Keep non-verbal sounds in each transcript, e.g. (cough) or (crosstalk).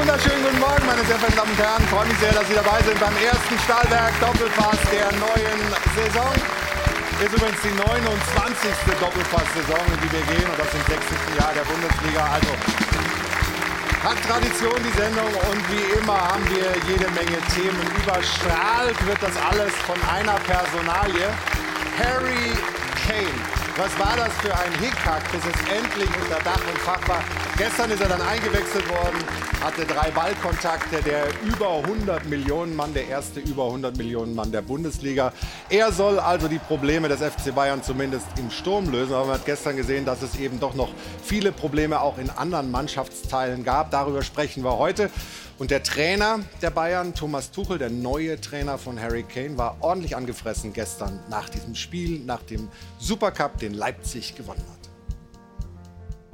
wunderschönen guten Morgen, meine sehr verehrten Damen und Herren. Ich freue mich sehr, dass Sie dabei sind beim ersten Stahlwerk Doppelpass der neuen Saison. Ist übrigens die 29. Doppelpass-Saison, in die wir gehen und das im 60. Jahr der Bundesliga. Also hat Tradition die Sendung und wie immer haben wir jede Menge Themen. Überstrahlt wird das alles von einer Personalie. Harry Kane. Was war das für ein Hickhack, bis es endlich unter Dach und Fach war? Gestern ist er dann eingewechselt worden, hatte drei Ballkontakte, der über 100 Millionen Mann, der erste über 100 Millionen Mann der Bundesliga. Er soll also die Probleme des FC Bayern zumindest im Sturm lösen. Aber man hat gestern gesehen, dass es eben doch noch viele Probleme auch in anderen Mannschaftsteilen gab. Darüber sprechen wir heute. Und der Trainer der Bayern, Thomas Tuchel, der neue Trainer von Harry Kane, war ordentlich angefressen gestern nach diesem Spiel, nach dem Supercup, den Leipzig gewonnen hat.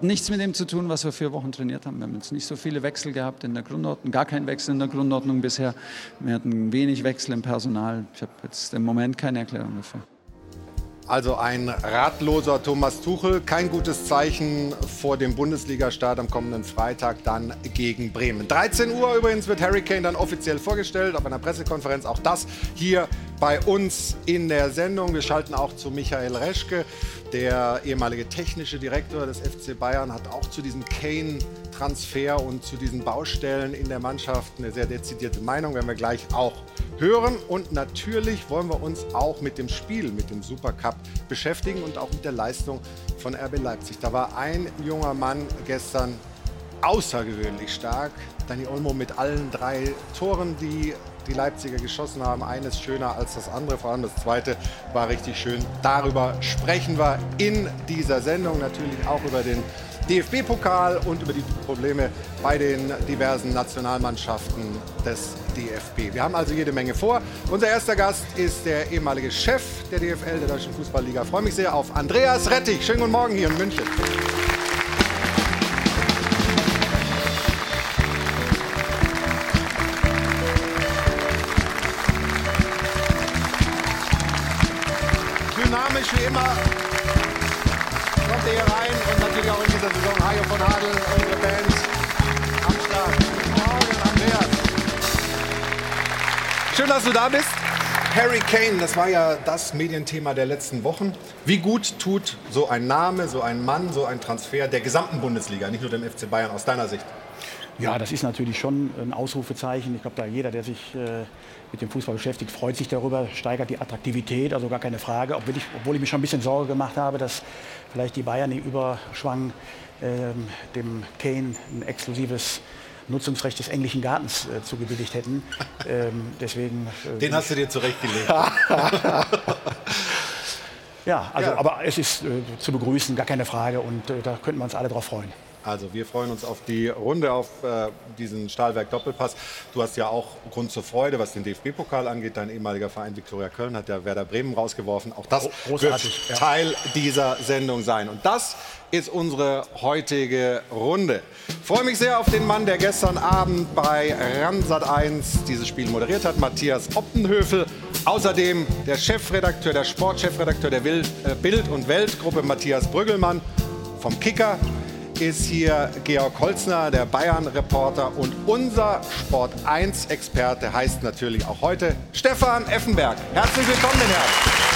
Nichts mit dem zu tun, was wir vier Wochen trainiert haben. Wir haben jetzt nicht so viele Wechsel gehabt in der Grundordnung, gar keinen Wechsel in der Grundordnung bisher. Wir hatten wenig Wechsel im Personal. Ich habe jetzt im Moment keine Erklärung dafür. Also ein ratloser Thomas Tuchel, kein gutes Zeichen vor dem Bundesliga-Start am kommenden Freitag dann gegen Bremen. 13 Uhr übrigens wird Harry Kane dann offiziell vorgestellt auf einer Pressekonferenz. Auch das hier bei uns in der Sendung. Wir schalten auch zu Michael Reschke, der ehemalige technische Direktor des FC Bayern, hat auch zu diesem Kane-Transfer und zu diesen Baustellen in der Mannschaft eine sehr dezidierte Meinung. Werden wir gleich auch hören. Und natürlich wollen wir uns auch mit dem Spiel, mit dem Supercup beschäftigen und auch mit der Leistung von RB Leipzig. Da war ein junger Mann gestern außergewöhnlich stark. Dani Olmo mit allen drei Toren, die die Leipziger geschossen haben. Eines schöner als das andere, vor allem das zweite war richtig schön. Darüber sprechen wir in dieser Sendung, natürlich auch über den DFB-Pokal und über die Probleme bei den diversen Nationalmannschaften des DFB. Wir haben also jede Menge vor. Unser erster Gast ist der ehemalige Chef der DFL, der Deutschen Fußballliga. Ich freue mich sehr auf Andreas Rettig. Schönen guten Morgen hier in München. Dass du da bist. Harry Kane, das war ja das Medienthema der letzten Wochen. Wie gut tut so ein Name, so ein Mann, so ein Transfer der gesamten Bundesliga, nicht nur dem FC Bayern aus deiner Sicht? Ja, das ist natürlich schon ein Ausrufezeichen. Ich glaube, da jeder, der sich äh, mit dem Fußball beschäftigt, freut sich darüber, steigert die Attraktivität, also gar keine Frage. Obwohl ich, obwohl ich mir schon ein bisschen Sorge gemacht habe, dass vielleicht die Bayern im Überschwang ähm, dem Kane ein exklusives Nutzungsrecht des englischen Gartens äh, zugebilligt hätten. Ähm, deswegen, äh, Den hast du dir zurechtgelegt. (laughs) ja, also, Ja. aber es ist äh, zu begrüßen, gar keine Frage. Und äh, da könnten wir uns alle drauf freuen. Also wir freuen uns auf die Runde, auf äh, diesen Stahlwerk Doppelpass. Du hast ja auch Grund zur Freude, was den DFB-Pokal angeht. Dein ehemaliger Verein Viktoria Köln hat ja Werder Bremen rausgeworfen. Auch das Großartig, wird ja. Teil dieser Sendung sein. Und das ist unsere heutige Runde. Ich freue mich sehr auf den Mann, der gestern Abend bei Ramsat 1 dieses Spiel moderiert hat, Matthias Optenhöfel. Außerdem der Chefredakteur, der Sportchefredakteur der äh, Bild- und Weltgruppe, Matthias Brüggelmann vom Kicker ist hier Georg Holzner, der Bayern-Reporter und unser Sport 1-Experte heißt natürlich auch heute Stefan Effenberg. Herzlich willkommen, den Herren.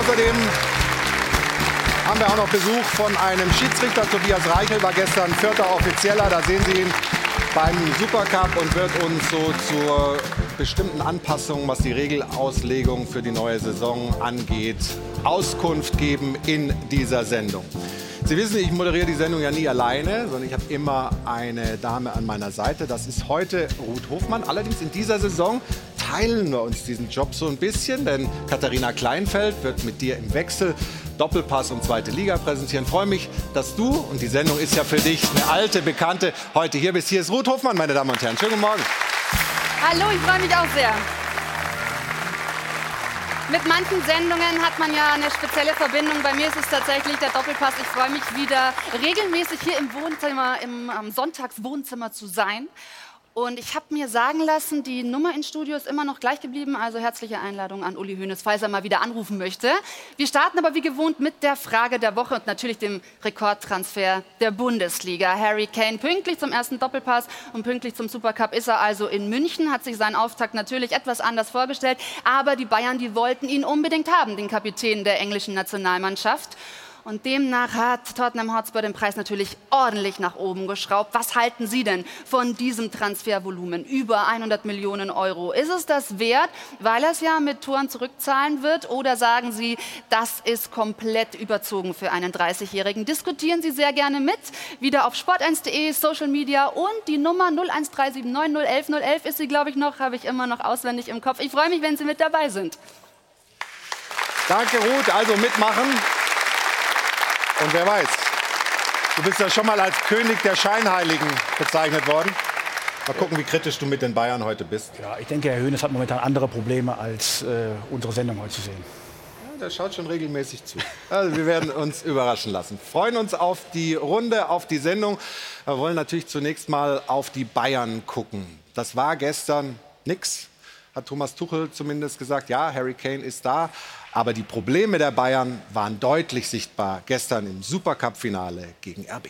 Außerdem haben wir auch noch Besuch von einem Schiedsrichter. Tobias Reichel war gestern vierter Offizieller. Da sehen Sie ihn beim Supercup und wird uns so zur bestimmten Anpassung, was die Regelauslegung für die neue Saison angeht, Auskunft geben in dieser Sendung. Sie wissen, ich moderiere die Sendung ja nie alleine, sondern ich habe immer eine Dame an meiner Seite. Das ist heute Ruth Hofmann. Allerdings in dieser Saison teilen wir uns diesen Job so ein bisschen, denn Katharina Kleinfeld wird mit dir im Wechsel Doppelpass und zweite Liga präsentieren. Freue mich, dass du, und die Sendung ist ja für dich eine alte Bekannte, heute hier bist. Hier ist Ruth Hofmann, meine Damen und Herren. Schönen guten Morgen. Hallo, ich freue mich auch sehr. Mit manchen Sendungen hat man ja eine spezielle Verbindung. Bei mir ist es tatsächlich der Doppelpass. Ich freue mich wieder regelmäßig hier im Wohnzimmer, im am Sonntagswohnzimmer zu sein. Und ich habe mir sagen lassen, die Nummer ins Studio ist immer noch gleich geblieben. Also herzliche Einladung an Uli Hoeneß, falls er mal wieder anrufen möchte. Wir starten aber wie gewohnt mit der Frage der Woche und natürlich dem Rekordtransfer der Bundesliga. Harry Kane pünktlich zum ersten Doppelpass und pünktlich zum Supercup ist er also in München, hat sich seinen Auftakt natürlich etwas anders vorgestellt. Aber die Bayern, die wollten ihn unbedingt haben, den Kapitän der englischen Nationalmannschaft. Und demnach hat Tottenham Hotspur den Preis natürlich ordentlich nach oben geschraubt. Was halten Sie denn von diesem Transfervolumen? Über 100 Millionen Euro. Ist es das wert, weil er es ja mit Toren zurückzahlen wird? Oder sagen Sie, das ist komplett überzogen für einen 30-Jährigen? Diskutieren Sie sehr gerne mit. Wieder auf sport1.de, Social Media und die Nummer 01379011011 ist sie, glaube ich, noch, habe ich immer noch auswendig im Kopf. Ich freue mich, wenn Sie mit dabei sind. Danke, Ruth. Also mitmachen. Und wer weiß, du bist ja schon mal als König der Scheinheiligen bezeichnet worden. Mal gucken, wie kritisch du mit den Bayern heute bist. Ja, ich denke, Herr Höhnes hat momentan andere Probleme, als äh, unsere Sendung heute zu sehen. Ja, der schaut schon regelmäßig zu. Also wir werden uns überraschen lassen. Freuen uns auf die Runde, auf die Sendung. Wir wollen natürlich zunächst mal auf die Bayern gucken. Das war gestern nix, hat Thomas Tuchel zumindest gesagt. Ja, Harry Kane ist da. Aber die Probleme der Bayern waren deutlich sichtbar gestern im Supercup-Finale gegen RB.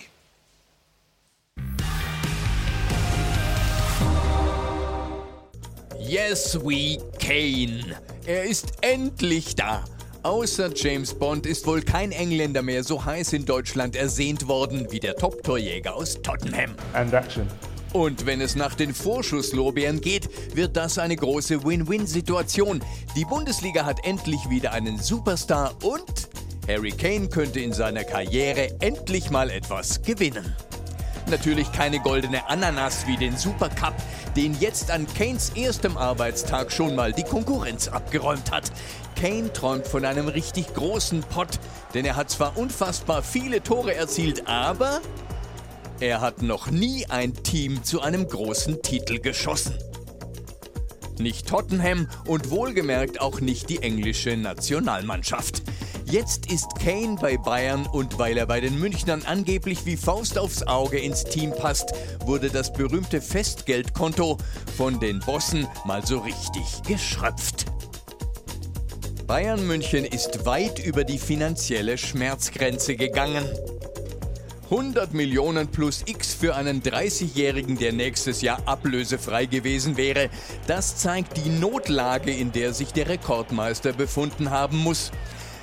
Yes, we Kane. Er ist endlich da. Außer James Bond ist wohl kein Engländer mehr so heiß in Deutschland ersehnt worden wie der Top-Torjäger aus Tottenham. And action. Und wenn es nach den Vorschusslorbeeren geht, wird das eine große Win-Win-Situation. Die Bundesliga hat endlich wieder einen Superstar und Harry Kane könnte in seiner Karriere endlich mal etwas gewinnen. Natürlich keine goldene Ananas wie den Supercup, den jetzt an Kanes erstem Arbeitstag schon mal die Konkurrenz abgeräumt hat. Kane träumt von einem richtig großen Pott, denn er hat zwar unfassbar viele Tore erzielt, aber er hat noch nie ein Team zu einem großen Titel geschossen. Nicht Tottenham und wohlgemerkt auch nicht die englische Nationalmannschaft. Jetzt ist Kane bei Bayern und weil er bei den Münchnern angeblich wie Faust aufs Auge ins Team passt, wurde das berühmte Festgeldkonto von den Bossen mal so richtig geschröpft. Bayern München ist weit über die finanzielle Schmerzgrenze gegangen. 100 Millionen plus X für einen 30-Jährigen, der nächstes Jahr ablösefrei gewesen wäre. Das zeigt die Notlage, in der sich der Rekordmeister befunden haben muss.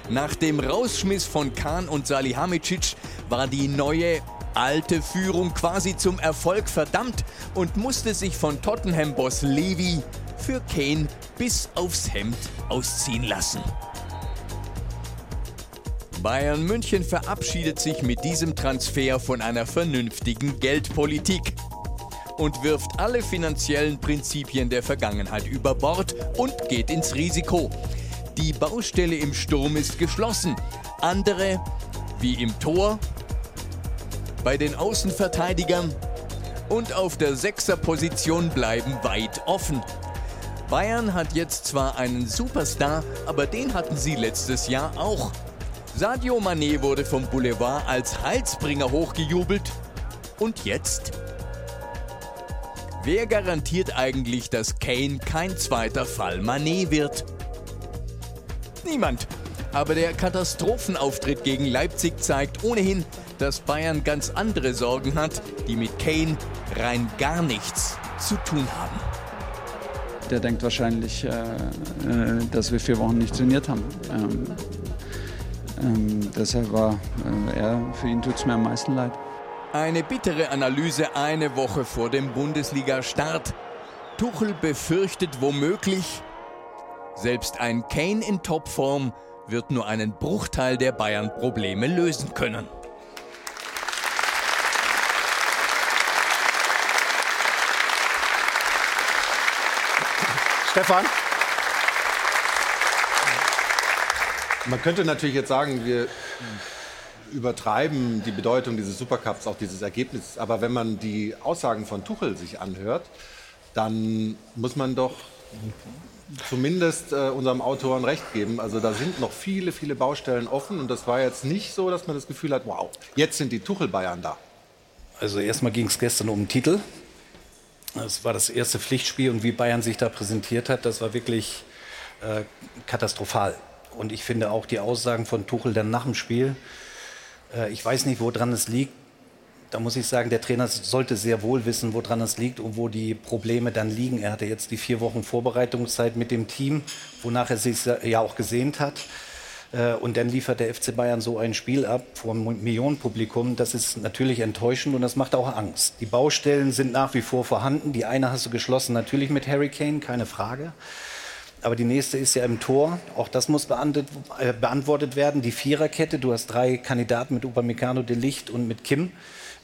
Nach dem Rausschmiss von Kahn und Salihamidzic war die neue alte Führung quasi zum Erfolg verdammt und musste sich von Tottenham-Boss Levy für Kane bis aufs Hemd ausziehen lassen. Bayern München verabschiedet sich mit diesem Transfer von einer vernünftigen Geldpolitik und wirft alle finanziellen Prinzipien der Vergangenheit über Bord und geht ins Risiko. Die Baustelle im Sturm ist geschlossen. Andere, wie im Tor, bei den Außenverteidigern und auf der Sechserposition bleiben weit offen. Bayern hat jetzt zwar einen Superstar, aber den hatten sie letztes Jahr auch. Sadio Mané wurde vom Boulevard als Heilsbringer hochgejubelt. Und jetzt? Wer garantiert eigentlich, dass Kane kein zweiter Fall Mané wird? Niemand. Aber der Katastrophenauftritt gegen Leipzig zeigt ohnehin, dass Bayern ganz andere Sorgen hat, die mit Kane rein gar nichts zu tun haben. Der denkt wahrscheinlich, äh, äh, dass wir vier Wochen nicht trainiert haben. Ähm, ähm, deshalb war äh, er, für ihn tut es mir am meisten leid. Eine bittere Analyse eine Woche vor dem Bundesliga-Start. Tuchel befürchtet womöglich, selbst ein Kane in Topform wird nur einen Bruchteil der Bayern-Probleme lösen können. Stefan? Man könnte natürlich jetzt sagen, wir übertreiben die Bedeutung dieses Supercups, auch dieses Ergebnisses. Aber wenn man die Aussagen von Tuchel sich anhört, dann muss man doch zumindest äh, unserem Autoren recht geben. Also da sind noch viele, viele Baustellen offen. Und das war jetzt nicht so, dass man das Gefühl hat, wow, jetzt sind die Tuchel-Bayern da. Also erstmal ging es gestern um den Titel. Das war das erste Pflichtspiel und wie Bayern sich da präsentiert hat, das war wirklich äh, katastrophal. Und ich finde auch die Aussagen von Tuchel dann nach dem Spiel, äh, ich weiß nicht, woran es liegt. Da muss ich sagen, der Trainer sollte sehr wohl wissen, woran es liegt und wo die Probleme dann liegen. Er hatte jetzt die vier Wochen Vorbereitungszeit mit dem Team, wonach er sich ja auch gesehnt hat. Äh, und dann liefert der FC Bayern so ein Spiel ab vor einem Millionenpublikum. Das ist natürlich enttäuschend und das macht auch Angst. Die Baustellen sind nach wie vor vorhanden. Die eine hast du geschlossen, natürlich mit Harry Kane, keine Frage. Aber die nächste ist ja im Tor. Auch das muss äh, beantwortet werden. Die Viererkette, du hast drei Kandidaten mit Upamecano, De Licht und mit Kim.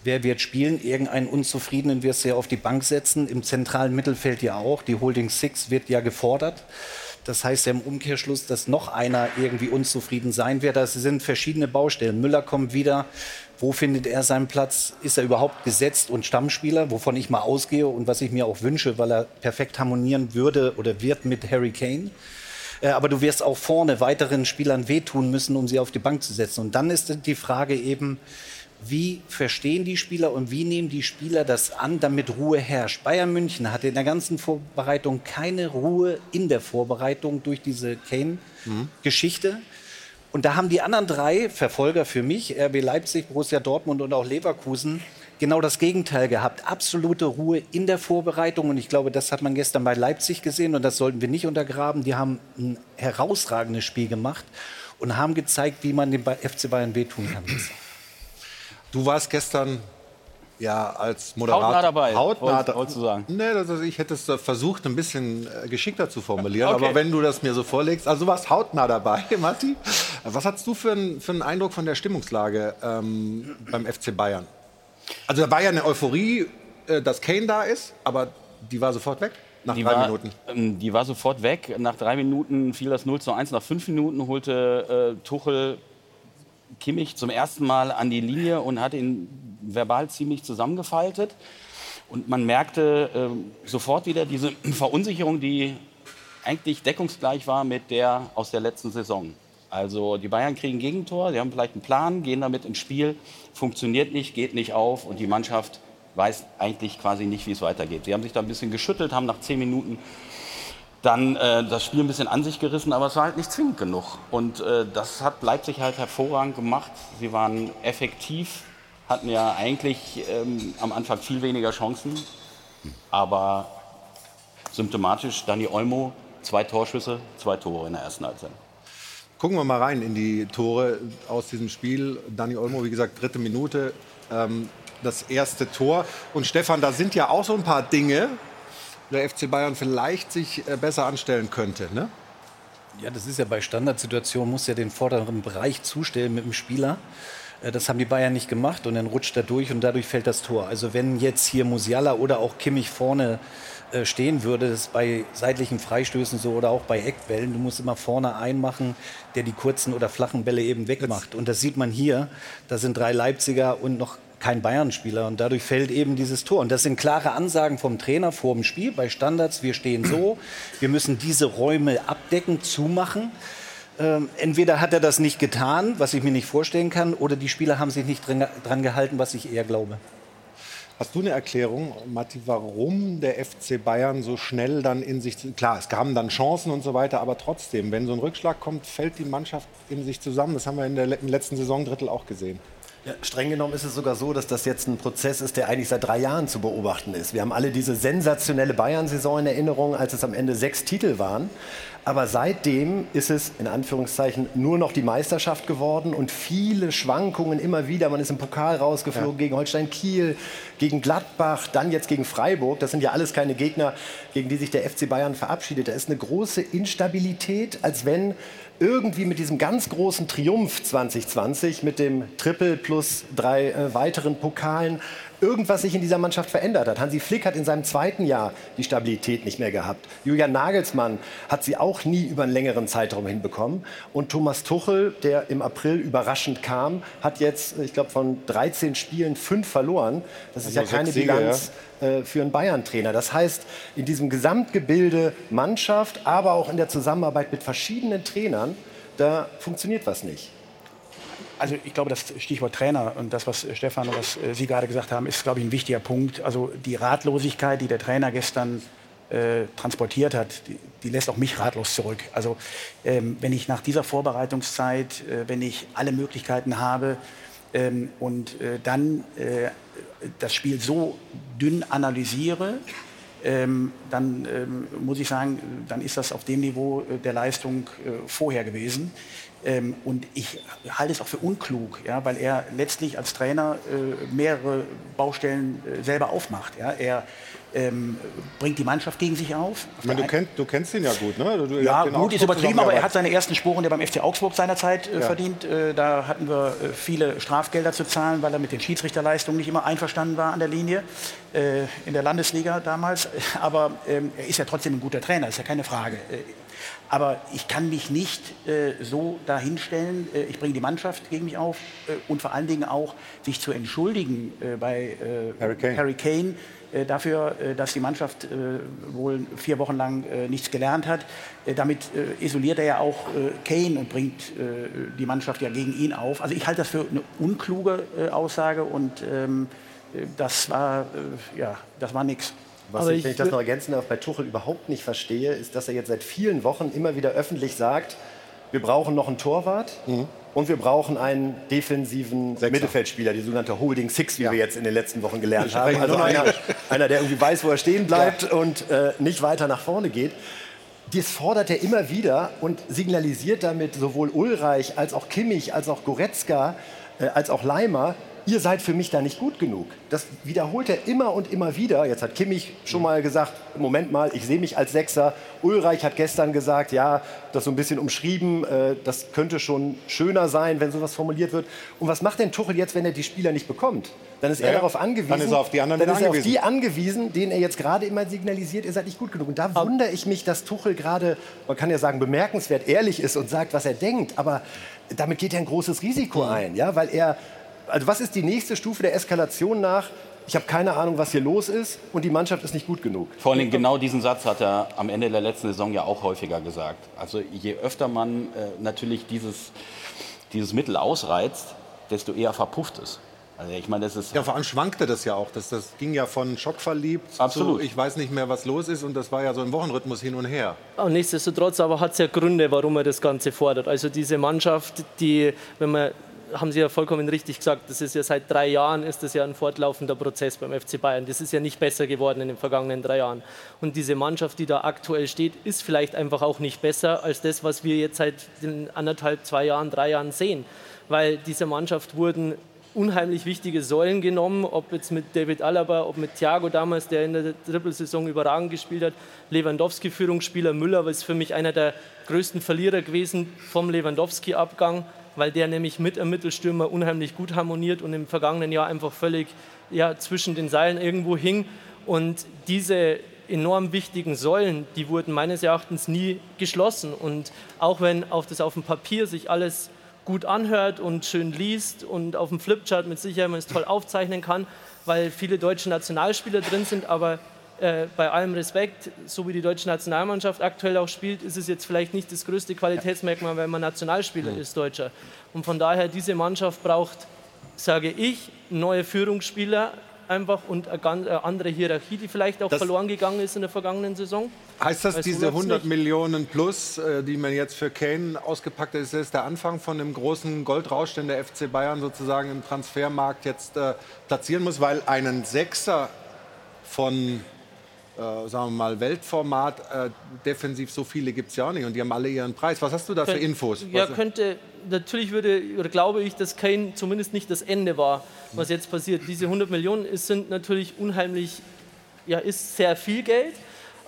Wer wird spielen? Irgendeinen Unzufriedenen wirst du ja auf die Bank setzen. Im zentralen Mittelfeld ja auch. Die Holding Six wird ja gefordert. Das heißt ja im Umkehrschluss, dass noch einer irgendwie unzufrieden sein wird. Das sind verschiedene Baustellen. Müller kommt wieder. Wo findet er seinen Platz? Ist er überhaupt gesetzt und Stammspieler, wovon ich mal ausgehe und was ich mir auch wünsche, weil er perfekt harmonieren würde oder wird mit Harry Kane? Äh, aber du wirst auch vorne weiteren Spielern wehtun müssen, um sie auf die Bank zu setzen. Und dann ist die Frage eben, wie verstehen die Spieler und wie nehmen die Spieler das an, damit Ruhe herrscht. Bayern München hatte in der ganzen Vorbereitung keine Ruhe in der Vorbereitung durch diese Kane-Geschichte. Und da haben die anderen drei Verfolger für mich, RB Leipzig, Borussia Dortmund und auch Leverkusen, genau das Gegenteil gehabt. Absolute Ruhe in der Vorbereitung. Und ich glaube, das hat man gestern bei Leipzig gesehen und das sollten wir nicht untergraben. Die haben ein herausragendes Spiel gemacht und haben gezeigt, wie man dem FC Bayern wehtun kann. Du warst gestern ja als Moderator hautnah dabei. Hautnah da wolltest du sagen? Nee, also ich hätte es versucht, ein bisschen äh, geschickter zu formulieren. Okay. Aber wenn du das mir so vorlegst, also du warst hautnah dabei, (laughs) Matti. Was hast du für, ein, für einen Eindruck von der Stimmungslage ähm, beim FC Bayern? Also da war ja eine Euphorie, äh, dass Kane da ist, aber die war sofort weg. Nach die drei war, Minuten. Ähm, die war sofort weg. Nach drei Minuten fiel das 0 zu 1. Nach fünf Minuten holte äh, Tuchel Kimmich zum ersten Mal an die Linie und hat ihn verbal ziemlich zusammengefaltet. Und man merkte äh, sofort wieder diese (clears throat) Verunsicherung, die eigentlich deckungsgleich war mit der aus der letzten Saison. Also die Bayern kriegen Gegentor, sie haben vielleicht einen Plan, gehen damit ins Spiel, funktioniert nicht, geht nicht auf und die Mannschaft weiß eigentlich quasi nicht, wie es weitergeht. Sie haben sich da ein bisschen geschüttelt, haben nach zehn Minuten dann äh, das Spiel ein bisschen an sich gerissen, aber es war halt nicht zwingend genug. Und äh, das hat Leipzig halt hervorragend gemacht. Sie waren effektiv, hatten ja eigentlich ähm, am Anfang viel weniger Chancen, aber symptomatisch Dani Olmo, zwei Torschüsse, zwei Tore in der ersten Halbzeit. Gucken wir mal rein in die Tore aus diesem Spiel. Dani Olmo, wie gesagt, dritte Minute, ähm, das erste Tor. Und Stefan, da sind ja auch so ein paar Dinge, der FC Bayern vielleicht sich äh, besser anstellen könnte. Ne? Ja, das ist ja bei Standardsituationen, muss ja den vorderen Bereich zustellen mit dem Spieler. Äh, das haben die Bayern nicht gemacht und dann rutscht er durch und dadurch fällt das Tor. Also wenn jetzt hier Musiala oder auch Kimmich vorne äh, stehen würde, das ist bei seitlichen Freistößen so oder auch bei Eckbällen, du musst immer vorne einmachen, der die kurzen oder flachen Bälle eben wegmacht. Und das sieht man hier, da sind drei Leipziger und noch kein Bayern-Spieler und dadurch fällt eben dieses Tor. Und das sind klare Ansagen vom Trainer vor dem Spiel bei Standards. Wir stehen so, wir müssen diese Räume abdecken, zumachen. Ähm, entweder hat er das nicht getan, was ich mir nicht vorstellen kann, oder die Spieler haben sich nicht dran, dran gehalten, was ich eher glaube. Hast du eine Erklärung, Matti, warum der FC Bayern so schnell dann in sich, klar, es kamen dann Chancen und so weiter, aber trotzdem, wenn so ein Rückschlag kommt, fällt die Mannschaft in sich zusammen. Das haben wir in der, im letzten Saisondrittel auch gesehen. Ja, streng genommen ist es sogar so, dass das jetzt ein Prozess ist, der eigentlich seit drei Jahren zu beobachten ist. Wir haben alle diese sensationelle Bayern-Saison in Erinnerung, als es am Ende sechs Titel waren. Aber seitdem ist es in Anführungszeichen nur noch die Meisterschaft geworden und viele Schwankungen immer wieder. Man ist im Pokal rausgeflogen ja. gegen Holstein Kiel, gegen Gladbach, dann jetzt gegen Freiburg. Das sind ja alles keine Gegner, gegen die sich der FC Bayern verabschiedet. Da ist eine große Instabilität, als wenn irgendwie mit diesem ganz großen Triumph 2020, mit dem Triple plus drei äh, weiteren Pokalen, irgendwas sich in dieser Mannschaft verändert hat. Hansi Flick hat in seinem zweiten Jahr die Stabilität nicht mehr gehabt. Julian Nagelsmann hat sie auch nie über einen längeren Zeitraum hinbekommen. Und Thomas Tuchel, der im April überraschend kam, hat jetzt, ich glaube, von 13 Spielen fünf verloren. Das ist also ja keine Siege, Bilanz ja. Äh, für einen Bayern-Trainer. Das heißt, in diesem Gesamtgebilde Mannschaft, aber auch in der Zusammenarbeit mit verschiedenen Trainern, da funktioniert was nicht. Also ich glaube, das Stichwort Trainer und das, was Stefan und was äh, Sie gerade gesagt haben, ist, glaube ich, ein wichtiger Punkt. Also die Ratlosigkeit, die der Trainer gestern äh, transportiert hat, die, die, lässt auch mich ratlos zurück. Also ähm, wenn ich nach dieser Vorbereitungszeit, äh, wenn ich alle Möglichkeiten habe ähm, und äh, dann äh, das Spiel so dünn analysiere, ähm, dann ähm, muss ich sagen, dann ist das auf dem Niveau äh, der Leistung äh, vorher gewesen. Ähm, und ich halte es auch für unklug, ja, weil er letztlich als Trainer äh, mehrere Baustellen äh, selber aufmacht. Ja. Er ähm, bringt die Mannschaft gegen sich auf. Ich meine, du, kenn, du, kennst ihn ja gut, ne? Du, ja, gut ist übertrieben, aber er hat seine ersten Sporen ja beim FC Augsburg seinerzeit äh, ja. verdient. Äh, da hatten wir äh, viele Strafgelder zu zahlen, weil er mit den Schiedsrichterleistungen nicht immer einverstanden war an der Linie äh, in der Landesliga damals. (laughs) Aber ähm, er ist ja trotzdem ein guter Trainer, ist ja keine Frage. Äh, aber ich kann mich nicht äh, so dahinstellen, äh, ich bringe die Mannschaft gegen mich auf äh, und vor allen Dingen auch sich zu entschuldigen bei Harry Kane, Harry Kane äh, dafür, äh, dass die Mannschaft äh, wohl vier Wochen lang nichts gelernt hat. damit isoliert er ja auch Kane und bringt die Mannschaft ja gegen ihn auf. Also ich halte das für eine unkluge Aussage und ähm, das war, ja, das war nichts. Was ich, wenn ich das noch ergänzen darf, bei Tuchel überhaupt nicht verstehe, ist, dass er jetzt seit vielen Wochen immer wieder öffentlich sagt, wir brauchen noch einen Torwart. Mhm. Und wir brauchen einen defensiven Sechser. Mittelfeldspieler, die sogenannte Holding Six, wie ja. wir jetzt in den letzten Wochen gelernt haben. Also einer, einer, der irgendwie weiß, wo er stehen bleibt ja. und äh, nicht weiter nach vorne geht. Das fordert er immer wieder und signalisiert damit sowohl Ulreich als auch Kimmich, als auch Goretzka, äh, als auch Leimer, ihr seid für mich da nicht gut genug. Das wiederholt er immer und immer wieder. Jetzt hat Kimmich schon mal gesagt, Moment mal, ich sehe mich als Sechser. Ulreich hat gestern gesagt, ja, das so ein bisschen umschrieben, äh, das könnte schon schöner sein, wenn sowas formuliert wird. Und was macht denn Tuchel jetzt, wenn er die Spieler nicht bekommt? Dann ist ja, er darauf angewiesen. Dann ist er auf die anderen dann ist er auf die angewiesen, denen er jetzt gerade immer signalisiert, ihr seid nicht gut genug. Und da wundere ich mich, dass Tuchel gerade, man kann ja sagen, bemerkenswert ehrlich ist und sagt, was er denkt. Aber damit geht er ein großes Risiko mhm. ein, ja, weil er also was ist die nächste Stufe der Eskalation nach? Ich habe keine Ahnung, was hier los ist und die Mannschaft ist nicht gut genug. Vor allem genau diesen Satz hat er am Ende der letzten Saison ja auch häufiger gesagt. Also je öfter man äh, natürlich dieses, dieses Mittel ausreizt, desto eher verpufft es. Also ich meine, das ist ja, vor allem schwankte das ja auch. Das, das ging ja von schockverliebt Absolut. zu ich weiß nicht mehr, was los ist. Und das war ja so ein Wochenrhythmus hin und her. Und nichtsdestotrotz aber hat es ja Gründe, warum er das Ganze fordert. Also diese Mannschaft, die, wenn man haben Sie ja vollkommen richtig gesagt, das ist ja seit drei Jahren ist das ja ein fortlaufender Prozess beim FC Bayern. Das ist ja nicht besser geworden in den vergangenen drei Jahren. Und diese Mannschaft, die da aktuell steht, ist vielleicht einfach auch nicht besser als das, was wir jetzt seit anderthalb, zwei Jahren, drei Jahren sehen. Weil dieser Mannschaft wurden unheimlich wichtige Säulen genommen, ob jetzt mit David Alaba, ob mit Thiago damals, der in der Trippelsaison überragend gespielt hat, Lewandowski Führungsspieler Müller, war für mich einer der größten Verlierer gewesen vom Lewandowski-Abgang weil der nämlich mit einem Mittelstürmer unheimlich gut harmoniert und im vergangenen Jahr einfach völlig ja, zwischen den Seilen irgendwo hing. Und diese enorm wichtigen Säulen, die wurden meines Erachtens nie geschlossen. Und auch wenn auf das auf dem Papier sich alles gut anhört und schön liest und auf dem Flipchart mit Sicherheit man es toll aufzeichnen kann, weil viele deutsche Nationalspieler drin sind, aber äh, bei allem Respekt, so wie die deutsche Nationalmannschaft aktuell auch spielt, ist es jetzt vielleicht nicht das größte Qualitätsmerkmal, wenn man Nationalspieler mhm. ist, Deutscher. Und von daher, diese Mannschaft braucht, sage ich, neue Führungsspieler einfach und eine ganz andere Hierarchie, die vielleicht auch das verloren gegangen ist in der vergangenen Saison. Heißt das, diese 100 Millionen plus, äh, die man jetzt für Kane ausgepackt hat, ist das der Anfang von einem großen Goldrausch, den der FC Bayern sozusagen im Transfermarkt jetzt äh, platzieren muss, weil einen Sechser von äh, sagen wir mal, Weltformat äh, defensiv so viele gibt es ja auch nicht und die haben alle ihren Preis. Was hast du da für Infos? Ja, könnte, natürlich würde, oder glaube ich, dass Kane zumindest nicht das Ende war, was jetzt passiert. Diese 100 Millionen ist, sind natürlich unheimlich, ja, ist sehr viel Geld,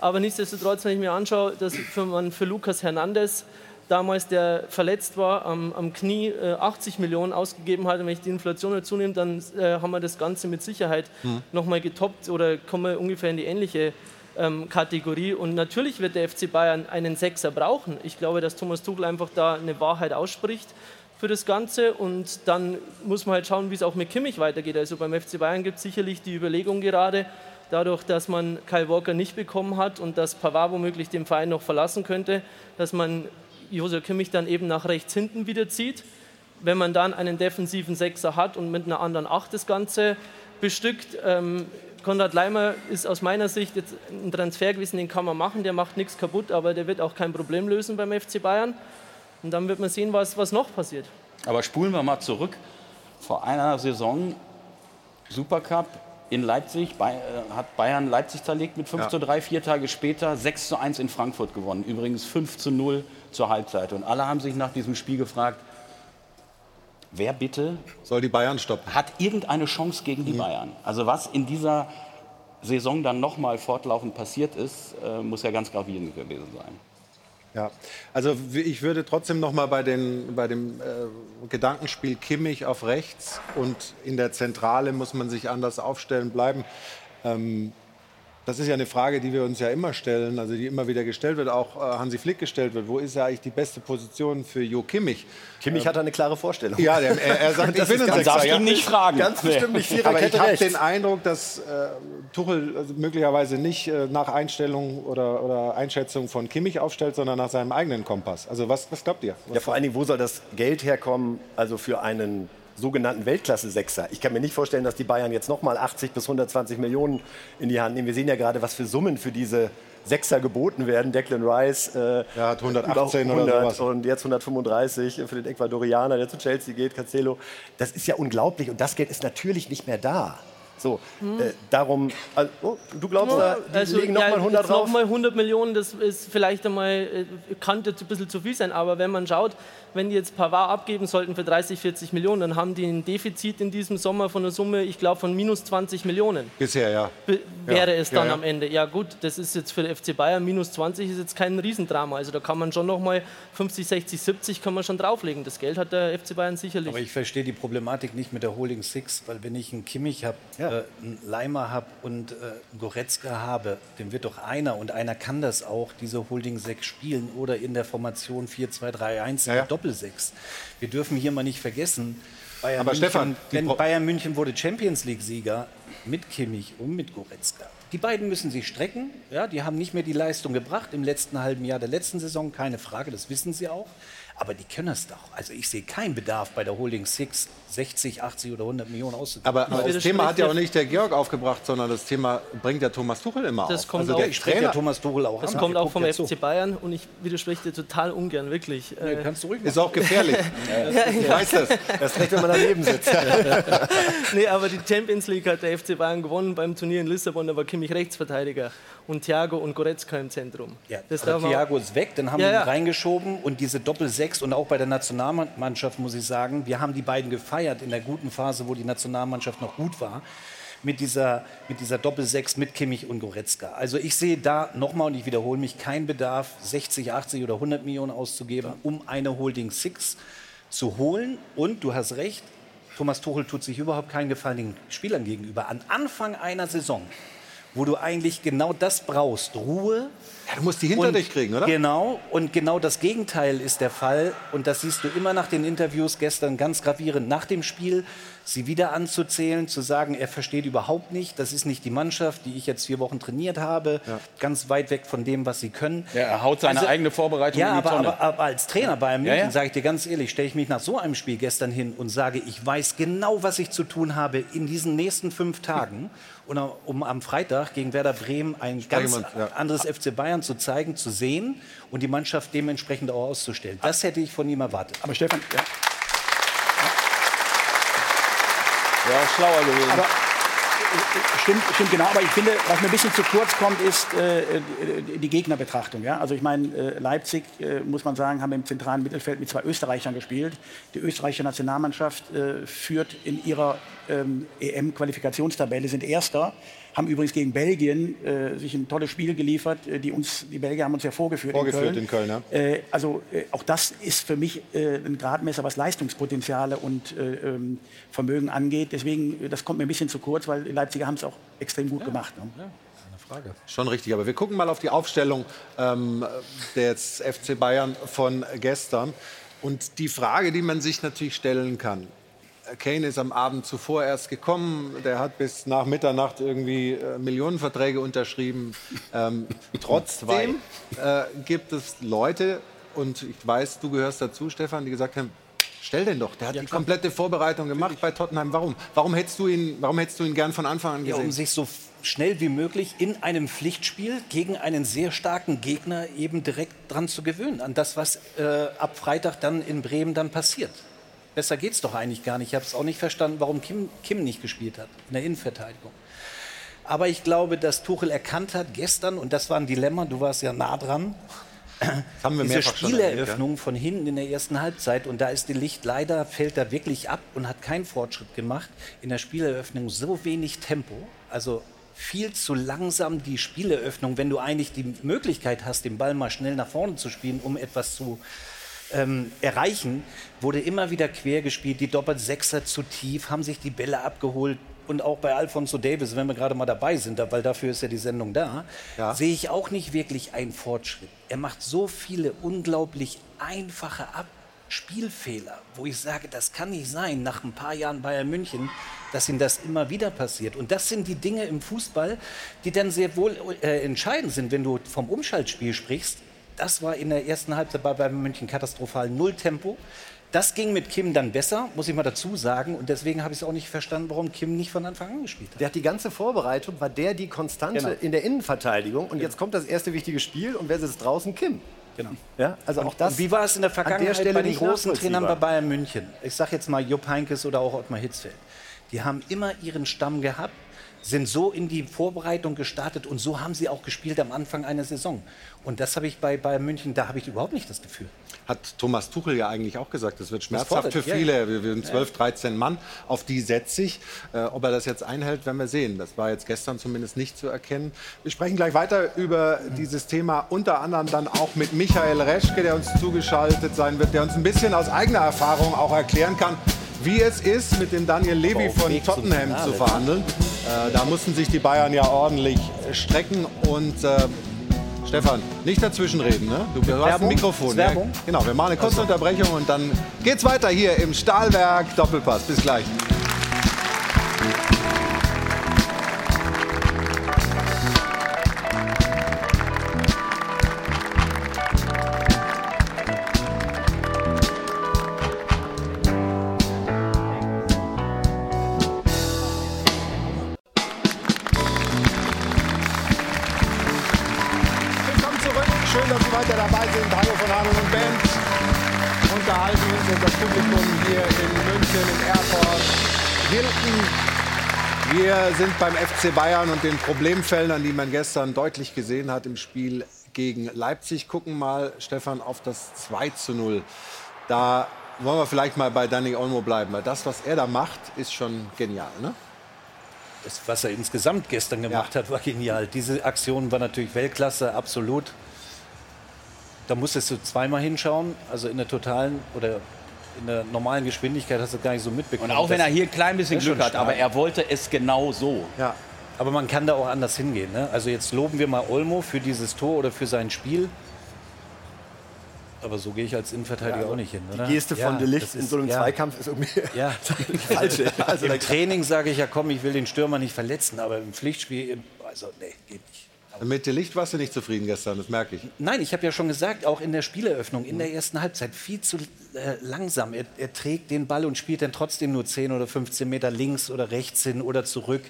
aber nichtsdestotrotz, wenn ich mir anschaue, dass für, man für Lukas Hernandez damals, der verletzt war, am, am Knie äh, 80 Millionen ausgegeben hat. Und wenn ich die Inflation dazu nehme, dann äh, haben wir das Ganze mit Sicherheit mhm. nochmal getoppt oder kommen wir ungefähr in die ähnliche ähm, Kategorie. Und natürlich wird der FC Bayern einen Sechser brauchen. Ich glaube, dass Thomas Tuchel einfach da eine Wahrheit ausspricht für das Ganze und dann muss man halt schauen, wie es auch mit Kimmich weitergeht. Also beim FC Bayern gibt es sicherlich die Überlegung gerade, dadurch, dass man Kyle Walker nicht bekommen hat und dass Pavard womöglich den Verein noch verlassen könnte, dass man Josef Kimmich dann eben nach rechts hinten wieder zieht. wenn man dann einen defensiven Sechser hat und mit einer anderen Acht das Ganze bestückt. Ähm, Konrad Leimer ist aus meiner Sicht jetzt ein Transfer gewesen, den kann man machen, der macht nichts kaputt, aber der wird auch kein Problem lösen beim FC Bayern. Und dann wird man sehen, was, was noch passiert. Aber spulen wir mal zurück. Vor einer Saison Supercup in Leipzig äh, hat Bayern Leipzig zerlegt mit 5 Ja. zu 3. Vier Tage später 6 zu 1 in Frankfurt gewonnen. Übrigens 5 zu 0 zur Halbzeit. Und alle haben sich nach diesem Spiel gefragt, wer bitte Soll die Bayern stoppen? hat irgendeine Chance gegen die Bayern? Also was in dieser Saison dann nochmal fortlaufend passiert ist, äh, muss ja ganz gravierend gewesen sein. Ja, also ich würde trotzdem noch mal bei, den, bei dem äh, Gedankenspiel Kimmich auf rechts und in der Zentrale muss man sich anders aufstellen bleiben. Ähm, das ist ja eine Frage, die wir uns ja immer stellen, also die immer wieder gestellt wird, auch äh, Hansi Flick gestellt wird. Wo ist ja eigentlich die beste Position für Jo Kimmich? Kimmich hat da eine klare Vorstellung. Ja, der, er, er sagt, (laughs) ich bin ein Sechser. ihn nicht fragen. Ganz bestimmt nicht Aber ich habe den Eindruck, dass äh, Tuchel also möglicherweise nicht äh, nach Einstellung oder, oder Einschätzung von Kimmich aufstellt, sondern nach seinem eigenen Kompass. Also was, was glaubt ihr? Was Ja, vor allen Dingen, wo soll das Geld herkommen, also für einen sogenannten Weltklasse-Sechser? Ich kann mir nicht vorstellen, dass die Bayern jetzt nochmal 80 bis 120 Millionen in die Hand nehmen. Wir sehen ja gerade, was für Summen für diese Sechser geboten werden. Declan Rice äh, Ja, hat 118 oder über 100 sowas. und jetzt 135 für den Ecuadorianer, der zu Chelsea geht, Cancelo. Das ist ja unglaublich und das Geld ist natürlich nicht mehr da. So, äh, darum, also, oh, du glaubst, da, die legen nochmal 100 jetzt drauf? noch mal 100 Millionen, das ist vielleicht einmal, äh, kann jetzt ein bisschen zu viel sein, aber wenn man schaut, wenn die jetzt Pavard abgeben sollten für 30, 40 Millionen, dann haben die ein Defizit in diesem Sommer von einer Summe, ich glaube, von minus 20 Millionen. Bisher, ja. Be- wäre es ja, dann ja. am Ende. Ja gut, das ist jetzt für den FC Bayern minus 20 ist jetzt kein Riesendrama. Also da kann man schon noch mal 50, 60, 70 kann man schon drauflegen. Das Geld hat der FC Bayern sicherlich. Aber ich verstehe die Problematik nicht mit der Holding Six, weil wenn ich einen Kimmich habe, äh, einen Leimer habe und äh, einen Goretzka habe, dann wird doch einer und einer kann das auch, diese Holding Six spielen oder in der Formation 4-2-3-1 Ja, ja. Doppelsechs. Wir dürfen hier mal nicht vergessen, Bayern Aber München, Stefan, wenn Bayern München wurde Champions League Sieger mit Kimmich und mit Goretzka. Die beiden müssen sich strecken. Ja, die haben nicht mehr die Leistung gebracht im letzten halben Jahr der letzten Saison, keine Frage, das wissen sie auch. Aber die können es doch. Also ich sehe keinen Bedarf bei der Holding Six 60, 80 oder 100 Millionen auszugeben. Aber das widerspricht Thema hat ja ja- auch nicht der Georg aufgebracht, sondern das Thema bringt ja Thomas Tuchel immer Das auf. kommt also auch- der ich ja Trainer Thomas Tuchel auch das an. kommt auch vom ja zu. FC Bayern und ich widerspreche dir total ungern, wirklich. Nee, kannst du ruhig ist auch gefährlich. (laughs) Du weißt das. Erst recht, wenn man daneben sitzt. (laughs) nee, aber die Champions League hat der FC Bayern gewonnen beim Turnier in Lissabon. Da war Kimmich Rechtsverteidiger und Thiago und Goretzka im Zentrum. Ja, das man- Thiago ist weg, dann haben Ja, wir ihn ja. reingeschoben und diese Doppel-Sechs und auch bei der Nationalmannschaft muss ich sagen, wir haben die beiden gefeiert in der guten Phase, wo die Nationalmannschaft noch gut war. Mit dieser, mit dieser Doppel-Sechs mit Kimmich und Goretzka. Also ich sehe da nochmal, und ich wiederhole mich, keinen Bedarf, 60, 80 oder 100 Millionen auszugeben, um eine Holding Six zu holen. Und du hast recht, Thomas Tuchel tut sich überhaupt keinen Gefallen den Spielern gegenüber. An Anfang einer Saison, wo du eigentlich genau das brauchst, Ruhe, Ja, du musst die hinter und dich kriegen, oder? Genau, und genau das Gegenteil ist der Fall. Und das siehst du immer nach den Interviews gestern ganz gravierend nach dem Spiel, sie wieder anzuzählen, zu sagen, er versteht überhaupt nicht, das ist nicht die Mannschaft, die ich jetzt vier Wochen trainiert habe, ganz weit weg von dem, was sie können. Ja, er haut seine eigene Vorbereitung Ja, in die aber, Tonne. aber, aber als Trainer bei München, Ja, ja. sage ich dir ganz ehrlich, stelle ich mich nach so einem Spiel gestern hin und sage, ich weiß genau, was ich zu tun habe in diesen nächsten fünf Tagen, (laughs) um am Freitag gegen Werder Bremen ein ganz ja. anderes FC Bayern zu zeigen, zu sehen und die Mannschaft dementsprechend auch auszustellen. Das hätte ich von ihm erwartet. Aber Stefan, ja, auch schlauer gewesen. Aber stimmt, stimmt genau. Aber ich finde, was mir ein bisschen zu kurz kommt, ist äh, die- die Gegnerbetrachtung. Ja? Also ich meine, äh, Leipzig, äh, muss man sagen, haben im zentralen Mittelfeld mit zwei Österreichern gespielt. Die österreichische Nationalmannschaft äh, führt in ihrer ähm, EM-Qualifikationstabelle, sind Erster, haben übrigens gegen Belgien äh, sich ein tolles Spiel geliefert. Äh, Die, uns, die Belgier haben uns ja vorgeführt, Vorgeführt in Köln. in Köln, Äh, also äh, auch das ist für mich äh, ein Gradmesser, was Leistungspotenziale und äh, ähm, Vermögen angeht. Deswegen, das kommt mir ein bisschen zu kurz, weil die Leipziger haben es auch extrem gut gemacht. Ne? Schon richtig, aber wir gucken mal auf die Aufstellung ähm, des FC Bayern von gestern. Und die Frage, die man sich natürlich stellen kann, Kane ist am Abend zuvor erst gekommen, der hat bis nach Mitternacht irgendwie äh, Millionenverträge unterschrieben. Ähm, (laughs) trotzdem äh, gibt es Leute, und ich weiß, du gehörst dazu, Stefan, die gesagt haben, Stell den doch. Der hat die komplette Vorbereitung gemacht bei Tottenham. Warum? Warum hättest du ihn, warum hättest du ihn gern von Anfang an Ja, gesehen? um sich so schnell wie möglich in einem Pflichtspiel gegen einen sehr starken Gegner eben direkt dran zu gewöhnen, an das, was äh, ab Freitag dann in Bremen dann passiert. Besser geht's doch eigentlich gar nicht. Ich habe es auch nicht verstanden, warum Kim, Kim nicht gespielt hat in der Innenverteidigung. Aber ich glaube, dass Tuchel erkannt hat gestern, und das war ein Dilemma, du warst ja nah dran, haben wir diese Spieleröffnung von hinten in der ersten Halbzeit und da ist die Licht leider fällt da wirklich ab und hat keinen Fortschritt gemacht. In der Spieleröffnung so wenig Tempo, also viel zu langsam die Spieleröffnung, wenn du eigentlich die Möglichkeit hast, den Ball mal schnell nach vorne zu spielen, um etwas zu ähm, erreichen, wurde immer wieder quer gespielt, die Doppelsechser zu tief, haben sich die Bälle abgeholt. Und auch bei Alfonso Davis, wenn wir gerade mal dabei sind, weil dafür ist ja die Sendung da, Ja. sehe ich auch nicht wirklich einen Fortschritt. Er macht so viele unglaublich einfache Abspielfehler, wo ich sage, das kann nicht sein, nach ein paar Jahren Bayern München, dass ihm das immer wieder passiert. Und das sind die Dinge im Fußball, die dann sehr wohl äh, entscheidend sind, wenn du vom Umschaltspiel sprichst. Das war in der ersten Halbzeit bei Bayern München katastrophal, null Tempo. Das ging mit Kim dann besser, muss ich mal dazu sagen. Und deswegen habe ich es auch nicht verstanden, warum Kim nicht von Anfang an gespielt hat. Der hat die ganze Vorbereitung, war der die Konstante Genau. in der Innenverteidigung. Und jetzt kommt das erste wichtige Spiel und wer sitzt draußen? Kim. Genau. Ja, also auch das. Und wie war es in der an Vergangenheit Stelle bei den großen Trainern bei. Bayern München? Ich sage jetzt mal Jupp Heynckes oder auch Ottmar Hitzfeld. Die haben immer ihren Stamm gehabt, sind so in die Vorbereitung gestartet und so haben sie auch gespielt am Anfang einer Saison. Und das habe ich bei Bayern München, da habe ich überhaupt nicht das Gefühl. Hat Thomas Tuchel ja eigentlich auch gesagt, das wird schmerzhaft fordert, für ja, viele. Wir wir sind 12, 13 Mann, auf die setze ich. Äh, ob er das jetzt einhält, werden wir sehen. Das war jetzt gestern zumindest nicht zu erkennen. Wir sprechen gleich weiter über dieses Thema, unter anderem dann auch mit Michael Reschke, der uns zugeschaltet sein wird, der uns ein bisschen aus eigener Erfahrung auch erklären kann, wie es ist, mit dem Daniel Levy von Tottenham zu verhandeln. Äh, da mussten sich die Bayern ja ordentlich strecken und äh, Stefan, nicht dazwischenreden, ne? Du, du hast ein? Mikrofon. Ja, genau, wir machen eine kurze Unterbrechung und dann geht's weiter hier im Stahlwerk Doppelpass. Bis gleich. Sind beim FC Bayern und den Problemfeldern, die man gestern deutlich gesehen hat im Spiel gegen Leipzig. Gucken mal, Stefan, auf das 2 zu 0. Da wollen wir vielleicht mal bei Danny Olmo bleiben, weil das, was er da macht, ist schon genial. Ne? Das, was er insgesamt gestern gemacht hat, war genial. Diese Aktion war natürlich Weltklasse, absolut. Da musstest du zweimal hinschauen, also in der totalen oder in der normalen Geschwindigkeit hast du gar nicht so mitbekommen. Und auch wenn er hier ein klein bisschen Glück hat, aber er wollte es genau so. Ja. Aber man kann da auch anders hingehen. Ne? Also jetzt loben wir mal Olmo für dieses Tor oder für sein Spiel. Aber so gehe ich als Innenverteidiger auch nicht hin, oder? Die Geste von Ja, De Ligt das in so einem ja. Zweikampf ist irgendwie (laughs) Ja. (laughs) falsch. Also Im Training sage ich ja, komm, ich will den Stürmer nicht verletzen, aber im Pflichtspiel, also nee, geht nicht. Mit dem Licht warst du nicht zufrieden gestern, das merke ich. Nein, ich habe ja schon gesagt, auch in der Spieleröffnung, in der ersten Halbzeit viel zu äh, langsam. Er, er trägt den Ball und spielt dann trotzdem nur 10 oder 15 Meter links oder rechts hin oder zurück.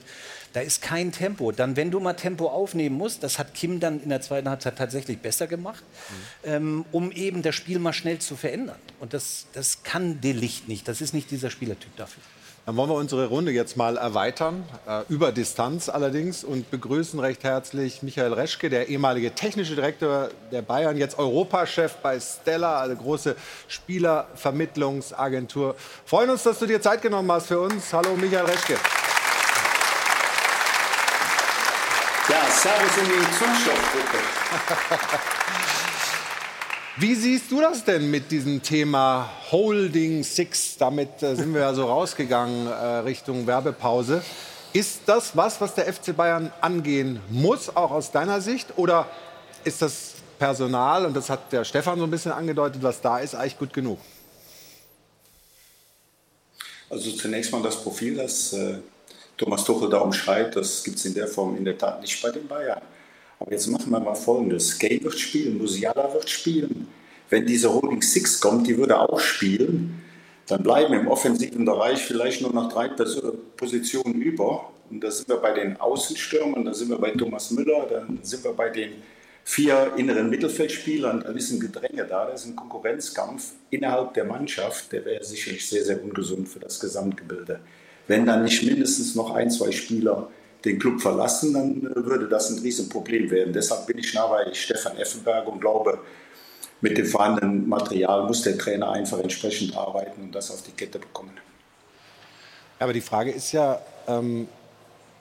Da ist kein Tempo. Dann, wenn du mal Tempo aufnehmen musst, das hat Kim dann in der zweiten Halbzeit tatsächlich besser gemacht, ähm, um eben das Spiel mal schnell zu verändern. Und das, das kann De Licht nicht. Das ist nicht dieser Spielertyp dafür. Dann wollen wir unsere Runde jetzt mal erweitern, äh, über Distanz allerdings, und begrüßen recht herzlich Michael Reschke, der ehemalige technische Direktor der Bayern, jetzt Europachef bei Stella, eine große Spielervermittlungsagentur. Freuen uns, dass du dir Zeit genommen hast für uns. Hallo Michael Reschke. Ja, Servus in die Kunststoffgruppe. (laughs) Wie siehst du das denn mit diesem Thema Holding Six? Damit äh, sind wir ja so rausgegangen äh, Richtung Werbepause. Ist das was, was der FC Bayern angehen muss, auch aus deiner Sicht? Oder ist das Personal, und das hat der Stefan so ein bisschen angedeutet, was da ist, eigentlich gut genug? Also zunächst mal das Profil, das äh, Thomas Tuchel da umschreibt, das gibt es in der Form in der Tat nicht bei den Bayern. Aber jetzt machen wir mal Folgendes. Gay wird spielen, Musiala wird spielen. Wenn diese Holding Six kommt, die würde auch spielen, dann bleiben im offensiven Bereich vielleicht nur noch drei Positionen über. Und da sind wir bei den Außenstürmern, da sind wir bei Thomas Müller, dann sind wir bei den vier inneren Mittelfeldspielern. Da ist ein Gedränge da, da ist ein Konkurrenzkampf innerhalb der Mannschaft, der wäre sicherlich sehr, sehr ungesund für das Gesamtgebilde. Wenn dann nicht mindestens noch ein, zwei Spieler den Club verlassen, dann äh, würde das ein Riesenproblem werden. Deshalb bin ich nah bei Stefan Effenberg und glaube, mit dem vorhandenen Material muss der Trainer einfach entsprechend arbeiten und das auf die Kette bekommen. Aber die Frage ist ja, ähm,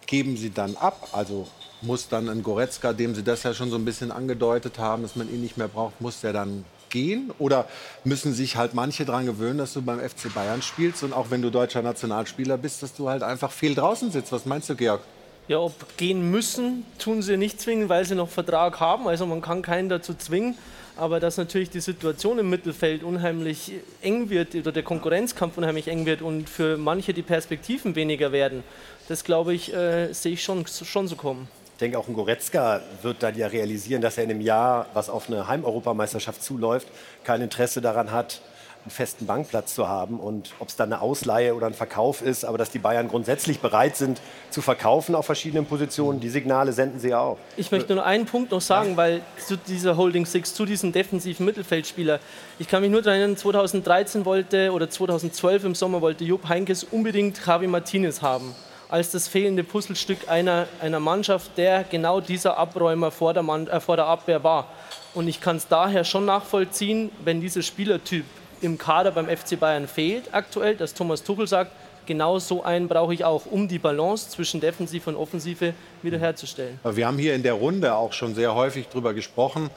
geben Sie dann ab? Also muss dann ein Goretzka, dem Sie das ja schon so ein bisschen angedeutet haben, dass man ihn nicht mehr braucht, muss der dann gehen? Oder müssen sich halt manche daran gewöhnen, dass du beim FC Bayern spielst und auch wenn du deutscher Nationalspieler bist, dass du halt einfach viel draußen sitzt? Was meinst du, Georg? Ja, ob gehen müssen, tun sie nicht zwingen, weil sie noch Vertrag haben. Also man kann keinen dazu zwingen aber dass natürlich die Situation im Mittelfeld unheimlich eng wird oder der Konkurrenzkampf unheimlich eng wird und für manche die Perspektiven weniger werden, das glaube ich, äh, sehe ich schon, schon so kommen. Ich denke, auch ein Goretzka wird dann ja realisieren, dass er in einem Jahr, was auf eine Heimeuropameisterschaft zuläuft, kein Interesse daran hat, einen festen Bankplatz zu haben. Und ob es dann eine Ausleihe oder ein Verkauf ist, aber dass die Bayern grundsätzlich bereit sind zu verkaufen auf verschiedenen Positionen, die Signale senden sie ja auch. Ich möchte nur einen Punkt noch sagen, weil zu dieser Holding Six, zu diesem defensiven Mittelfeldspieler, ich kann mich nur daran erinnern, 2013 wollte oder 2012 im Sommer wollte Jupp Heinkes unbedingt Javi Martinez haben als das fehlende Puzzlestück einer, einer Mannschaft, der genau dieser Abräumer vor der, Mann, äh, vor der Abwehr war. Und ich kann es daher schon nachvollziehen, wenn dieser Spielertyp im Kader beim FC Bayern fehlt aktuell, dass Thomas Tuchel sagt, genau so einen brauche ich auch, um die Balance zwischen Defensive und Offensive wiederherzustellen. Wir haben hier in der Runde auch schon sehr häufig darüber gesprochen,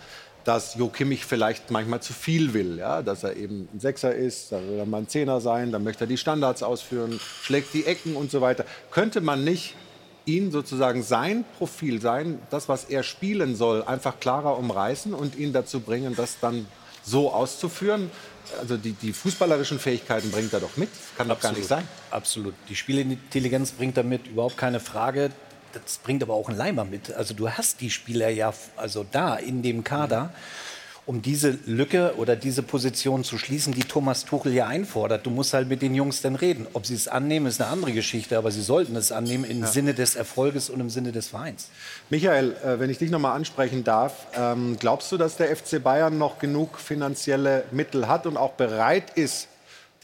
dass Jo Kimmich vielleicht manchmal zu viel will, ja? dass er eben ein Sechser ist, dann will er mal ein Zehner sein, dann möchte er die Standards ausführen, schlägt die Ecken und so weiter. Könnte man nicht ihn sozusagen sein Profil, sein, das, was er spielen soll, einfach klarer umreißen und ihn dazu bringen, das dann so auszuführen? Also die, die fußballerischen Fähigkeiten bringt er doch mit. Kann doch gar nicht sein. Absolut. Die Spielintelligenz bringt er mit, überhaupt keine Frage. Das bringt aber auch ein Leimer mit. Also du hast die Spieler ja also da in dem Kader. Mhm um diese Lücke oder diese Position zu schließen, die Thomas Tuchel ja einfordert. Du musst halt mit den Jungs dann reden. Ob sie es annehmen, ist eine andere Geschichte, aber sie sollten es annehmen im ja. Sinne des Erfolges und im Sinne des Vereins. Michael, äh, wenn ich dich noch mal ansprechen darf, ähm, glaubst du, dass der FC Bayern noch genug finanzielle Mittel hat und auch bereit ist,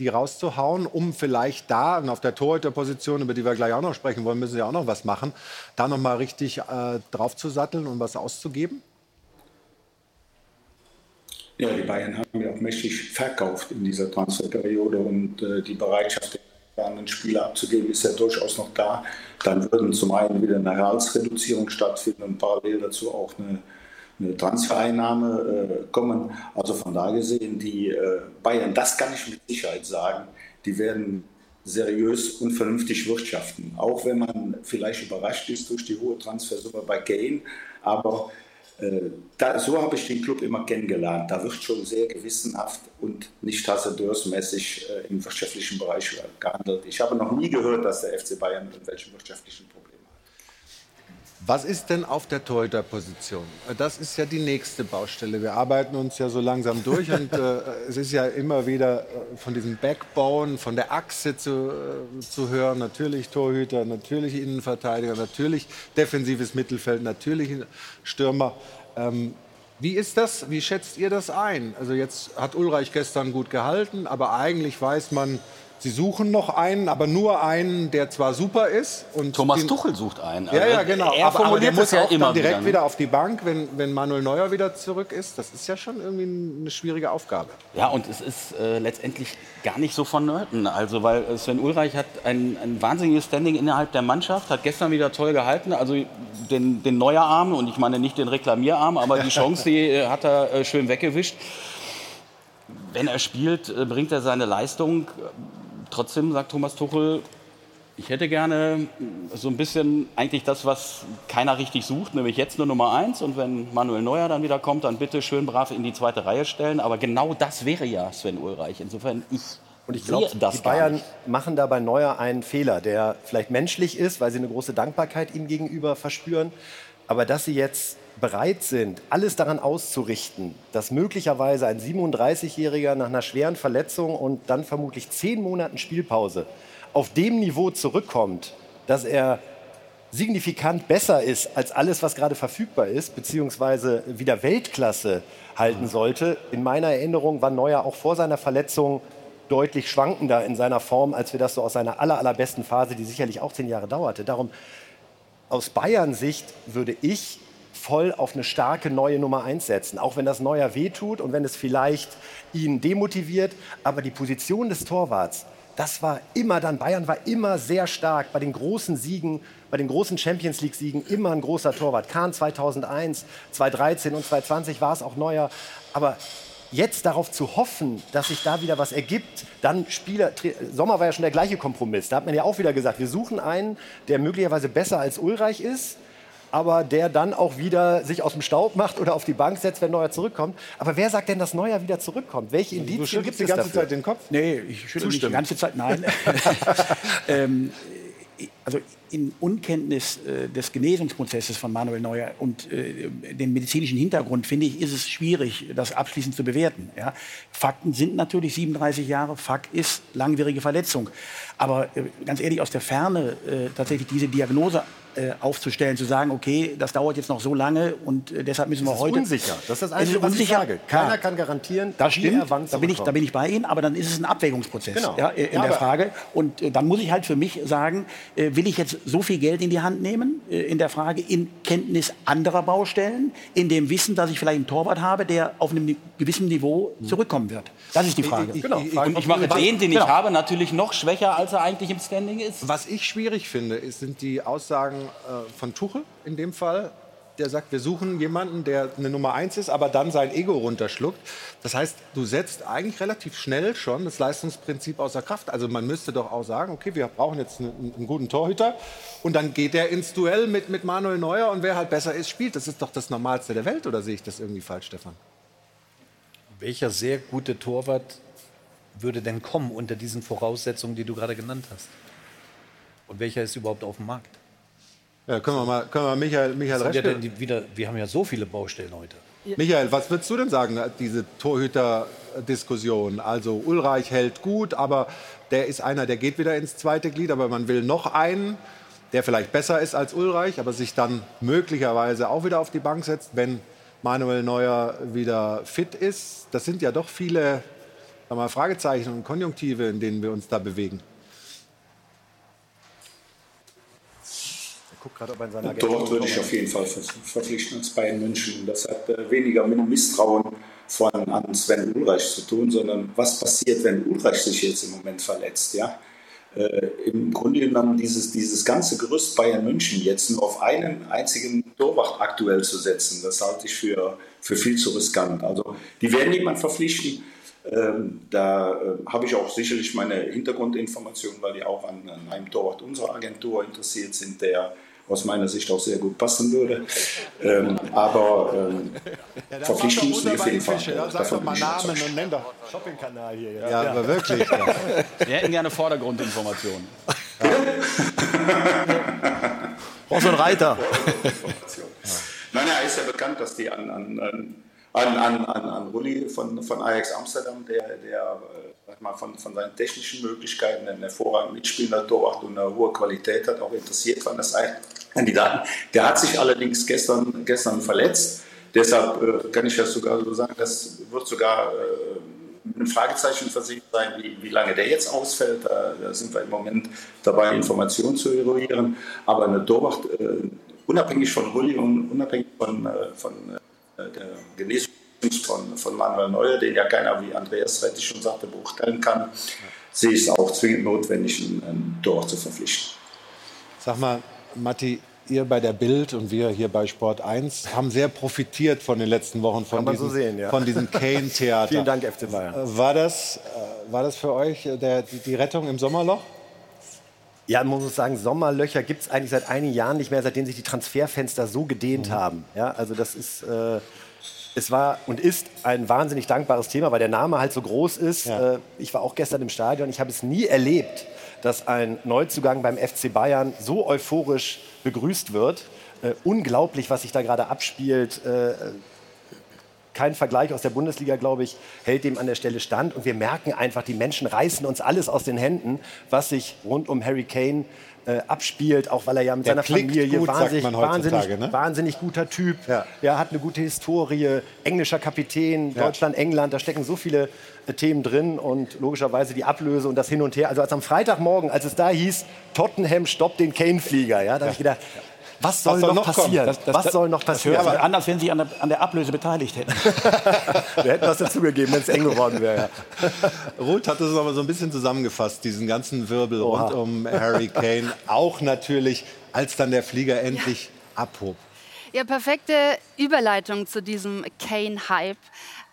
die rauszuhauen, um vielleicht da und auf der Torhüterposition, über die wir gleich auch noch sprechen wollen, müssen sie auch noch was machen, da noch mal richtig äh, drauf zu satteln und was auszugeben? Ja, die Bayern haben ja auch mächtig verkauft in dieser Transferperiode und äh, die Bereitschaft, den Spieler abzugeben, ist ja durchaus noch da. Dann würden zum einen wieder eine Gehaltsreduzierung stattfinden und parallel dazu auch eine, eine Transfereinnahme äh, kommen. Also von da gesehen, die äh, Bayern, das kann ich mit Sicherheit sagen, die werden seriös und vernünftig wirtschaften. Auch wenn man vielleicht überrascht ist durch die hohe Transfersumme bei Gain, aber da, so habe ich den Club immer kennengelernt. Da wird schon sehr gewissenhaft und nicht hasardeursmäßig äh, im wirtschaftlichen Bereich gehandelt. Ich habe noch nie gehört, dass der FC Bayern irgendwelche wirtschaftlichen was ist denn auf der Torhüterposition? Das ist ja die nächste Baustelle. Wir arbeiten uns ja so langsam durch und äh, es ist ja immer wieder äh, von diesem Backbone, von der Achse zu, äh, zu hören. Natürlich Torhüter, natürlich Innenverteidiger, natürlich defensives Mittelfeld, natürlich Stürmer. Ähm, wie ist das? Wie schätzt ihr das ein? Also jetzt hat Ulreich gestern gut gehalten, aber eigentlich weiß man, Sie suchen noch einen, aber nur einen, der zwar super ist. Und Thomas den, Tuchel sucht einen. Also ja, ja, genau. Er aber, aber der muss ja auch immer direkt wieder, ne? wieder, auf die Bank, wenn, wenn Manuel Neuer wieder zurück ist. Das ist ja schon irgendwie eine schwierige Aufgabe. Ja, und es ist äh, letztendlich gar nicht so vonnöten. Also, weil Sven Ulreich hat ein, ein wahnsinniges Standing innerhalb der Mannschaft, hat gestern wieder toll gehalten. Also den, den Neuer-Arm, und ich meine nicht den Reklamierarm, aber die (laughs) Chance, die äh, hat er äh, schön weggewischt. Wenn er spielt, äh, bringt er seine Leistung trotzdem sagt Thomas Tuchel, ich hätte gerne so ein bisschen eigentlich das, was keiner richtig sucht, nämlich jetzt nur Nummer eins. Und wenn Manuel Neuer dann wieder kommt, dann bitte schön brav in die zweite Reihe stellen. Aber genau das wäre ja Sven Ulreich. Insofern, ich und ich glaube, die Bayern machen da bei Neuer einen Fehler, der vielleicht menschlich ist, weil sie eine große Dankbarkeit ihm gegenüber verspüren. Aber dass sie jetzt bereit sind, alles daran auszurichten, dass möglicherweise ein 37-Jähriger nach einer schweren Verletzung und dann vermutlich zehn Monaten Spielpause auf dem Niveau zurückkommt, dass er signifikant besser ist als alles, was gerade verfügbar ist, beziehungsweise wieder Weltklasse halten sollte. In meiner Erinnerung war Neuer auch vor seiner Verletzung deutlich schwankender in seiner Form, als wir das so aus seiner aller, allerbesten Phase, die sicherlich auch zehn Jahre dauerte. Darum, aus Bayern-Sicht würde ich voll auf eine starke neue Nummer 1 setzen. Auch wenn das Neuer wehtut und wenn es vielleicht ihn demotiviert. Aber die Position des Torwarts, das war immer dann, Bayern war immer sehr stark bei den großen Siegen, bei den großen Champions League-Siegen, immer ein großer Torwart. Kahn 2001, 2013 und 2020 war es auch Neuer. Aber jetzt darauf zu hoffen, dass sich da wieder was ergibt, dann Spieler, Sommer war ja schon der gleiche Kompromiss. Da hat man ja auch wieder gesagt, wir suchen einen, der möglicherweise besser als Ulreich ist, aber der dann auch wieder sich aus dem Staub macht oder auf die Bank setzt, wenn Neuer zurückkommt. Aber wer sagt denn, dass Neuer wieder zurückkommt? Welche Indizien gibt es die ganze dafür? Zeit den Kopf? Nee, ich schüttle nicht die ganze Zeit, nein. (laughs) ähm, also in Unkenntnis äh, des Genesungsprozesses von Manuel Neuer und äh, dem medizinischen Hintergrund, finde ich, ist es schwierig, das abschließend zu bewerten. Ja. Fakten sind natürlich 37 Jahre, Fakt ist langwierige Verletzung. Aber äh, ganz ehrlich, aus der Ferne äh, tatsächlich diese Diagnose äh, aufzustellen, zu sagen, okay, das dauert jetzt noch so lange und äh, deshalb müssen wir Das ist heute. unsicher. Das ist das Es Einzige, was ich unsicher. sage. Klar. Keiner kann garantieren, Das wie stimmt, er da bin, ich, da bin ich bei Ihnen, aber dann ist es ein Abwägungsprozess Genau. ja, in Ja, der Frage. Und äh, dann muss ich halt für mich sagen, äh, will ich jetzt so viel Geld in die Hand nehmen, äh, in der Frage, in Kenntnis anderer Baustellen, in dem Wissen, dass ich vielleicht einen Torwart habe, der auf einem gewissen Niveau zurückkommen wird. Das ist die Frage. Genau. Und ich mache den, den ich Genau. habe, natürlich noch schwächer, als er eigentlich im Standing ist. Was ich schwierig finde, ist, sind die Aussagen äh, von Tuchel in dem Fall. Der sagt, wir suchen jemanden, der eine Nummer eins ist, aber dann sein Ego runterschluckt. Das heißt, du setzt eigentlich relativ schnell schon das Leistungsprinzip außer Kraft. Also man müsste doch auch sagen, okay, wir brauchen jetzt einen, einen guten Torhüter und dann geht der ins Duell mit, mit Manuel Neuer und wer halt besser ist, spielt. Das ist doch das Normalste der Welt, oder sehe ich das irgendwie falsch, Stefan? Welcher sehr gute Torwart würde denn kommen unter diesen Voraussetzungen, die du gerade genannt hast? Und welcher ist überhaupt auf dem Markt? Ja, können wir mal, können wir mal Michael, Michael Sind ja Reschke- denn die wieder, wir haben ja so viele Baustellen heute. Michael, was würdest du denn sagen, diese Torhüter-Diskussion? Also Ulreich hält gut, aber der ist einer, der geht wieder ins zweite Glied, aber man will noch einen, der vielleicht besser ist als Ulreich, aber sich dann möglicherweise auch wieder auf die Bank setzt, wenn Manuel Neuer wieder fit ist. Das sind ja doch viele mal, Fragezeichen und Konjunktive, in denen wir uns da bewegen. Guck gerade, ob er in seiner Dort würde ich auf jeden Fall ver- verpflichten als Bayern München. Das hat äh, weniger mit dem Misstrauen von, an Sven Ulreich zu tun, sondern was passiert, wenn Ulreich sich jetzt im Moment verletzt. Ja? Äh, Im Grunde genommen dieses, dieses ganze Gerüst Bayern München jetzt nur auf einen einzigen Torwart aktuell zu setzen, das halte ich für, für viel zu riskant. Also die werden jemanden verpflichten. Ähm, da äh, habe ich auch sicherlich meine Hintergrundinformationen, weil die auch an, an einem Torwart unserer Agentur interessiert sind, der aus meiner Sicht auch sehr gut passen würde. Ähm, aber ähm, verpflichten müssen die auf jeden Fall. Sag Davon doch mal. Namen und nenn doch. Shoppingkanal hier. Ja, aber wirklich. Ja. Wir hätten gerne Vordergrundinformationen. Brauchst du einen Reiter? Nein, er ist ja bekannt, dass die an, an, an, an, an, an, an Rulli von, von Ajax Amsterdam, der, der äh, sag mal, von, von seinen technischen Möglichkeiten ein hervorragend mitspielender Torwart und eine hohe Qualität hat, auch interessiert waren. Das ein Kandidaten. Der hat sich allerdings gestern, gestern verletzt. Deshalb äh, kann ich das sogar so sagen, das wird sogar äh, einem Fragezeichen versehen sein, wie, wie lange der jetzt ausfällt. Da, da sind wir im Moment dabei, Informationen zu eruieren. Aber eine Torwart, äh, unabhängig von Rulli und unabhängig von, äh, von äh, der Genesung von, von Manuel Neuer, den ja keiner, wie Andreas Rettich schon sagte, beurteilen kann, sehe ich es auch zwingend notwendig, einen, Torwart zu verpflichten. Sag mal, Matti, ihr bei der Bild und wir hier bei Sport 1 haben sehr profitiert von den letzten Wochen von diesem, so sehen, ja. von diesem Kane-Theater. (laughs) Vielen Dank, FC Bayern. War das, äh, war das für euch äh, der, die, die Rettung im Sommerloch? Ja, man muss sagen, Sommerlöcher gibt es eigentlich seit einigen Jahren nicht mehr, seitdem sich die Transferfenster so gedehnt haben. Ja, also das ist, äh, es war und ist ein wahnsinnig dankbares Thema, weil der Name halt so groß ist. Ja. Äh, ich war auch gestern im Stadion, ich habe es nie erlebt, dass ein Neuzugang beim FC Bayern so euphorisch begrüßt wird. Äh, unglaublich, was sich da gerade abspielt. Äh, kein Vergleich aus der Bundesliga, glaube ich, hält dem an der Stelle stand. Und wir merken einfach, die Menschen reißen uns alles aus den Händen, was sich rund um Harry Kane äh, abspielt, auch weil er ja mit Der seiner Familie gut, wahnsinnig, wahnsinnig, ne? wahnsinnig guter Typ. Ja. Er hat eine gute Historie, englischer Kapitän, Ja. Deutschland, England, da stecken so viele äh, Themen drin und logischerweise die Ablöse und das Hin und Her. Also als am Freitagmorgen, als es da hieß, Tottenham stoppt den Kane-Flieger, ja, da habe ich gedacht, was soll, soll noch noch passieren? Das, das, was soll noch passieren? sich an, als wenn Sie an der, an der Ablöse beteiligt hätten. (laughs) Wir hätten was dazugegeben, wenn es eng geworden wäre. Ja. Ruth hat es aber so ein bisschen zusammengefasst, diesen ganzen Wirbel Oha. rund um Harry Kane. Auch natürlich, als dann der Flieger endlich abhob. Ja, perfekte Überleitung zu diesem Kane-Hype.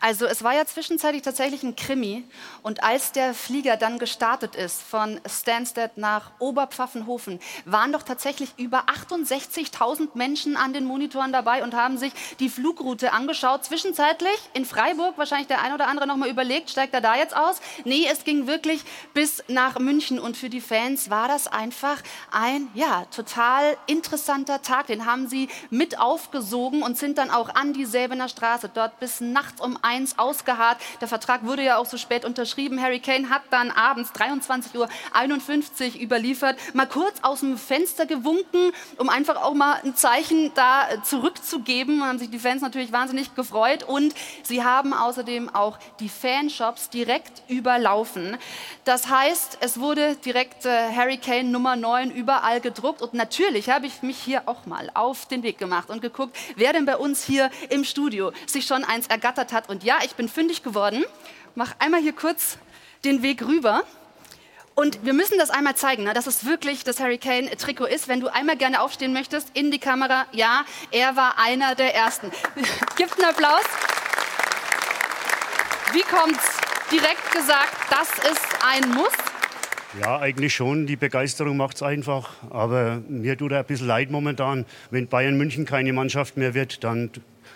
Also es war ja zwischenzeitlich tatsächlich ein Krimi und als der Flieger dann gestartet ist von Stansted nach Oberpfaffenhofen, waren doch tatsächlich über 68.000 Menschen an den Monitoren dabei und haben sich die Flugroute angeschaut. Zwischenzeitlich in Freiburg, wahrscheinlich der ein oder andere noch mal überlegt, steigt er da jetzt aus? Nee, es ging wirklich bis nach München und für die Fans war das einfach ein ja, total interessanter Tag. Den haben sie mit aufgesogen und sind dann auch an die Säbener Straße dort bis nachts um eins ausgeharrt. Der Vertrag wurde ja auch so spät unterschrieben. Harry Kane hat dann abends 23.51 Uhr überliefert, mal kurz aus dem Fenster gewunken, um einfach auch mal ein Zeichen da äh, zurückzugeben. Da haben sich die Fans natürlich wahnsinnig gefreut und sie haben außerdem auch die Fanshops direkt überlaufen. Das heißt, es wurde direkt äh, Harry Kane Nummer 9 überall gedruckt und natürlich habe ich mich hier auch mal auf den Weg gemacht und geguckt, wer denn bei uns hier im Studio sich schon eins ergattert hat. Und ja, ich bin fündig geworden. Mach einmal hier kurz den Weg rüber. Und wir müssen das einmal zeigen, ne, dass es wirklich das Harry Kane-Trikot ist. Wenn du einmal gerne aufstehen möchtest, in die Kamera, ja, er war einer der Ersten. (laughs) Gibt einen Applaus. Wie kommt's? Direkt gesagt, das ist ein Muss. Ja, eigentlich schon. Die Begeisterung macht es einfach. Aber mir tut er ein bisschen leid momentan. Wenn Bayern München keine Mannschaft mehr wird, dann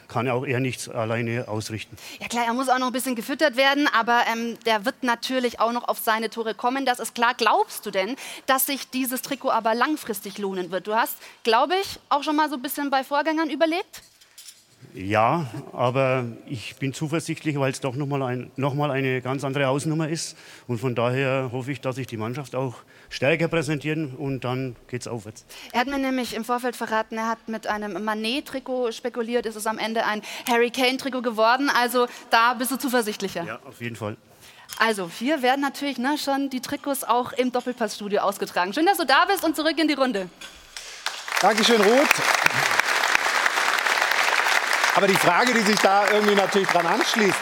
kann auch er nichts alleine ausrichten. Ja klar, er muss auch noch ein bisschen gefüttert werden, aber ähm, der wird natürlich auch noch auf seine Tore kommen. Das ist klar. Glaubst du denn, dass sich dieses Trikot aber langfristig lohnen wird? Du hast, glaube ich, auch schon mal so ein bisschen bei Vorgängern überlegt? Ja, aber ich bin zuversichtlich, weil es doch nochmal ein, noch mal eine ganz andere Hausnummer ist. Und von daher hoffe ich, dass sich die Mannschaft auch stärker präsentieren und dann geht es aufwärts. Er hat mir nämlich im Vorfeld verraten, er hat mit einem Manet-Trikot spekuliert. Ist es am Ende ein Harry Kane-Trikot geworden? Also da bist du zuversichtlicher. Ja, auf jeden Fall. Also hier werden natürlich ne, schon die Trikots auch im Doppelpassstudio ausgetragen. Schön, dass du da bist und zurück in die Runde. Dankeschön, Ruth. Aber die Frage, die sich da irgendwie natürlich dran anschließt,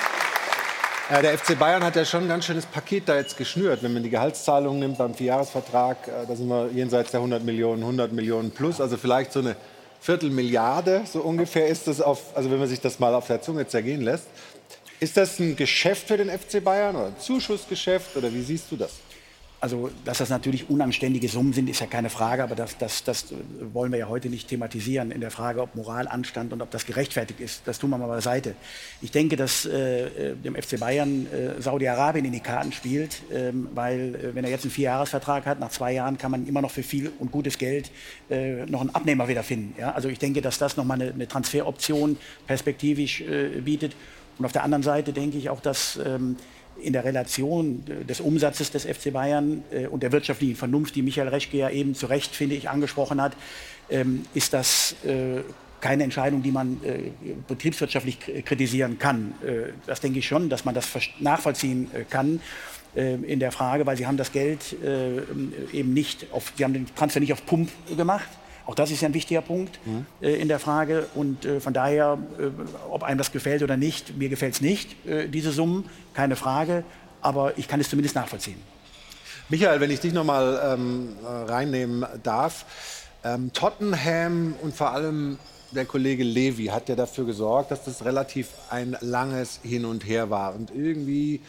äh, der FC Bayern hat ja schon ein ganz schönes Paket da jetzt geschnürt. Wenn man die Gehaltszahlungen nimmt beim Vierjahresvertrag, äh, da sind wir jenseits der 100 Millionen, 100 Millionen plus, also vielleicht so eine Viertelmilliarde, so ungefähr ist das auf, also wenn man sich das mal auf der Zunge zergehen lässt. Ist das ein Geschäft für den FC Bayern oder ein Zuschussgeschäft oder wie siehst du das? Also, dass das natürlich unanständige Summen sind, ist ja keine Frage, aber das, das, das wollen wir ja heute nicht thematisieren in der Frage, ob Moral anstand und ob das gerechtfertigt ist. Das tun wir mal beiseite. Ich denke, dass äh, dem FC Bayern äh, Saudi-Arabien in die Karten spielt, ähm, weil äh, wenn er jetzt einen Vierjahresvertrag hat, nach zwei Jahren kann man immer noch für viel und gutes Geld äh, noch einen Abnehmer wieder finden. Ja? Also ich denke, dass das nochmal eine, eine Transferoption perspektivisch äh, bietet. Und auf der anderen Seite denke ich auch, dass ähm, in der Relation äh, des Umsatzes des FC Bayern äh, und der wirtschaftlichen Vernunft, die Michael Reschke ja eben zu Recht, finde ich, angesprochen hat, ähm, ist das äh, keine Entscheidung, die man betriebswirtschaftlich kritisieren kann. Das denke ich schon, dass man das nachvollziehen kann in der Frage, weil sie haben das Geld eben nicht auf, sie haben den Transfer nicht auf Pump gemacht. Auch das ist ein wichtiger Punkt äh, in der Frage. Und äh, von daher, äh, ob einem das gefällt oder nicht, mir gefällt es nicht, äh, diese Summen, keine Frage. Aber ich kann es zumindest nachvollziehen. Michael, wenn ich dich noch mal ähm, äh, reinnehmen darf. Ähm, Tottenham und vor allem der Kollege Levi hat ja dafür gesorgt, dass das relativ ein langes Hin und Her war. Und irgendwie,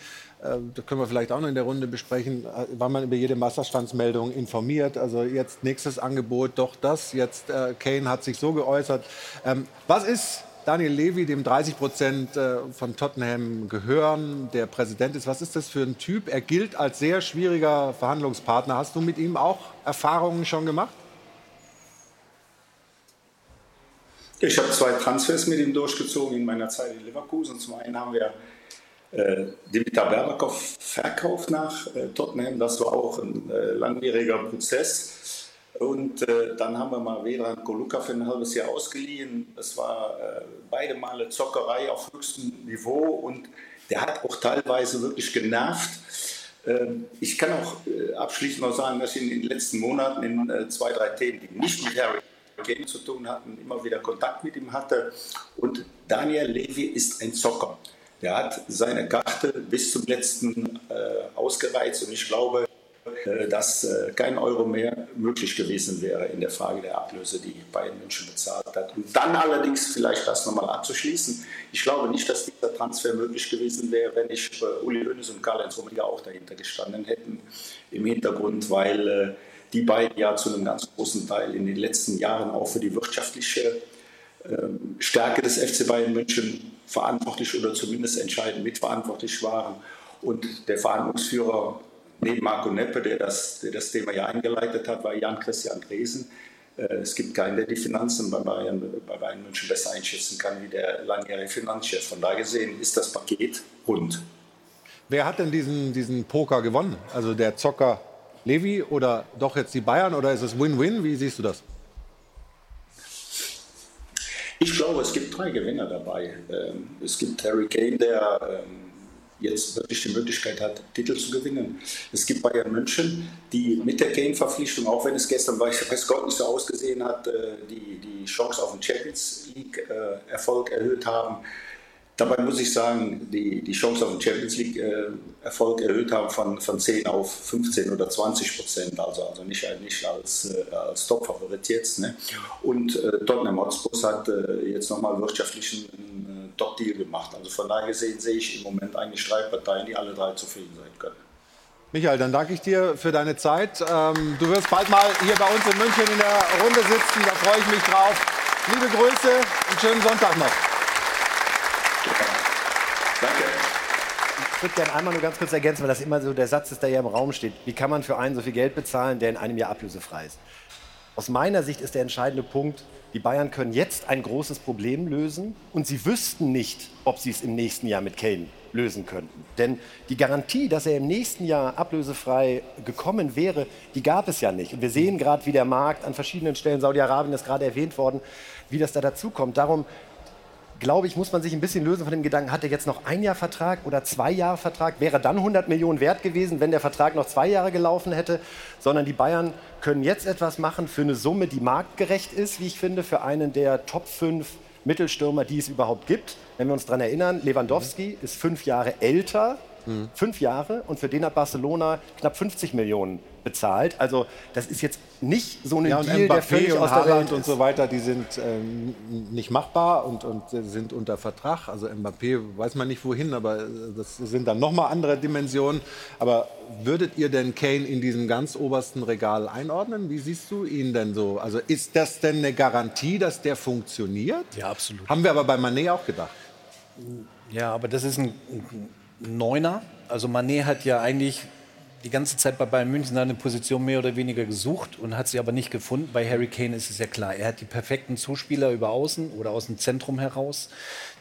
äh, das können wir vielleicht auch noch in der Runde besprechen, äh, war man über jede Wasserstandsmeldung informiert. Also jetzt nächstes Angebot, doch das. Jetzt äh, Kane hat sich so geäußert. Ähm, was ist Daniel Levy, dem 30 Prozent äh, von Tottenham gehören, der Präsident ist. Was ist das für ein Typ? Er gilt als sehr schwieriger Verhandlungspartner. Hast du mit ihm auch Erfahrungen schon gemacht? Ich habe zwei Transfers mit ihm durchgezogen in meiner Zeit in Leverkusen. Zum einen haben wir äh, Dimitar Berbatov verkauft nach äh, Tottenham. Das war auch ein äh, langwieriger Prozess. Und äh, dann haben wir mal Vedran Koluka für ein halbes Jahr ausgeliehen. Das war äh, beide Male Zockerei auf höchstem Niveau und der hat auch teilweise wirklich genervt. Ähm, ich kann auch abschließend noch sagen, dass ich in den letzten Monaten in zwei, drei Themen, die nicht mit Harry Kane zu tun hatten, immer wieder Kontakt mit ihm hatte. Und Daniel Levy ist ein Zocker. Der hat seine Karte bis zum letzten äh, ausgereizt und ich glaube, äh, dass äh, kein Euro mehr möglich gewesen wäre in der Frage der Ablöse, die Bayern München bezahlt hat. Und dann allerdings vielleicht das nochmal abzuschließen. Ich glaube nicht, dass dieser Transfer möglich gewesen wäre, wenn nicht äh, Uli Hoeneß und Karl-Heinz Rummenigge auch dahinter gestanden hätten im Hintergrund, weil die beiden ja zu einem ganz großen Teil in den letzten Jahren auch für die wirtschaftliche Stärke des FC Bayern München verantwortlich oder zumindest entscheidend mitverantwortlich waren. Und der Verhandlungsführer neben Marco Neppe, der das, der das Thema ja eingeleitet hat, war Jan-Christian Dresen. Äh, es gibt keinen, der die Finanzen bei Bayern, bei Bayern München besser einschätzen kann wie der langjährige Finanzchef. Von da gesehen ist das Paket rund. Wer hat denn diesen, diesen Poker gewonnen? Also der Zocker Levi oder doch jetzt die Bayern oder ist es Win-Win? Wie siehst du das? Ich glaube, es gibt drei Gewinner dabei. Ähm, es gibt Harry Kane, der ähm, jetzt wirklich die Möglichkeit hat, Titel zu gewinnen. Es gibt Bayern München, die mit der Kane-Verpflichtung, auch wenn es gestern bei weiß Gott nicht so ausgesehen hat, äh, die, die Chance auf den Champions League-Erfolg äh, erhöht haben. Dabei muss ich sagen, die, die Chance auf den Champions League-Erfolg äh, erhöht haben von, von 10 auf 15 oder 20 Prozent, also, also nicht, nicht als, äh, als Top-Favorit jetzt. Ne? Und äh, Tottenham Hotspur hat äh, jetzt nochmal wirtschaftlichen äh, Top-Deal gemacht. Also von daher gesehen sehe ich im Moment eigentlich drei Parteien, die alle drei zufrieden sein können. Michael, dann danke ich dir für deine Zeit. Ähm, du wirst bald mal hier bei uns in München in der Runde sitzen, da freue ich mich drauf. Liebe Grüße, einen schönen Sonntag noch. Ich würde gerne einmal nur ganz kurz ergänzen, weil das immer so der Satz ist, der ja im Raum steht. Wie kann man für einen so viel Geld bezahlen, der in einem Jahr ablösefrei ist? Aus meiner Sicht ist der entscheidende Punkt, die Bayern können jetzt ein großes Problem lösen und sie wüssten nicht, ob sie es im nächsten Jahr mit Kane lösen könnten. Denn die Garantie, dass er im nächsten Jahr ablösefrei gekommen wäre, die gab es ja nicht. Und wir sehen gerade, wie der Markt an verschiedenen Stellen, Saudi-Arabien ist gerade erwähnt worden, wie das da dazu kommt. Darum glaube ich, muss man sich ein bisschen lösen von dem Gedanken, hat er jetzt noch ein Jahr Vertrag oder zwei Jahre Vertrag? Wäre dann 100 Millionen wert gewesen, wenn der Vertrag noch zwei Jahre gelaufen hätte? Sondern die Bayern können jetzt etwas machen für eine Summe, die marktgerecht ist, wie ich finde, für einen der Top 5 Mittelstürmer, die es überhaupt gibt. Wenn wir uns daran erinnern, Lewandowski ist fünf Jahre älter Mhm. Fünf Jahre und für den hat Barcelona knapp 50 Millionen bezahlt. Also das ist jetzt nicht so eine ja, Deal, Mbappé der völlig und aus der Haaland und so weiter, die sind ähm, nicht machbar und, und sind unter Vertrag. Also Mbappé weiß man nicht wohin, aber das sind dann nochmal andere Dimensionen. Aber würdet ihr denn Kane in diesem ganz obersten Regal einordnen? Wie siehst du ihn denn so? Also ist das denn eine Garantie, dass der funktioniert? Ja, absolut. Haben wir aber bei Manet auch gedacht. Ja, aber das ist ein, ein Neuner. Also Manet hat ja eigentlich die ganze Zeit bei Bayern München seine Position mehr oder weniger gesucht und hat sie aber nicht gefunden. Bei Harry Kane ist es ja klar, er hat die perfekten Zuspieler über außen oder aus dem Zentrum heraus.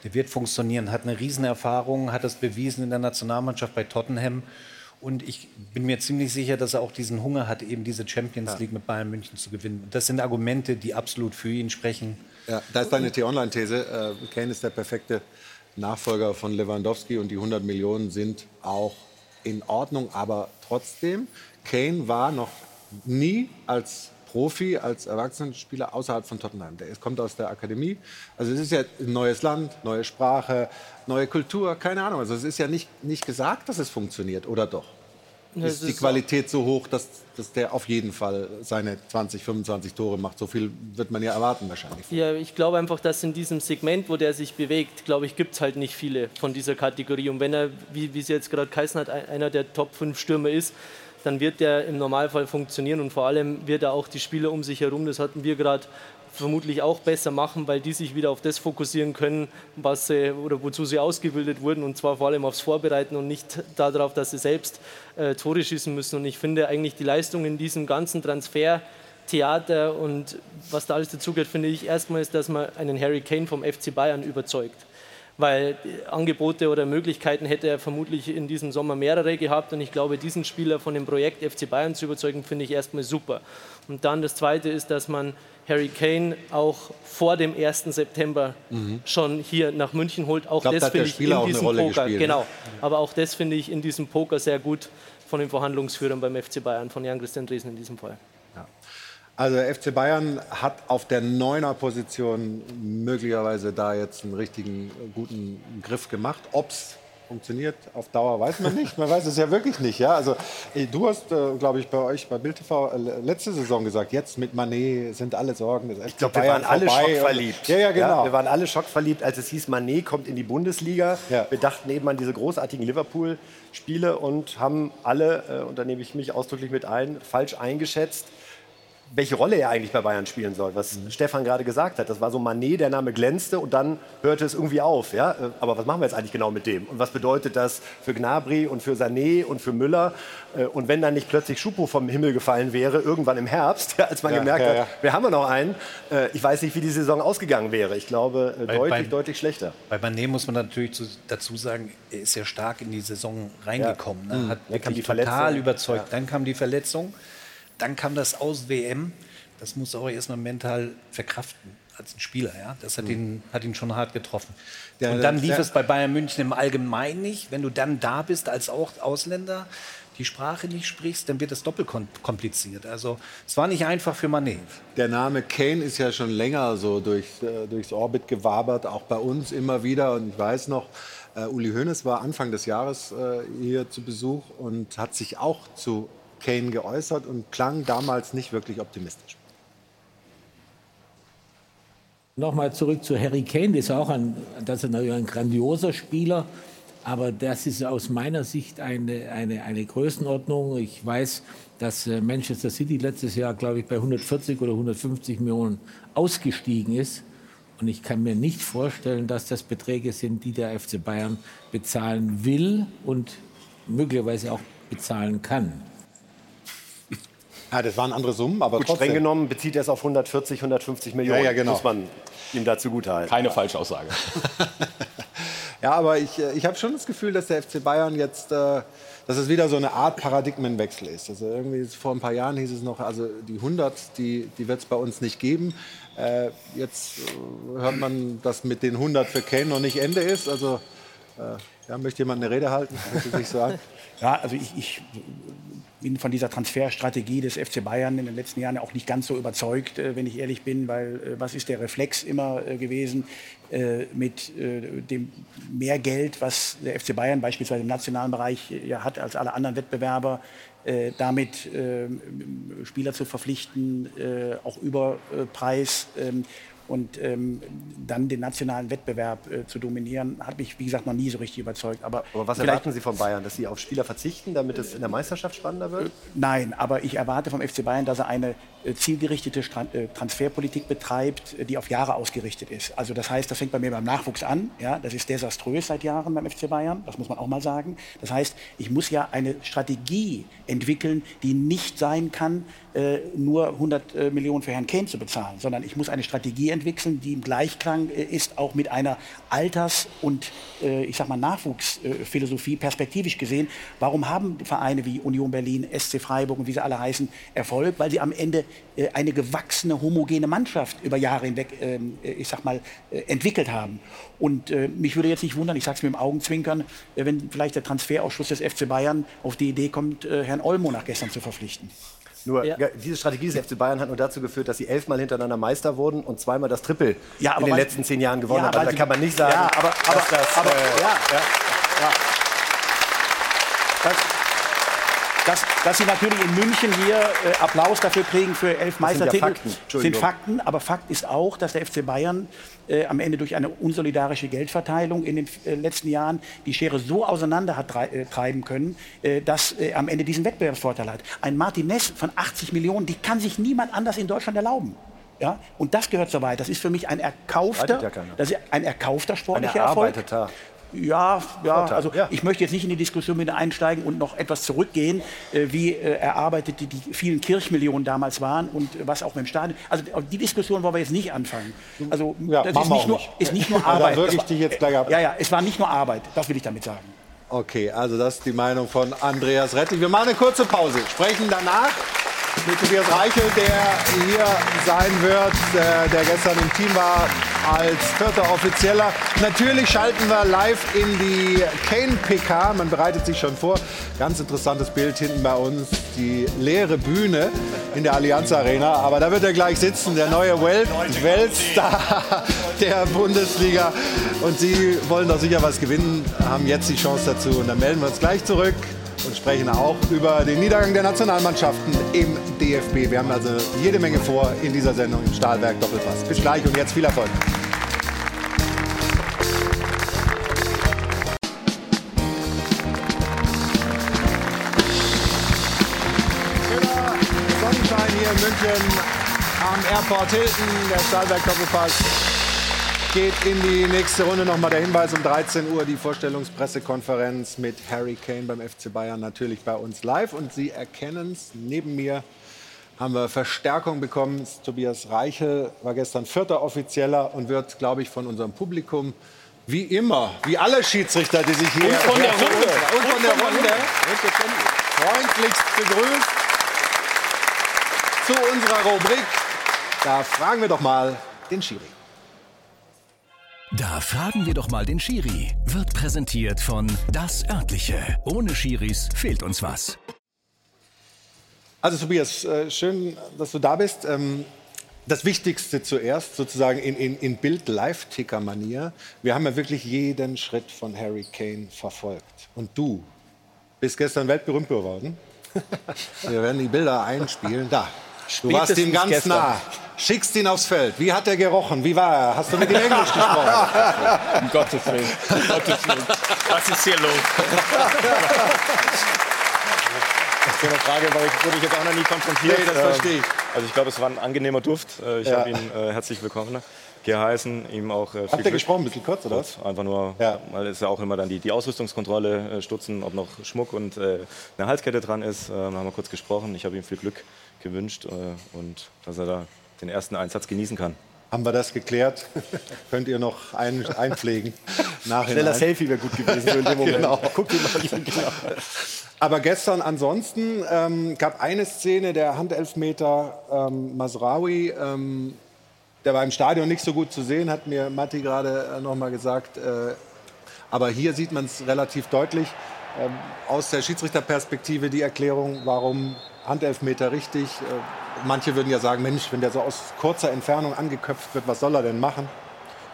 Der wird funktionieren, hat eine Riesenerfahrung, hat das bewiesen in der Nationalmannschaft bei Tottenham. Und ich bin mir ziemlich sicher, dass er auch diesen Hunger hat, eben diese Champions League mit Bayern München zu gewinnen. das sind Argumente, die absolut für ihn sprechen. Ja, da ist deine T-Online-These. Äh, Kane ist der perfekte Nachfolger von Lewandowski und die 100 Millionen sind auch in Ordnung. Aber trotzdem, Kane war noch nie als Profi, als Erwachsenenspieler außerhalb von Tottenham. Der kommt aus der Akademie. Also es ist ja ein neues Land, neue Sprache, neue Kultur, keine Ahnung. Also es ist ja nicht, nicht gesagt, dass es funktioniert, oder doch? Ist die Qualität so hoch, dass, dass der auf jeden Fall seine 20, 25 Tore macht. So viel wird man ja erwarten wahrscheinlich. Ja, ich glaube einfach, dass in diesem Segment, wo der sich bewegt, glaube ich, gibt es halt nicht viele von dieser Kategorie. Und wenn er, wie, wie es jetzt gerade geheißen hat, einer der Top 5 Stürmer ist, dann wird der im Normalfall funktionieren und vor allem wird er auch die Spieler um sich herum, das hatten wir gerade vermutlich auch besser machen, weil die sich wieder auf das fokussieren können, was sie, oder wozu sie ausgebildet wurden und zwar vor allem aufs Vorbereiten und nicht darauf, dass sie selbst äh, Tore schießen müssen. Und ich finde eigentlich die Leistung in diesem ganzen Transfer Theater und was da alles dazugehört, finde ich erstmal ist, dass man einen Harry Kane vom FC Bayern überzeugt. Weil Angebote oder Möglichkeiten hätte er vermutlich in diesem Sommer mehrere gehabt. Und ich glaube, diesen Spieler von dem Projekt FC Bayern zu überzeugen, finde ich erstmal super. Und dann das Zweite ist, dass man Harry Kane auch vor dem 1. September mhm. schon hier nach München holt. Auch glaub, das finde ich in diesem Poker. Gespielt, ne? genau. Aber auch das finde ich in diesem Poker sehr gut von den Verhandlungsführern beim FC Bayern, von Jan-Christian Driesen in diesem Fall. Also der FC Bayern hat auf der Neuner-Position möglicherweise da jetzt einen richtigen guten Griff gemacht. Ob es funktioniert auf Dauer, weiß man nicht. Man weiß es ja wirklich nicht. Ja? Also, du hast, äh, glaube ich, bei euch bei Bild TV äh, letzte Saison gesagt, jetzt mit Manet sind alle Sorgen Ich glaube, wir waren alle schockverliebt. Ja, ja, genau. Ja, wir waren alle schockverliebt, als es hieß, Manet kommt in die Bundesliga. Ja. Wir dachten eben an diese großartigen Liverpool-Spiele und haben alle, äh, und da nehme ich mich ausdrücklich mit ein, falsch eingeschätzt welche Rolle er eigentlich bei Bayern spielen soll, was mhm. Stefan gerade gesagt hat. Das war so Manet, der Name glänzte und dann hörte es irgendwie auf. Ja? Äh, aber was machen wir jetzt eigentlich genau mit dem? Und was bedeutet das für Gnabry und für Sané und für Müller? Äh, und wenn dann nicht plötzlich Schupo vom Himmel gefallen wäre, irgendwann im Herbst, (laughs) als man ja, gemerkt ja, hat, wir haben ja noch einen, äh, ich weiß nicht, wie die Saison ausgegangen wäre. Ich glaube, bei, deutlich, bei, deutlich schlechter. Bei Manet muss man natürlich dazu sagen, er ist ja stark in die Saison reingekommen. Ne? Mhm. Hat wirklich total überzeugt. Dann kam die Verletzung. Dann kam das aus WM. Das muss er auch erstmal mental verkraften als ein Spieler. Ja? Das hat, mhm. ihn, hat ihn schon hart getroffen. Ja, und dann lief ja. es bei Bayern München im Allgemeinen nicht. Wenn du dann da bist als auch Ausländer, die Sprache nicht sprichst, dann wird es doppelt kompliziert. Also es war nicht einfach für Manet. Der Name Kane ist ja schon länger so durch, äh, durchs Orbit gewabert, auch bei uns immer wieder. Und ich weiß noch, äh, Uli Hoeneß war Anfang des Jahres äh, hier zu Besuch und hat sich auch zu Kane geäußert und klang damals nicht wirklich optimistisch. Nochmal zurück zu Harry Kane, das ist auch ein, das ist ein grandioser Spieler, aber das ist aus meiner Sicht eine, eine, eine Größenordnung. Ich weiß, dass äh, Manchester City letztes Jahr, glaube ich, bei 140 oder 150 Millionen ausgestiegen ist. Und ich kann mir nicht vorstellen, dass das Beträge sind, die der FC Bayern bezahlen will und möglicherweise auch bezahlen kann. Ja, das waren andere Summen, aber Gut, streng genommen bezieht er es auf 140, 150 Millionen. Ja, ja, genau. Muss man ihm dazu gut halten. Keine Falschaussage. (laughs) ja, aber ich, äh, ich habe schon das Gefühl, dass der FC Bayern jetzt, äh, dass es wieder so eine Art Paradigmenwechsel ist. Also irgendwie vor ein paar Jahren hieß es noch, also die 100, die, die wird es bei uns nicht geben. Äh, jetzt äh, hört man, dass mit den 100 für Kane noch nicht Ende ist. Also äh, ja, möchte jemand eine Rede halten? Sich sagen? (laughs) ja, also ich, ich bin von dieser Transferstrategie des FC Bayern in den letzten Jahren auch nicht ganz so überzeugt, äh, wenn ich ehrlich bin, weil äh, was ist der Reflex immer äh, gewesen mit dem mehr Geld, was der FC Bayern beispielsweise im nationalen Bereich ja hat als alle anderen Wettbewerber, damit Spieler zu verpflichten, auch über Preis ähm, und ähm, dann den nationalen Wettbewerb äh, zu dominieren, hat mich, wie gesagt, noch nie so richtig überzeugt. Aber, aber was erwarten Sie von Bayern? Dass Sie auf Spieler verzichten, damit es in der Meisterschaft spannender wird? Äh, nein, aber ich erwarte vom FC Bayern, dass er eine zielgerichtete äh, Transferpolitik betreibt, die auf Jahre ausgerichtet ist. Also das heißt, das fängt bei mir beim Nachwuchs an. Ja, das ist desaströs seit Jahren beim FC Bayern, das muss man auch mal sagen. Das heißt, ich muss ja eine Strategie entwickeln, die nicht sein kann, äh, nur 100 äh, Millionen für Herrn Kane zu bezahlen, sondern ich muss eine Strategie entwickeln, die im Gleichklang äh, ist, auch mit einer Alters- und äh, ich sag mal Nachwuchsphilosophie perspektivisch gesehen. Warum haben Vereine wie Union Berlin, SC Freiburg und wie sie alle heißen Erfolg? Weil sie am Ende äh, eine gewachsene, homogene Mannschaft über Jahre hinweg, ähm, ich sag mal, entwickelt haben. Und mich würde jetzt nicht wundern, ich sage es mit dem Augenzwinkern, wenn vielleicht der Transferausschuss des FC Bayern auf die Idee kommt, Herrn Olmo nach gestern zu verpflichten. Nur ja. diese Strategie des FC Bayern hat nur dazu geführt, dass sie elfmal hintereinander Meister wurden und zweimal das Triple ja, in den letzten zehn Jahren gewonnen ja, haben. Also da kann man nicht sagen, ja, aber, aber, das, aber, äh, ja, ja, ja. Das, dass, dass, sie natürlich in München hier äh, Applaus dafür kriegen für elf Meistertitel, sind, ja Fakten. sind Fakten. Aber Fakt ist auch, dass der FC Bayern äh, am Ende durch eine unsolidarische Geldverteilung in den äh, letzten Jahren die Schere so auseinander hat äh, treiben können, äh, dass er am Ende diesen Wettbewerbsvorteil hat. Ein Martinez von 80 Millionen, die kann sich niemand anders in Deutschland erlauben. Ja? Und das gehört so weit. Das ist für mich ein erkaufter, ja das ist ein erkaufter sportlicher Erfolg. Ja, ja, Vorteil, also ja. ich möchte jetzt nicht in die Diskussion wieder einsteigen und noch etwas zurückgehen, äh, wie äh, erarbeitet die, die vielen Kirchmillionen damals waren und äh, was auch mit dem Stadion. Also die Diskussion wollen wir jetzt nicht anfangen. Also Ja, das ist nicht, nur, nicht. ist nicht nur (laughs) Arbeit. war- gleich ab. Ja, ja, es war nicht nur Arbeit. Das will ich damit sagen. Okay, also das ist die Meinung von Andreas Rettig. Wir machen eine kurze Pause, sprechen danach mit Tobias Reichel, der hier sein wird, äh, der gestern im Team war als vierter Offizieller. Natürlich schalten wir live in die Kane PK. Man bereitet sich schon vor. Ganz interessantes Bild hinten bei uns, die leere Bühne in der Allianz Arena. Aber da wird er gleich sitzen, der neue Welt Weltstar (laughs) der Bundesliga. Und Sie wollen doch sicher was gewinnen, haben jetzt die Chance dazu. Und dann melden wir uns gleich zurück und sprechen auch über den Niedergang der Nationalmannschaften im DFB. Wir haben also jede Menge vor in dieser Sendung im Stahlwerk Doppelpass. Bis gleich und jetzt viel Erfolg. Sonnenschein hier in München am Airport Hilton. Der Stahlwerk Doppelpass geht in die nächste Runde. Nochmal der Hinweis um 13 Uhr die Vorstellungspressekonferenz mit Harry Kane beim FC Bayern natürlich bei uns live. Und Sie erkennen es, neben mir haben wir Verstärkung bekommen. Tobias Reichel war gestern vierter Offizieller und wird, glaube ich, von unserem Publikum wie immer, wie alle Schiedsrichter, die sich hier Und von der Runde. und von der Runde freundlichst begrüßt zu unserer Rubrik. Da fragen wir doch mal den Schiri. Da fragen wir doch mal den Schiri. Wird präsentiert von Das Örtliche. Ohne Schiris fehlt uns was. Also Tobias, äh, schön, dass du da bist. Ähm, Das Wichtigste zuerst, sozusagen in, in, in Bild-Live-Ticker-Manier. Wir haben ja wirklich jeden Schritt von Harry Kane verfolgt. Und du bist gestern weltberühmt geworden. Wir werden die Bilder einspielen. Da. Du warst ihm Spätestens ganz gestern. nah. Schickst ihn aufs Feld. Wie hat er gerochen? Wie war er? Hast du mit ihm Englisch gesprochen? (laughs) Um Gottes Willen. Um Gottes Willen. Was ist hier los? So eine Frage weil ich, wurde ich jetzt auch noch nie konfrontiert. Nee, das Ähm, verstehe ich. Also ich glaube, es war ein angenehmer Duft. Äh, Ich Ja. habe ihn äh, herzlich willkommen geheißen, ihm auch äh, viel Habt ihr gesprochen, ein bisschen kurz, oder was? Kurz, Einfach nur, weil es ja auch immer dann die, die Ausrüstungskontrolle äh, stutzen, ob noch Schmuck und äh, eine Halskette dran ist. Äh, dann haben wir kurz gesprochen. Ich habe ihm viel Glück gewünscht äh, und dass er da den ersten Einsatz genießen kann. Haben wir das geklärt? (laughs) Könnt ihr noch ein, einpflegen? (laughs) Nachhinein. Schneller Selfie wäre gut gewesen so in dem Moment. Genau. (laughs) Guck dir mal genau. Aber gestern ansonsten ähm, gab eine Szene, der Handelfmeter ähm, Masraoui, ähm, der war im Stadion nicht so gut zu sehen, hat mir Matti gerade äh, noch mal gesagt. Äh, aber hier sieht man es relativ deutlich. Ähm, aus der Schiedsrichterperspektive die Erklärung, warum Handelfmeter richtig. Äh, manche würden ja sagen, Mensch, wenn der so aus kurzer Entfernung angeköpft wird, was soll er denn machen?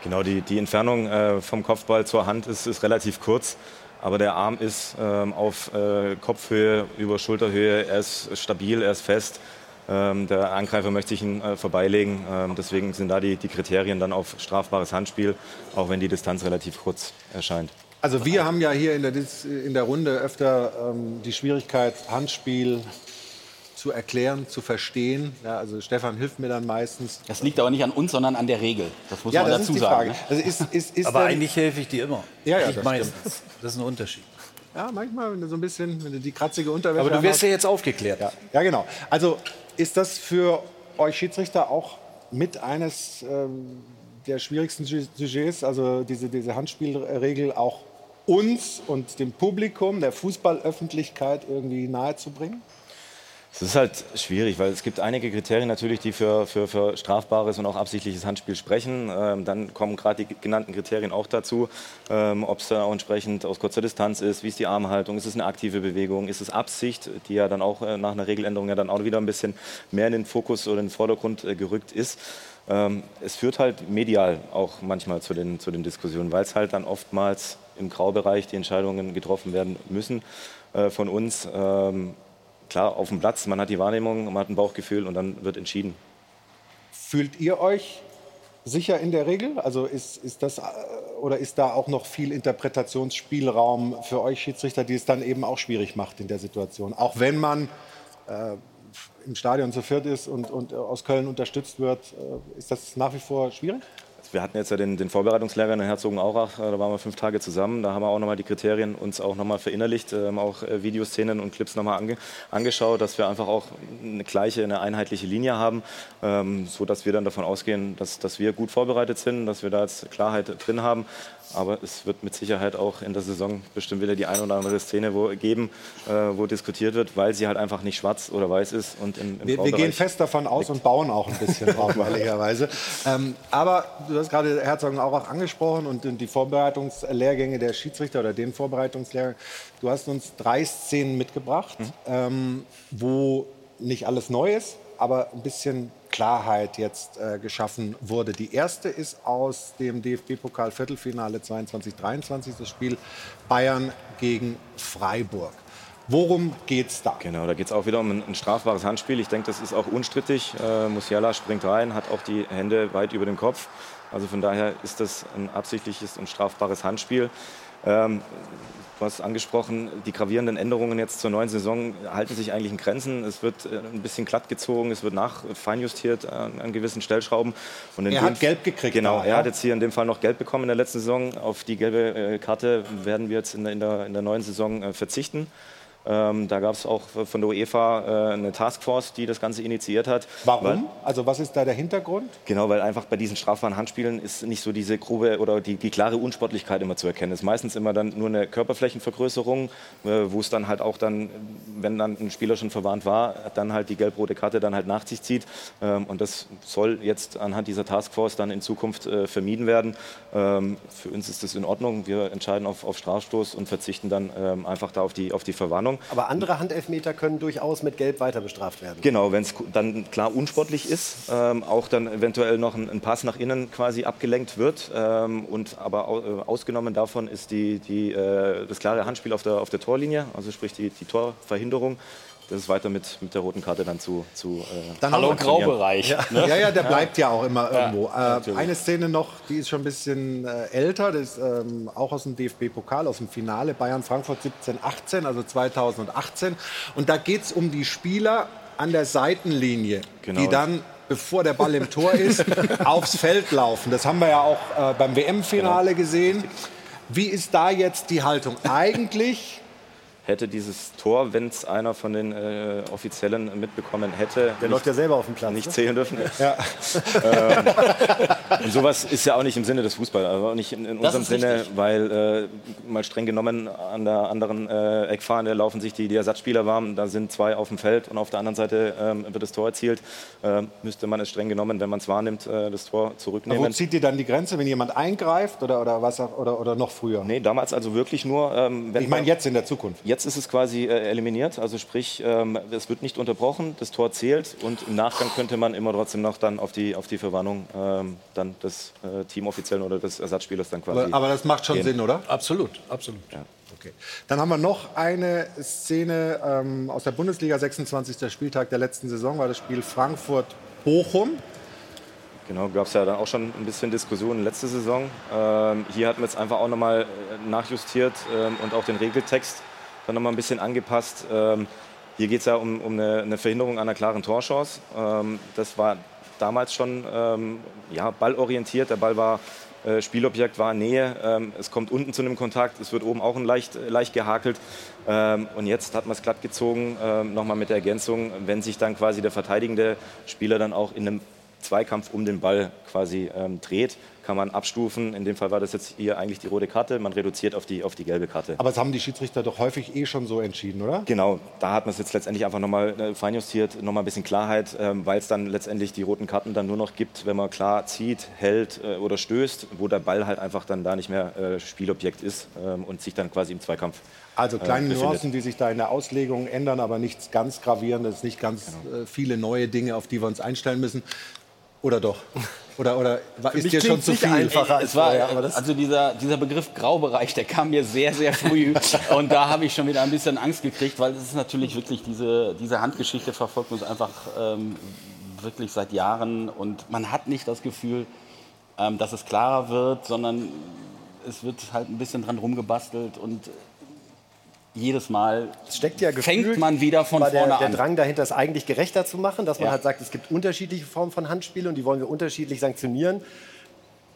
Genau, die, die Entfernung äh, vom Kopfball zur Hand ist, ist relativ kurz. Aber der Arm ist ähm, auf äh, Kopfhöhe, über Schulterhöhe, er ist stabil, er ist fest. Ähm, der Angreifer möchte sich ihn äh, vorbeilegen. Ähm, deswegen sind da die, die Kriterien dann auf strafbares Handspiel, auch wenn die Distanz relativ kurz erscheint. Also wir haben ja hier in der, in der Runde öfter ähm, die Schwierigkeit, Handspiel zu erklären, zu verstehen. Ja, also Stefan hilft mir dann meistens. Das liegt aber nicht an uns, sondern an der Regel. Das muss Ja, man das dazu ist die sagen. Frage. ne? Also ist, ist, ist Aber eigentlich helfe ich dir immer. Ja, ja, Nicht das meistens. Das ist ein Unterschied. Ja, manchmal, wenn du so ein bisschen, wenn du die kratzige Unterwäsche Aber du wirst ja jetzt aufgeklärt. Ja, ja, genau. Also ist das für euch Schiedsrichter auch mit eines ähm, der schwierigsten Su- Sujets, also diese, diese Handspielregel auch uns und dem Publikum, der Fußballöffentlichkeit irgendwie nahezubringen? Es ist halt schwierig, weil es gibt einige Kriterien natürlich, die für, für, für strafbares und auch absichtliches Handspiel sprechen. Ähm, dann kommen gerade die genannten Kriterien auch dazu, ähm, ob es da auch entsprechend aus kurzer Distanz ist, wie ist die Armhaltung, ist es eine aktive Bewegung, ist es Absicht, die ja dann auch äh, nach einer Regeländerung ja dann auch wieder ein bisschen mehr in den Fokus oder in den Vordergrund äh, gerückt ist. Ähm, es führt halt medial auch manchmal zu den, zu den Diskussionen, weil es halt dann oftmals im Graubereich die Entscheidungen getroffen werden müssen äh, von uns. Klar, auf dem Platz, man hat die Wahrnehmung, man hat ein Bauchgefühl und dann wird entschieden. Fühlt ihr euch sicher in der Regel? Also ist, ist das äh, oder ist da auch noch viel Interpretationsspielraum für euch Schiedsrichter, die es dann eben auch schwierig macht in der Situation? Auch wenn man äh, im Stadion zu viert ist und, und äh, aus Köln unterstützt wird, äh, ist das nach wie vor schwierig? Wir hatten jetzt ja den, den Vorbereitungslehrgang in Herzogenaurach, äh, da waren wir fünf Tage zusammen. Da haben wir auch nochmal die Kriterien uns auch nochmal verinnerlicht, ähm, auch äh, Videoszenen und Clips nochmal ange, angeschaut, dass wir einfach auch eine gleiche, eine einheitliche Linie haben, ähm, so dass wir dann davon ausgehen, dass, dass wir gut vorbereitet sind, dass wir da jetzt Klarheit drin haben. Aber es wird mit Sicherheit auch in der Saison bestimmt wieder die eine oder andere Szene wo, geben, äh, wo diskutiert wird, weil sie halt einfach nicht schwarz oder weiß ist. Und im, im Wir, wir gehen fest davon aus und bauen auch ein bisschen drauf, (laughs) ehrlicherweise. Ähm, aber du hast gerade Herzogenaurach angesprochen und die Vorbereitungslehrgänge der Schiedsrichter oder den Vorbereitungslehrgang. Du hast uns drei Szenen mitgebracht, ähm, wo nicht alles neu ist, aber ein bisschen Klarheit jetzt äh, geschaffen wurde. Die erste ist aus dem DFB-Pokal-Viertelfinale 22-23, das Spiel Bayern gegen Freiburg. Worum geht's da? Genau, da geht es auch wieder um ein, ein strafbares Handspiel. Ich denke, das ist auch unstrittig. Äh, Musiala springt rein, hat auch die Hände weit über dem Kopf. Also von daher ist das ein absichtliches und strafbares Handspiel. Ähm, du hast angesprochen, die gravierenden Änderungen jetzt zur neuen Saison halten sich eigentlich in Grenzen. Es wird äh, ein bisschen glatt gezogen, es wird nachfeinjustiert an, an gewissen Stellschrauben. Und in Er hat gelb gekriegt. Genau, da, er ja? hat jetzt hier in dem Fall noch Geld bekommen in der letzten Saison. Auf die gelbe äh, Karte werden wir jetzt in der, in der, in der neuen Saison äh, verzichten. Ähm, da gab es auch von der UEFA äh, eine Taskforce, die das Ganze initiiert hat. Weil, Warum? Also was ist da der Hintergrund? Genau, weil einfach bei diesen strafbaren Handspielen ist nicht so diese grobe oder die, die klare Unsportlichkeit immer zu erkennen. Es ist meistens immer dann nur eine Körperflächenvergrößerung, äh, wo es dann halt auch dann, wenn dann ein Spieler schon verwarnt war, dann halt die gelb-rote Karte dann halt nach sich zieht. Ähm, und das soll jetzt anhand dieser Taskforce dann in Zukunft äh, vermieden werden. Ähm, für uns ist das in Ordnung. Wir entscheiden auf, auf Strafstoß und verzichten dann ähm, einfach da auf die, auf die Verwarnung. Aber andere Handelfmeter können durchaus mit Gelb weiter bestraft werden. Genau, wenn es dann klar unsportlich ist, ähm, auch dann eventuell noch ein, ein Pass nach innen quasi abgelenkt wird. Ähm, und aber äh, ausgenommen davon ist die, die, äh, das klare Handspiel auf der, auf der Torlinie, also sprich die, die Torverhinderung. Das ist weiter mit, mit der roten Karte dann zu. zu äh, Dann Hallo, Graubereich. Ja, ne? ja, ja, der bleibt ja auch immer Ja, irgendwo. Äh, eine Szene noch, die ist schon ein bisschen äh, älter, das ist ähm, auch aus dem DFB-Pokal, aus dem Finale Bayern-Frankfurt 17-18, also 2018. Und da geht es um die Spieler an der Seitenlinie, Genau. die dann bevor der Ball im Tor ist, (laughs) aufs Feld laufen. Das haben wir ja auch äh, beim WM-Finale Genau. gesehen. Wie ist da jetzt die Haltung? Eigentlich hätte dieses Tor, wenn es einer von den äh, Offiziellen mitbekommen hätte, Der läuft ja selber auf dem Platz. nicht ne? zählen dürfen. Ja. (laughs) ähm, und sowas ist ja auch nicht im Sinne des Fußballs, also auch nicht in, in unserem Sinne, richtig. weil äh, mal streng genommen an der anderen äh, Eckfahne laufen sich die, die Ersatzspieler warm, da sind zwei auf dem Feld und auf der anderen Seite ähm, wird das Tor erzielt. Ähm, müsste man es streng genommen, wenn man es wahrnimmt, äh, das Tor Wo zurücknehmen. zieht ihr dann die Grenze, wenn jemand eingreift oder, oder, was, auch- oder, oder noch früher? Nee, damals also wirklich nur, ähm, wenn Ich meine jetzt in der Zukunft. Jetzt ist es quasi äh, eliminiert, also sprich, ähm, es wird nicht unterbrochen, das Tor zählt und im Nachgang könnte man immer trotzdem noch dann auf die, auf die Verwarnung ähm, dann des äh, Teamoffiziellen oder des Ersatzspielers dann quasi. Aber, aber das macht schon gehen. Sinn, oder? Absolut, absolut. Okay. Dann haben wir noch eine Szene ähm, aus der Bundesliga, 26. Spieltag der letzten Saison, war das Spiel Frankfurt-Bochum. Genau, gab es ja dann auch schon ein bisschen Diskussionen letzte Saison. Ähm, hier hatten wir jetzt einfach auch nochmal äh, nachjustiert ähm, und auch den Regeltext dann nochmal ein bisschen angepasst. Ähm, hier geht es ja um, um eine, eine Verhinderung einer klaren Torchance. Ähm, das war damals schon ähm, ja, ballorientiert. Der Ball war äh, Spielobjekt, war Nähe. Ähm, es kommt unten zu einem Kontakt. Es wird oben auch ein leicht, leicht gehakelt. Ähm, und jetzt hat man es glatt gezogen, ähm, nochmal mit der Ergänzung, wenn sich dann quasi der verteidigende Spieler dann auch in einem Zweikampf um den Ball quasi ähm, dreht, kann man abstufen. In dem Fall war das jetzt hier eigentlich die rote Karte. Man reduziert auf die, auf die gelbe Karte. Aber das haben die Schiedsrichter doch häufig eh schon so entschieden, oder? Genau, da hat man es jetzt letztendlich einfach nochmal äh, feinjustiert, nochmal ein bisschen Klarheit, ähm, weil es dann letztendlich die roten Karten dann nur noch gibt, wenn man klar zieht, hält äh, oder stößt, wo der Ball halt einfach dann da nicht mehr äh, Spielobjekt ist ähm, und sich dann quasi im Zweikampf Also kleine äh. Nuancen, die sich da in der Auslegung ändern, aber nichts ganz gravierendes, nicht ganz Genau. viele neue Dinge, auf die wir uns einstellen müssen. Oder doch? Oder, oder war, ist dir schon zu viel? einfacher als Es war, vorher, aber das also dieser, dieser Begriff Graubereich, der kam mir sehr, sehr früh. (laughs) und da habe ich schon wieder ein bisschen Angst gekriegt, weil es ist natürlich wirklich, diese, diese Handgeschichte verfolgt uns einfach ähm, wirklich seit Jahren. Und man hat nicht das Gefühl, ähm, dass es klarer wird, sondern es wird halt ein bisschen dran rumgebastelt und jedes Mal Es steckt ja fängt man wieder von war der, vorne der an. Drang dahinter, es eigentlich gerechter zu machen, dass man Ja. halt sagt, es gibt unterschiedliche Formen von Handspielen und die wollen wir unterschiedlich sanktionieren.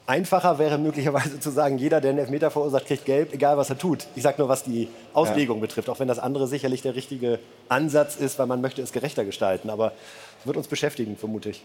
Einfacher wäre möglicherweise zu sagen, jeder, der einen Elfmeter verursacht, kriegt gelb, egal was er tut. Ich sage nur, was die Auslegung ja. betrifft, auch wenn das andere sicherlich der richtige Ansatz ist, weil man möchte es gerechter gestalten. Aber wird uns beschäftigen, vermute ich.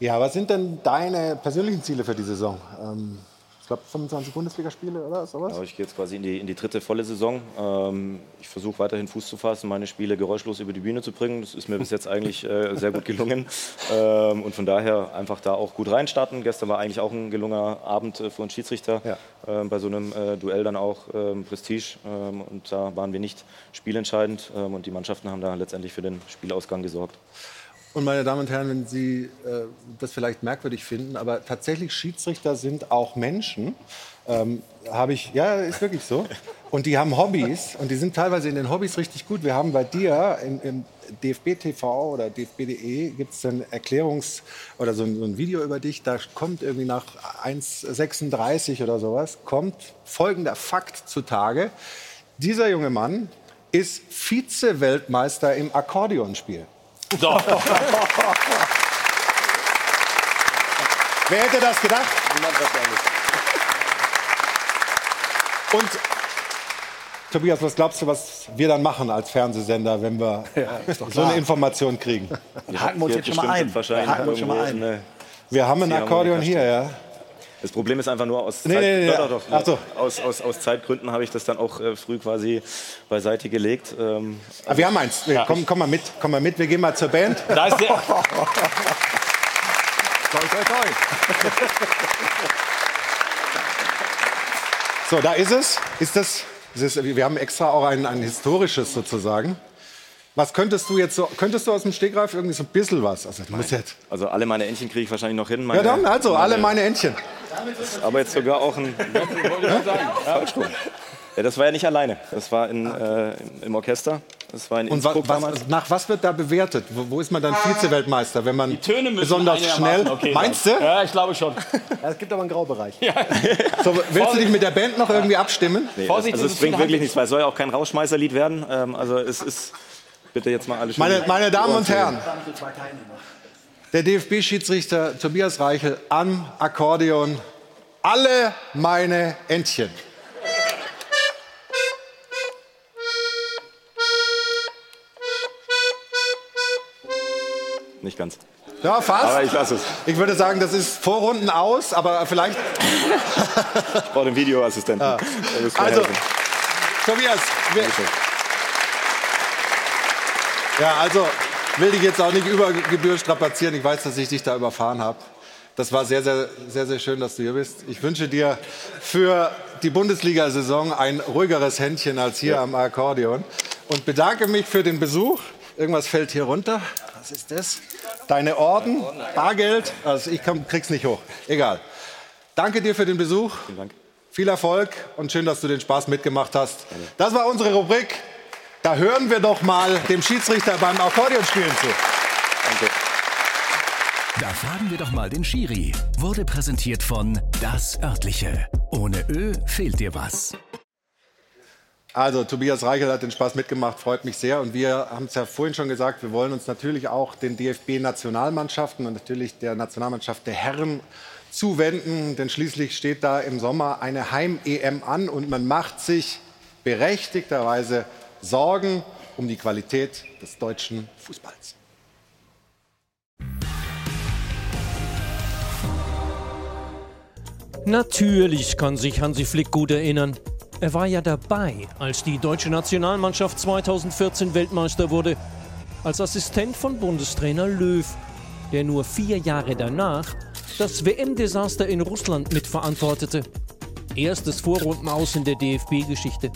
Ja, was sind denn deine persönlichen Ziele für die Saison? Ähm ich glaube, 25 Bundesligaspiele oder sowas? Ja, ich gehe jetzt quasi in die, in die dritte volle Saison. Ähm, ich versuche weiterhin Fuß zu fassen, meine Spiele geräuschlos über die Bühne zu bringen. Das ist mir bis jetzt eigentlich äh, sehr gut gelungen. Ähm, und von daher einfach da auch gut reinstarten. Gestern war eigentlich auch ein gelungener Abend äh, für uns Schiedsrichter. Ja. Ähm, bei so einem äh, Duell dann auch ähm, Prestige. Ähm, und da waren wir nicht spielentscheidend. Ähm, und die Mannschaften haben da letztendlich für den Spielausgang gesorgt. Und meine Damen und Herren, wenn Sie äh, das vielleicht merkwürdig finden, aber tatsächlich Schiedsrichter sind auch Menschen. Ähm, habe ich, ja, ist wirklich so. Und die haben Hobbys und die sind teilweise in den Hobbys richtig gut. Wir haben bei dir im, im DFB TV oder DFB.de gibt es ein Erklärungs- oder so ein, so ein, Video über dich. Da kommt irgendwie nach 1,36 oder sowas, kommt folgender Fakt zutage. Dieser junge Mann ist Vize-Weltmeister im Akkordeonspiel. So. (laughs) Wer hätte das gedacht? Niemand wahrscheinlich. Und Tobias, was glaubst du, was wir dann machen als Fernsehsender, wenn wir (laughs) ja, so eine Information kriegen? Haken wir uns jetzt schon mal ein. Haken wir uns schon mal ein. Wir haben ein Akkordeon hier, ja. Das Problem ist einfach nur aus, nee, Zeit, nee, nee, doch, doch, doch, so. aus, aus, aus, Zeitgründen habe ich das dann auch äh, früh quasi beiseite gelegt. Ähm, Aber wir haben eins. Ja. Komm, komm, mal mit, komm mal mit, wir gehen mal zur Band. Da ist der. (laughs) toi, toi, toi. so, da ist es. Ist das, ist, wir haben extra auch ein, ein historisches sozusagen. Was könntest du jetzt so, könntest du aus dem Stegreif irgendwie so ein bisschen was? Also, musst jetzt also alle meine Entchen kriege ich wahrscheinlich noch hin. Meine, ja dann, also alle meine Entchen. Aber jetzt sogar auch ein... (laughs) Falsch rum. Ja, das war ja nicht alleine. Das war in, äh, im Orchester. Das war in Und was, was, nach was wird da bewertet? Wo, wo ist man dann Vize-Weltmeister, wenn man Die Töne besonders schnell? Okay Meinst du? Ja, ich glaube schon. Ja, es gibt aber einen Graubereich. Ja. So, willst du dich mit der Band noch irgendwie abstimmen? Nee, Vorsicht, also es bringt wirklich nichts, weil es soll ja auch kein Rauschmeißerlied werden. Ähm, also es ist bitte jetzt mal alle meine, meine Damen und Herren, der DFB-Schiedsrichter Tobias Reichel am Akkordeon. Alle meine Entchen. Nicht ganz. Ja, fast. Aber ich lasse es. Ich würde sagen, das ist Vorrunden aus, aber vielleicht. (laughs) ich brauche den Videoassistenten. Ja. Also, Tobias, wir, ja, also will dich jetzt auch nicht über Gebühr strapazieren. Ich weiß, dass ich dich da überfahren habe. Das war sehr, sehr, sehr, sehr schön, dass du hier bist. Ich wünsche dir für die Bundesliga-Saison ein ruhigeres Händchen als hier ja. am Akkordeon und bedanke mich für den Besuch. Irgendwas fällt hier runter. Was ist das? Deine Orden, Bargeld. Also ich komm, krieg's nicht hoch. Egal. Danke dir für den Besuch. Vielen Dank. Viel Erfolg und schön, dass du den Spaß mitgemacht hast. Das war unsere Rubrik. Da hören wir doch mal dem Schiedsrichter beim Akkordeonspielen zu. Danke. Da fragen wir doch mal den Schiri. Wurde präsentiert von Das Örtliche. Ohne Ö fehlt dir was. Also Tobias Reichel hat den Spaß mitgemacht, freut mich sehr. Und wir haben es ja vorhin schon gesagt, wir wollen uns natürlich auch den DFB-Nationalmannschaften und natürlich der Nationalmannschaft der Herren zuwenden. Denn schließlich steht da im Sommer eine Heim-EM an und man macht sich berechtigterweise Sorgen um die Qualität des deutschen Fußballs. Natürlich kann sich Hansi Flick gut erinnern. Er war ja dabei, als die deutsche Nationalmannschaft 2014 Weltmeister wurde, als Assistent von Bundestrainer Löw, der nur vier Jahre danach das WM-Desaster in Russland mitverantwortete. Erstes Vorrundenaus in der DFB-Geschichte.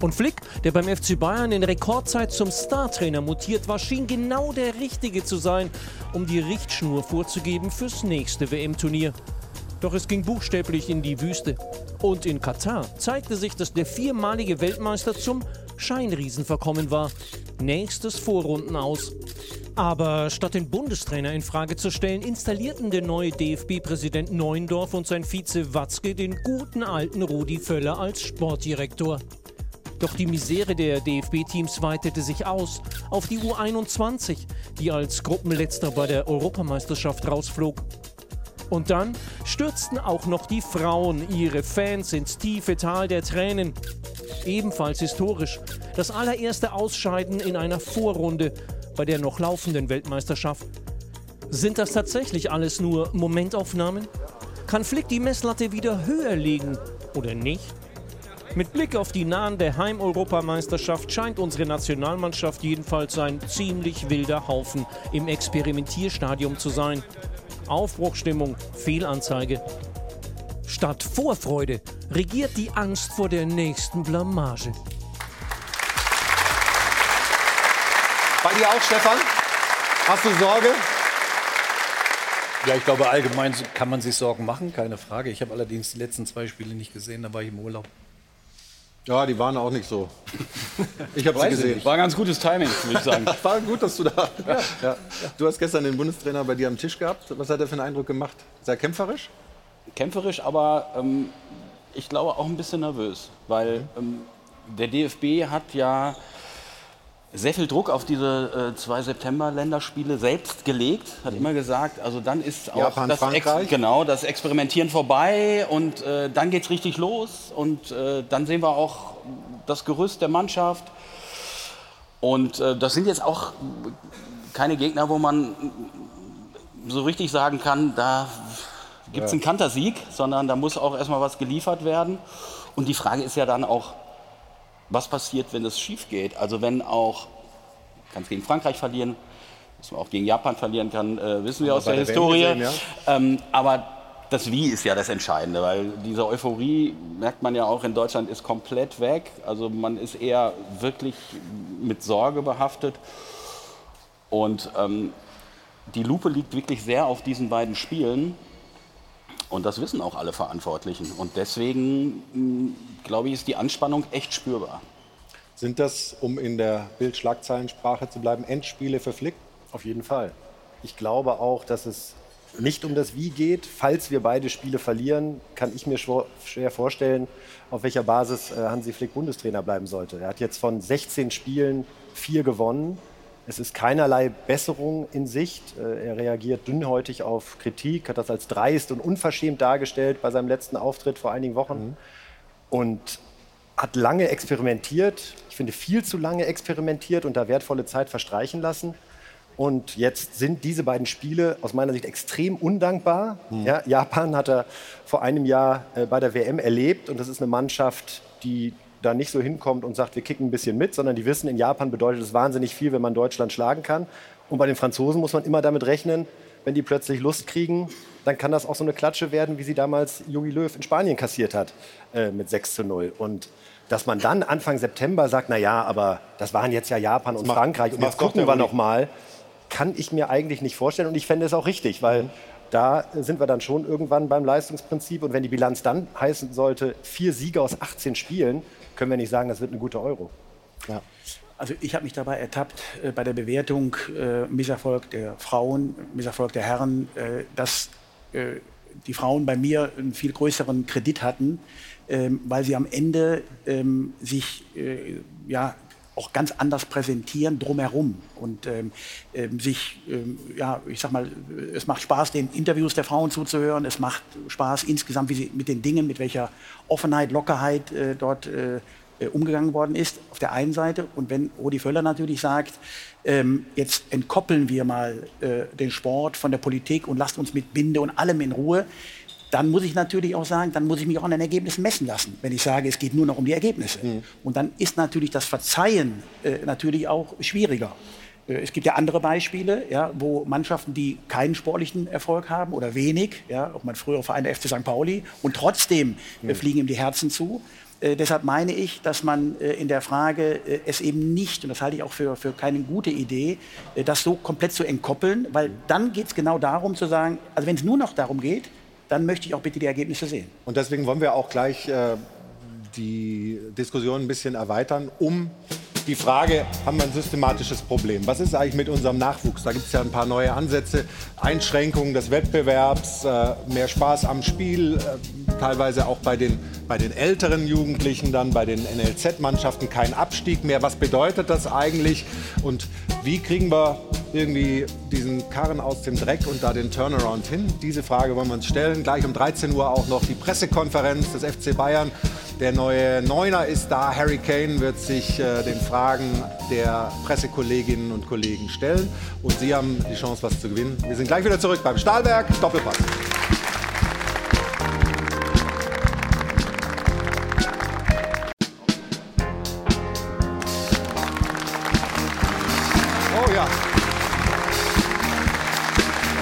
Und Flick, der beim FC Bayern in Rekordzeit zum Startrainer mutiert war, schien genau der Richtige zu sein, um die Richtschnur vorzugeben fürs nächste WM-Turnier. Doch es ging buchstäblich in die Wüste. Und in Katar zeigte sich, dass der viermalige Weltmeister zum Scheinriesen verkommen war. Nächstes Vorrunden aus. Aber statt den Bundestrainer in Frage zu stellen, installierten der neue DFB-Präsident Neuendorf und sein Vize Watzke den guten alten Rudi Völler als Sportdirektor. Doch die Misere der DFB-Teams weitete sich aus auf die U21, die als Gruppenletzter bei der Europameisterschaft rausflog. Und dann stürzten auch noch die Frauen ihre Fans ins tiefe Tal der Tränen. Ebenfalls historisch. Das allererste Ausscheiden in einer Vorrunde bei der noch laufenden Weltmeisterschaft. Sind das tatsächlich alles nur Momentaufnahmen? Kann Flick die Messlatte wieder höher legen oder nicht? Mit Blick auf die nahende Heim-Europameisterschaft scheint unsere Nationalmannschaft jedenfalls ein ziemlich wilder Haufen im Experimentierstadium zu sein. Aufbruchstimmung, Fehlanzeige. Statt Vorfreude regiert die Angst vor der nächsten Blamage. Bei dir auch, Stefan? Hast du Sorge? Ja, ich glaube, allgemein kann man sich Sorgen machen, keine Frage. Ich habe allerdings die letzten zwei Spiele nicht gesehen, da war ich im Urlaub. Ja, die waren auch nicht so. Ich habe sie gesehen. nicht. War ganz gutes Timing, würde ich sagen. (laughs) War gut, dass du da. Ja. Ja. Du hast gestern den Bundestrainer bei dir am Tisch gehabt. Was hat er für einen Eindruck gemacht? Sehr kämpferisch? Kämpferisch, aber ähm, ich glaube auch ein bisschen nervös, weil ähm, der DFB hat ja sehr viel Druck auf diese äh, zwei September-Länderspiele selbst gelegt, hat immer gesagt, also dann ist auch Japan, das, Ex genau, das Experimentieren vorbei und äh, dann geht es richtig los und äh, dann sehen wir auch das Gerüst der Mannschaft und äh, das sind jetzt auch keine Gegner, wo man so richtig sagen kann, da gibt es Ja. einen Kantersieg, sondern da muss auch erstmal was geliefert werden. Und die Frage ist ja dann auch, was passiert, wenn es schief geht? Also wenn auch, kann es gegen Frankreich verlieren, dass man auch gegen Japan verlieren kann, äh, wissen wir aus der der Historie. gesehen, ähm, aber das Wie ist ja das Entscheidende, weil diese Euphorie, merkt man ja auch in Deutschland, ist komplett weg. Also man ist eher wirklich mit Sorge behaftet. Und ähm, die Lupe liegt wirklich sehr auf diesen beiden Spielen. Und das wissen auch alle Verantwortlichen. Und deswegen, mh, glaube ich, ist die Anspannung echt spürbar. Sind das, um in der Bildschlagzeilensprache zu bleiben, Endspiele für Flick? Auf jeden Fall. Ich glaube auch, dass es nicht um das Wie geht. Falls wir beide Spiele verlieren, kann ich mir schwer vorstellen, auf welcher Basis äh, Hansi Flick Bundestrainer bleiben sollte. Er hat jetzt von 16 Spielen vier gewonnen. Es ist keinerlei Besserung in Sicht. Äh, Er reagiert dünnhäutig auf Kritik, hat das als dreist und unverschämt dargestellt bei seinem letzten Auftritt vor einigen Wochen. Und hat lange experimentiert, ich finde viel zu lange experimentiert und da wertvolle Zeit verstreichen lassen. Und jetzt sind diese beiden Spiele aus meiner Sicht extrem undankbar. Ja, Japan hat er vor einem Jahr äh, bei der WM erlebt und das ist eine Mannschaft, die da nicht so hinkommt und sagt, wir kicken ein bisschen mit, sondern die wissen, in Japan bedeutet es wahnsinnig viel, wenn man Deutschland schlagen kann. Und bei den Franzosen muss man immer damit rechnen, wenn die plötzlich Lust kriegen, dann kann das auch so eine Klatsche werden, wie sie damals Jogi Löw in Spanien kassiert hat äh, mit 6 zu 0. Und dass man dann Anfang September sagt, na ja, aber das waren jetzt ja Japan und macht- Frankreich das und jetzt gucken wir noch mal, kann ich mir eigentlich nicht vorstellen und ich fände es auch richtig, weil da sind wir dann schon irgendwann beim Leistungsprinzip und wenn die Bilanz dann heißen sollte, vier Siege aus 18 Spielen, können wir nicht sagen, das wird eine gute Euro. Ja. Also ich habe mich dabei ertappt äh, bei der Bewertung äh, Misserfolg der Frauen, Misserfolg der Herren, äh, dass äh, die Frauen bei mir einen viel größeren Kredit hatten, ähm, weil sie am Ende ähm, sich äh, ja auch ganz anders präsentieren drumherum und ähm, ähm, sich, ähm, ja, ich sag mal, es macht Spaß, den Interviews der Frauen zuzuhören, es macht Spaß insgesamt, wie sie mit den Dingen, mit welcher Offenheit, Lockerheit äh, dort äh, äh, umgegangen worden ist, auf der einen Seite. Und wenn Rudi Völler natürlich sagt, ähm, jetzt entkoppeln wir mal äh, den Sport von der Politik und lasst uns mit Binde und allem in Ruhe, dann muss ich natürlich auch sagen, dann muss ich mich auch an den Ergebnissen messen lassen, wenn ich sage, es geht nur noch um die Ergebnisse. Und dann ist natürlich das Verzeihen äh, natürlich auch schwieriger. Äh, Es gibt ja andere Beispiele, ja, wo Mannschaften, die keinen sportlichen Erfolg haben oder wenig, ja, auch mein früherer Verein der FC St. Pauli, und trotzdem äh, fliegen ihm die Herzen zu. Äh, deshalb meine ich, dass man äh, in der Frage äh, es eben nicht, und das halte ich auch für, für keine gute Idee, äh, das so komplett zu entkoppeln, weil dann geht es genau darum zu sagen, also wenn es nur noch darum geht, dann möchte ich auch bitte die Ergebnisse sehen. Und deswegen wollen wir auch gleich äh, die Diskussion ein bisschen erweitern, um die Frage, haben wir ein systematisches Problem? Was ist eigentlich mit unserem Nachwuchs? Da gibt es ja ein paar neue Ansätze, Einschränkungen des Wettbewerbs, äh, mehr Spaß am Spiel, äh, teilweise auch bei den, bei den älteren Jugendlichen, dann bei den NLZ-Mannschaften kein Abstieg mehr. Was bedeutet das eigentlich? Und wie kriegen wir irgendwie diesen Karren aus dem Dreck und da den Turnaround hin? Diese Frage wollen wir uns stellen. Gleich um 13 Uhr auch noch die Pressekonferenz des FC Bayern. Der neue Neuner ist da. Harry Kane wird sich äh, den Fragen der Pressekolleginnen und Kollegen stellen. Und Sie haben die Chance, was zu gewinnen. Wir sind gleich wieder zurück beim Stahlberg Doppelpass. Oh ja.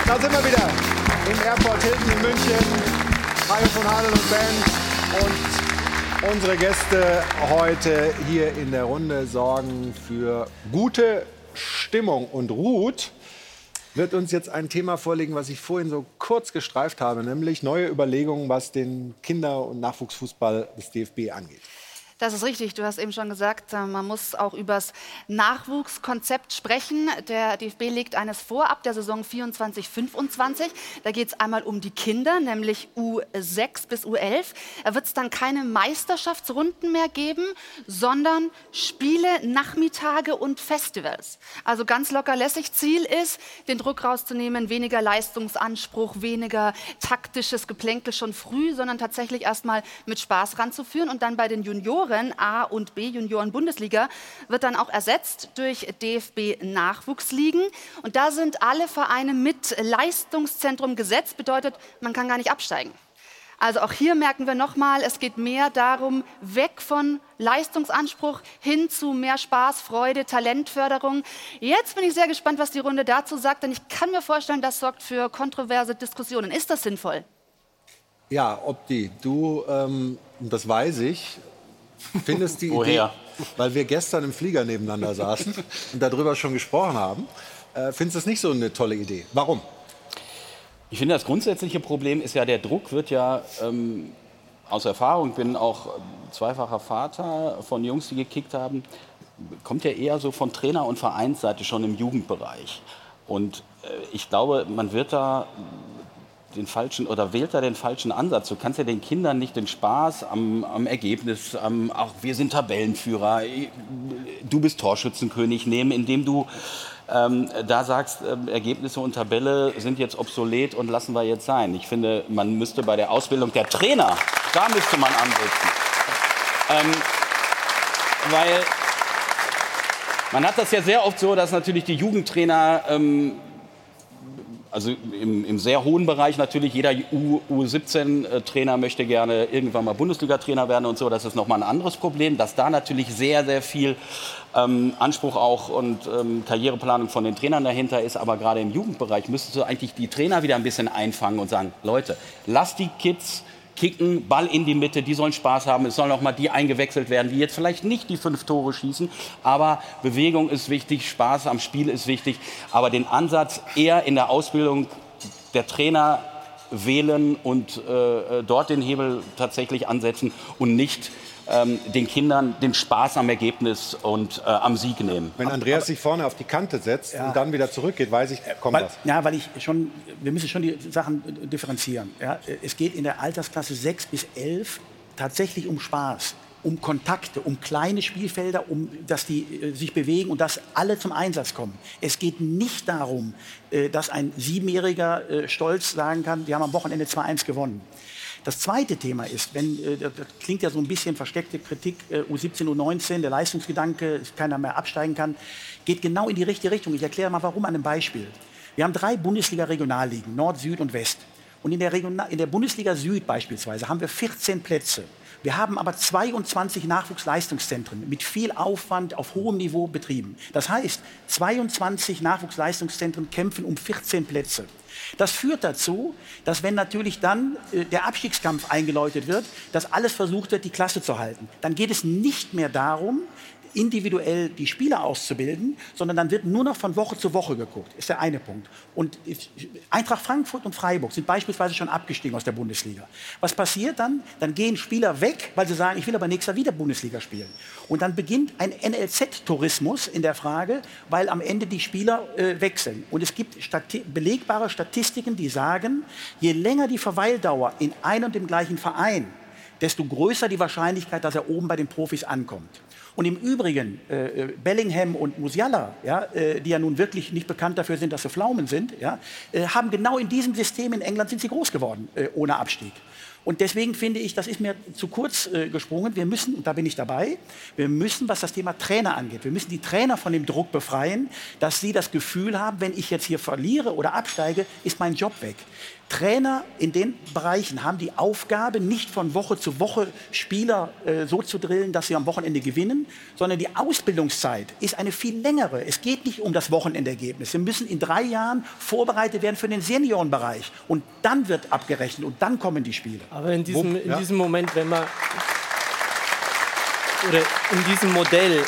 Da sind wir wieder im Airport Hilton in München. Mario von Hadel und Band. Unsere Gäste heute hier in der Runde sorgen für gute Stimmung. Und Ruth wird uns jetzt ein Thema vorlegen, was ich vorhin so kurz gestreift habe, nämlich neue Überlegungen, was den Kinder- und Nachwuchsfußball des DFB angeht. Das ist richtig. Du hast eben schon gesagt, äh, man muss auch übers Nachwuchskonzept sprechen. Der DFB legt eines vor ab der Saison 24-25. Da geht es einmal um die Kinder, nämlich U6 bis U11. Da wird es dann keine Meisterschaftsrunden mehr geben, sondern Spiele, Nachmittage und Festivals. Also ganz locker lässig. Ziel ist, den Druck rauszunehmen, weniger Leistungsanspruch, weniger taktisches Geplänkel schon früh, sondern tatsächlich erstmal mit Spaß ranzuführen und dann bei den Junioren A und B Junioren Bundesliga wird dann auch ersetzt durch DFB Nachwuchsligen und da sind alle Vereine mit Leistungszentrum gesetzt, bedeutet, man kann gar nicht absteigen. Also auch hier merken wir nochmal, es geht mehr darum, weg von Leistungsanspruch hin zu mehr Spaß, Freude, Talentförderung. Jetzt bin ich sehr gespannt, was die Runde dazu sagt, denn ich kann mir vorstellen, das sorgt für kontroverse Diskussionen. Ist das sinnvoll? Ja, Opti, du, ähm, das weiß ich, findest die (laughs) Woher? Idee, weil wir gestern im Flieger nebeneinander saßen (laughs) und darüber schon gesprochen haben, äh, findest du das nicht so eine tolle Idee? Warum? Ich finde, das grundsätzliche Problem ist ja, der Druck wird ja ähm, aus Erfahrung, ich bin auch zweifacher Vater von Jungs, die gekickt haben, kommt ja eher so von Trainer- und Vereinsseite schon im Jugendbereich. Und äh, ich glaube, man wird da den falschen oder wählt da den falschen Ansatz. Du kannst ja den Kindern nicht den Spaß am, am Ergebnis, am, auch wir sind Tabellenführer, du bist Torschützenkönig nehmen, indem du ähm, da sagst, ähm, Ergebnisse und Tabelle sind jetzt obsolet und lassen wir jetzt sein. Ich finde, man müsste bei der Ausbildung der Trainer, da müsste man ansetzen. Ähm, weil man hat das ja sehr oft so, dass natürlich die Jugendtrainer ähm, also im, im, sehr hohen Bereich natürlich, jeder U17-Trainer möchte gerne irgendwann mal Bundesliga-Trainer werden und so. Das ist nochmal ein anderes Problem, dass da natürlich sehr, sehr viel ähm, Anspruch auch und ähm, Karriereplanung von den Trainern dahinter ist. Aber gerade im Jugendbereich müsstest du eigentlich die Trainer wieder ein bisschen einfangen und sagen, Leute, lasst die Kids kicken, Ball in die Mitte, die sollen Spaß haben. Es sollen auch mal die eingewechselt werden, die jetzt vielleicht nicht die fünf Tore schießen. Aber Bewegung ist wichtig, Spaß am Spiel ist wichtig. Aber den Ansatz eher in der Ausbildung der Trainer wählen und äh, dort den Hebel tatsächlich ansetzen und nicht ähm, den Kindern den Spaß am Ergebnis und äh, am Sieg nehmen. Wenn Andreas sich vorne auf die Kante setzt Ja. und dann wieder zurückgeht, weiß ich, kommt weil, das. Ja, weil ich schon, wir müssen schon die Sachen differenzieren. Ja, es geht in der Altersklasse 6 bis 11 tatsächlich um Spaß, um Kontakte, um kleine Spielfelder, um dass die äh, sich bewegen und dass alle zum Einsatz kommen. Es geht nicht darum, äh, dass ein Siebenjähriger äh, stolz sagen kann, wir haben am Wochenende 2-1 gewonnen. Das zweite Thema ist, wenn, äh, das klingt ja so ein bisschen versteckte Kritik, äh, U17, U19, der Leistungsgedanke, keiner mehr absteigen kann, geht genau in die richtige Richtung. Ich erkläre mal warum an einem Beispiel. Wir haben drei Bundesliga-Regionalligen, Nord, Süd und West. Und in der, Regional in der Bundesliga Süd beispielsweise haben wir 14 Plätze. Wir haben aber 22 Nachwuchsleistungszentren mit viel Aufwand auf hohem Niveau betrieben. Das heißt, 22 Nachwuchsleistungszentren kämpfen um 14 Plätze. Das führt dazu, dass wenn natürlich dann äh, der Abstiegskampf eingeläutet wird, dass alles versucht wird, die Klasse zu halten. Dann geht es nicht mehr darum, individuell die Spieler auszubilden, sondern dann wird nur noch von Woche zu Woche geguckt. Ist der eine Punkt. Und Eintracht Frankfurt und Freiburg sind beispielsweise schon abgestiegen aus der Bundesliga. Was passiert dann? Dann gehen Spieler weg, weil sie sagen, ich will aber nächstes Jahr wieder Bundesliga spielen. Und dann beginnt ein NLZ-Tourismus in der Frage, weil am Ende die Spieler äh, wechseln. Und es gibt stati belegbare Statistiken, die sagen, je länger die Verweildauer in einem und dem gleichen Verein, desto größer die Wahrscheinlichkeit, dass er oben bei den Profis ankommt. Und im Übrigen, äh, Bellingham und Musiala, ja, äh, die ja nun wirklich nicht bekannt dafür sind, dass sie Pflaumen sind, ja, äh, haben genau in diesem System in England sind sie groß geworden, äh, ohne Abstieg. Und deswegen finde ich, das ist mir zu kurz äh, gesprungen. Wir müssen, und da bin ich dabei, wir müssen, was das Thema Trainer angeht, wir müssen die Trainer von dem Druck befreien, dass sie das Gefühl haben, wenn ich jetzt hier verliere oder absteige, ist mein Job weg. Trainer in den Bereichen haben die Aufgabe, nicht von Woche zu Woche Spieler äh, so zu drillen, dass sie am Wochenende gewinnen, sondern die Ausbildungszeit ist eine viel längere. Es geht nicht um das Wochenendergebnis. Wir müssen in drei Jahren vorbereitet werden für den Seniorenbereich. Und dann wird abgerechnet und dann kommen die Spiele. Aber in diesem, in diesem Moment, wenn man oder in diesem Modell,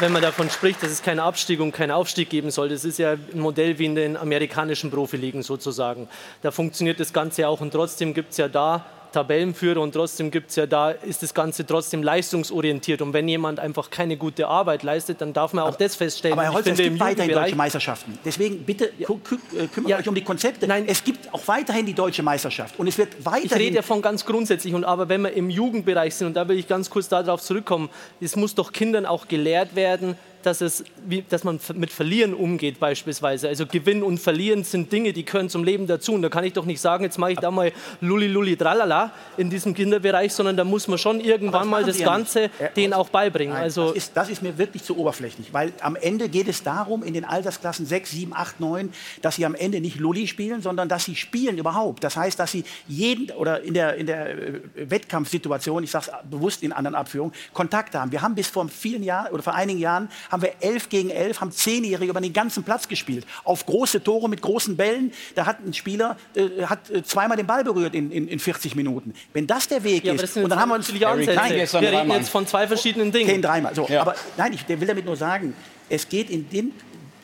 wenn man davon spricht, dass es keinen Abstieg und keinen Aufstieg geben soll, das ist ja ein Modell wie in den amerikanischen Profiligen sozusagen. Da funktioniert das Ganze auch und trotzdem gibt es ja da Tabellenführer und trotzdem gibt es ja da, ist das Ganze trotzdem leistungsorientiert. Und wenn jemand einfach keine gute Arbeit leistet, dann darf man auch das feststellen. Aber Herr Holzer, es finde, gibt im weiterhin deutsche Meisterschaften. Deswegen bitte kü- kü- äh, kümmert euch um die Konzepte. Nein. Es gibt auch weiterhin die deutsche Meisterschaft. Und es wird weiterhin... Ich rede ja von ganz grundsätzlich. Und aber wenn wir im Jugendbereich sind, und da will ich ganz kurz darauf zurückkommen, es muss doch Kindern auch gelehrt werden, dass, es, wie, dass man mit Verlieren umgeht beispielsweise. Also Gewinnen und Verlieren sind Dinge, die gehören zum Leben dazu. Und da kann ich doch nicht sagen, jetzt mache ich da mal Lulli Lulli Tralala in diesem Kinderbereich, sondern da muss man schon irgendwann mal das ja Ganze nicht. Äh, denen auch beibringen. Nein, also das, ist, das ist mir wirklich zu oberflächlich, weil am Ende geht es darum, in den Altersklassen 6, 7, 8, 9, dass sie am Ende nicht Lulli spielen, sondern dass sie spielen überhaupt. Das heißt, dass sie jeden oder in der, in der äh, Wettkampfsituation, ich sage es bewusst in anderen Abführungen, Kontakt haben. Wir haben bis vor vielen Jahren oder vor einigen Jahren haben wir 11 gegen 11, haben Zehnjährige über den ganzen Platz gespielt. Auf große Tore mit großen Bällen. Da hat ein Spieler äh, hat äh, zweimal den Ball berührt in, in, in 40 Minuten. Wenn das der Weg Ja, ist, und dann haben wir uns Ansätze. Wir reden jetzt von zwei verschiedenen Dingen. Kane dreimal. So, Ja. Aber nein, ich will damit nur sagen, es geht in den,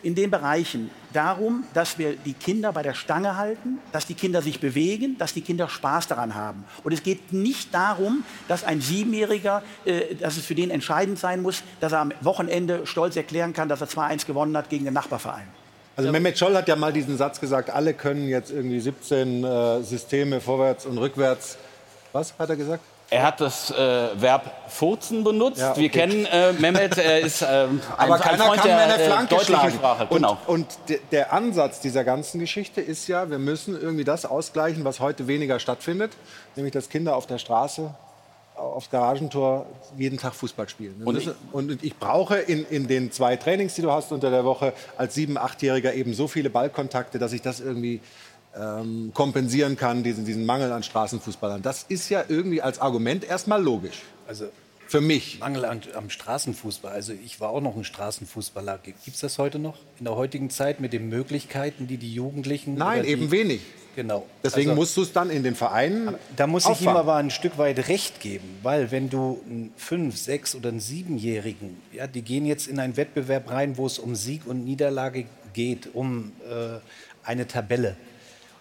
in den Bereichen darum, dass wir die Kinder bei der Stange halten, dass die Kinder sich bewegen, dass die Kinder Spaß daran haben. Und es geht nicht darum, dass ein Siebenjähriger, äh, dass es für den entscheidend sein muss, dass er am Wochenende stolz erklären kann, dass er 2-1 gewonnen hat gegen den Nachbarverein. Also Mehmet Scholl hat ja mal diesen Satz gesagt, alle können jetzt irgendwie 17 äh, Systeme vorwärts und rückwärts. Was hat er gesagt? Er hat das äh, Verb furzen benutzt. Ja, okay. Wir kennen äh, Mehmet, er ist ähm, (laughs) ein, Aber ein keiner Freund kann der äh, Flanke deutlichen schlagen. Sprache. Und, Genau. und de- der Ansatz dieser ganzen Geschichte ist ja, wir müssen irgendwie das ausgleichen, was heute weniger stattfindet, nämlich dass Kinder auf der Straße aufs Garagentor jeden Tag Fußball spielen. Und müssen- Und ich brauche in, in den zwei Trainings, die du hast unter der Woche, als sieben-, achtjähriger eben so viele Ballkontakte, dass ich das irgendwie ähm, kompensieren kann, diesen, diesen Mangel an Straßenfußballern. Das ist ja irgendwie als Argument erstmal logisch. Also für mich. Mangel an, am Straßenfußball. Also ich war auch noch ein Straßenfußballer. Gibt es das heute noch in der heutigen Zeit mit den Möglichkeiten, die die Jugendlichen? Nein, die, eben wenig. Genau. Deswegen Also- musst du es dann in den Vereinen. Da muss ich ihm auffangen. aber ein Stück weit recht geben, weil wenn du einen fünf, sechs oder einen siebenjährigen, ja, die gehen jetzt in einen Wettbewerb rein, wo es um Sieg und Niederlage geht, um äh, eine Tabelle.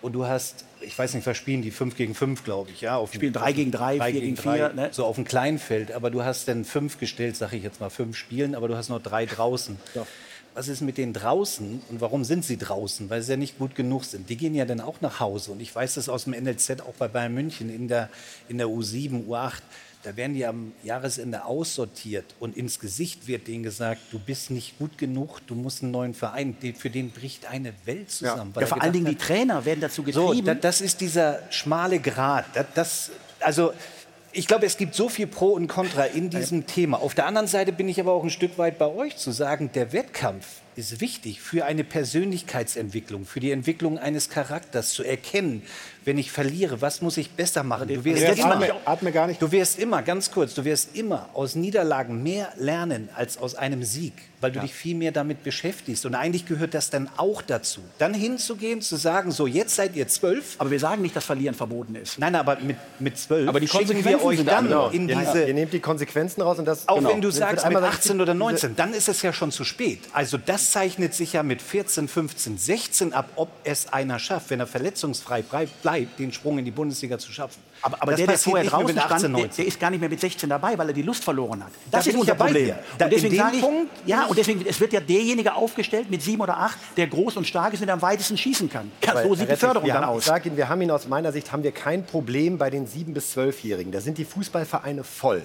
Und du hast, ich weiß nicht, was spielen die? Fünf gegen fünf, glaube ich. Ja, auf dem- Spielen drei gegen drei, drei vier gegen gegen drei, vier, ne? So auf dem Kleinfeld. Aber du hast dann fünf gestellt, sage ich jetzt mal, fünf Spielen, aber du hast noch drei draußen. Was ist mit denen draußen und warum sind sie draußen? Weil sie ja nicht gut genug sind. Die gehen ja dann auch nach Hause. Und ich weiß das aus dem NLZ auch bei Bayern München in der, in der U7, U8. Da werden die am Jahresende aussortiert und ins Gesicht wird denen gesagt, du bist nicht gut genug, du musst einen neuen Verein, für den bricht eine Welt zusammen. Ja, er vor allen Dingen die hat, Trainer werden dazu so, getrieben. da, das ist dieser schmale Grat. Das, das, also, ich glaube, es gibt so viel Pro und Contra in diesem Thema. Auf der anderen Seite bin ich aber auch ein Stück weit bei euch zu sagen, der Wettkampf ist wichtig für eine Persönlichkeitsentwicklung, für die Entwicklung eines Charakters, zu erkennen, wenn ich verliere, was muss ich besser machen. Du wirst, Jetzt immer, atme- atme gar nicht. du wirst immer, ganz kurz, du wirst immer aus Niederlagen mehr lernen als aus einem Sieg, weil du dich viel mehr damit beschäftigst. Und eigentlich gehört das dann auch dazu. Dann hinzugehen, zu sagen, so jetzt seid ihr zwölf. Aber wir sagen nicht, dass Verlieren verboten ist. Nein, aber mit, mit zwölf Aber die schicken wir Konsequenzen euch sind dann andere. in Ja, diese... ihr nehmt die Konsequenzen raus und das... Auch genau. wenn du sagst mit einmal 18 oder diese- 19, dann ist es ja schon zu spät. Also das zeichnet sich ja mit 14, 15, 16 ab, ob es einer schafft, wenn er verletzungsfrei brei- bleibt, den Sprung in die Bundesliga zu schaffen. Aber, aber Das der, der vorher draußen mit 18, stand, der, 19. der ist gar nicht mehr mit 16 dabei, weil er die Lust verloren hat. Da Das bin ist unser ja bei Problem. Da- Und deswegen sage ich, Punkt ja, und deswegen, es wird ja derjenige aufgestellt mit sieben oder acht, der groß und stark ist und am weitesten schießen kann. Ja, so sieht die Förderung dann haben, aus. Ich sage Ihnen, wir haben ihn aus meiner Sicht haben wir kein Problem bei den sieben bis zwölfjährigen. Da sind die Fußballvereine voll.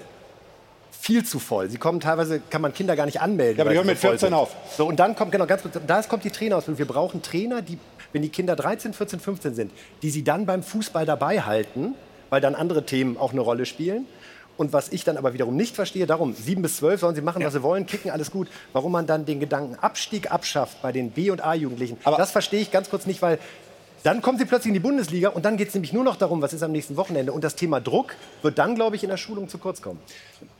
viel zu voll. Sie kommen teilweise, kann man Kinder gar nicht anmelden. Ja, aber die hören mit 14 sind. auf. So, und dann kommt, genau, ganz kurz, da kommt die Trainerausbildung. Wir brauchen Trainer, die, wenn die Kinder 13, 14, 15 sind, die sie dann beim Fußball dabei halten, weil dann andere Themen auch eine Rolle spielen. Und was ich dann aber wiederum nicht verstehe, darum, 7 bis 12 sollen sie machen, was sie wollen, kicken, alles gut. Warum man dann den Gedanken Abstieg abschafft bei den B- und A-Jugendlichen, das verstehe ich ganz kurz nicht, weil dann kommen sie plötzlich in die Bundesliga und dann geht es nämlich nur noch darum, was ist am nächsten Wochenende. Und das Thema Druck wird dann, glaube ich, in der Schulung zu kurz kommen.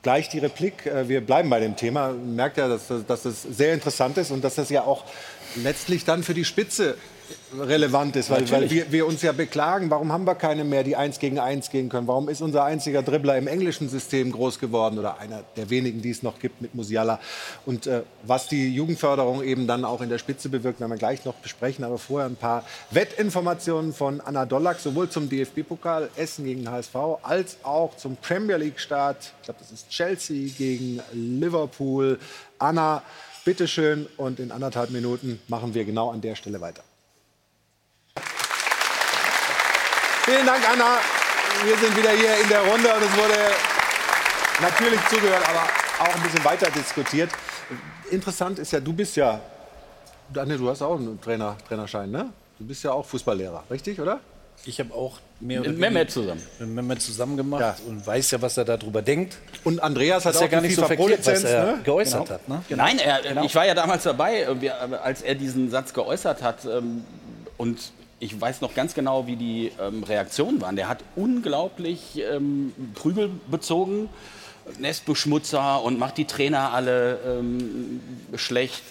Gleich die Replik. äh, Wir bleiben bei dem Thema. Man merkt ja, dass, das- dass das sehr interessant ist und dass das ja auch letztlich dann für die Spitze relevant ist, weil, weil wir, wir uns ja beklagen, warum haben wir keine mehr, die eins gegen eins gehen können? Warum ist unser einziger Dribbler im englischen System groß geworden oder einer der wenigen, die es noch gibt mit Musiala? Und äh, was die Jugendförderung eben dann auch in der Spitze bewirkt, werden wir gleich noch besprechen. Aber vorher ein paar Wettinformationen von Anna Dollack, sowohl zum DFB-Pokal Essen gegen HSV als auch zum Premier League-Start. Ich glaube, das ist Chelsea gegen Liverpool. Anna, bitteschön. Und in anderthalb Minuten machen wir genau an der Stelle weiter. Vielen Dank, Anna. Wir sind wieder hier in der Runde und es wurde natürlich zugehört, aber auch ein bisschen weiter diskutiert. Interessant ist ja, du bist ja, Anne, du hast auch einen Trainer, Trainerschein, ne? Du bist ja auch Fußballlehrer, richtig, oder? Ich habe auch mehr oder Mit weniger Mehmet zusammen. mit Mehmet zusammen gemacht und weiß ja, was er darüber denkt. Und Andreas hat ja gar nicht so verkehrt, was er ne? geäußert Genau. hat. Ne? Nein, er, Genau. ich war ja damals dabei, äh, äh, als er diesen Satz geäußert hat. Ähm, und ich weiß noch ganz genau, wie die ähm, Reaktionen waren. Der hat unglaublich ähm, Prügel bezogen, Nestbeschmutzer und macht die Trainer alle ähm, schlecht.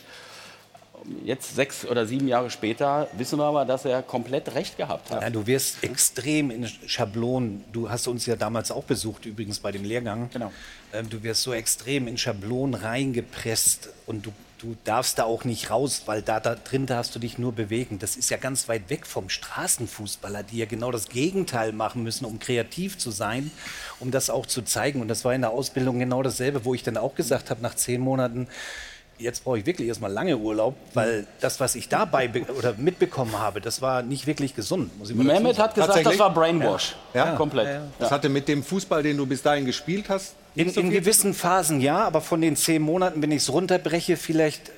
Jetzt sechs oder sieben Jahre später wissen wir aber, dass er komplett recht gehabt hat. Ja, du wirst extrem in Schablonen. Du hast uns ja damals auch besucht, übrigens bei dem Lehrgang. Genau. Ähm, du wirst so extrem in Schablonen reingepresst und du, du darfst da auch nicht raus, weil da, da drin darfst du dich nur bewegen. Das ist ja ganz weit weg vom Straßenfußballer, die ja genau das Gegenteil machen müssen, um kreativ zu sein, um das auch zu zeigen. Und das war in der Ausbildung genau dasselbe, wo ich dann auch gesagt habe, nach zehn Monaten, jetzt brauche ich wirklich erstmal lange Urlaub, weil das, was ich dabei be- oder mitbekommen habe, das war nicht wirklich gesund. Muss ich mal Mehmet hat gesagt, das war Brainwash. Ja? komplett. Ja, ja. Das hatte mit dem Fußball, den du bis dahin gespielt hast, In, so in gewissen Phasen ja, aber von den zehn Monaten, wenn ich es runterbreche, vielleicht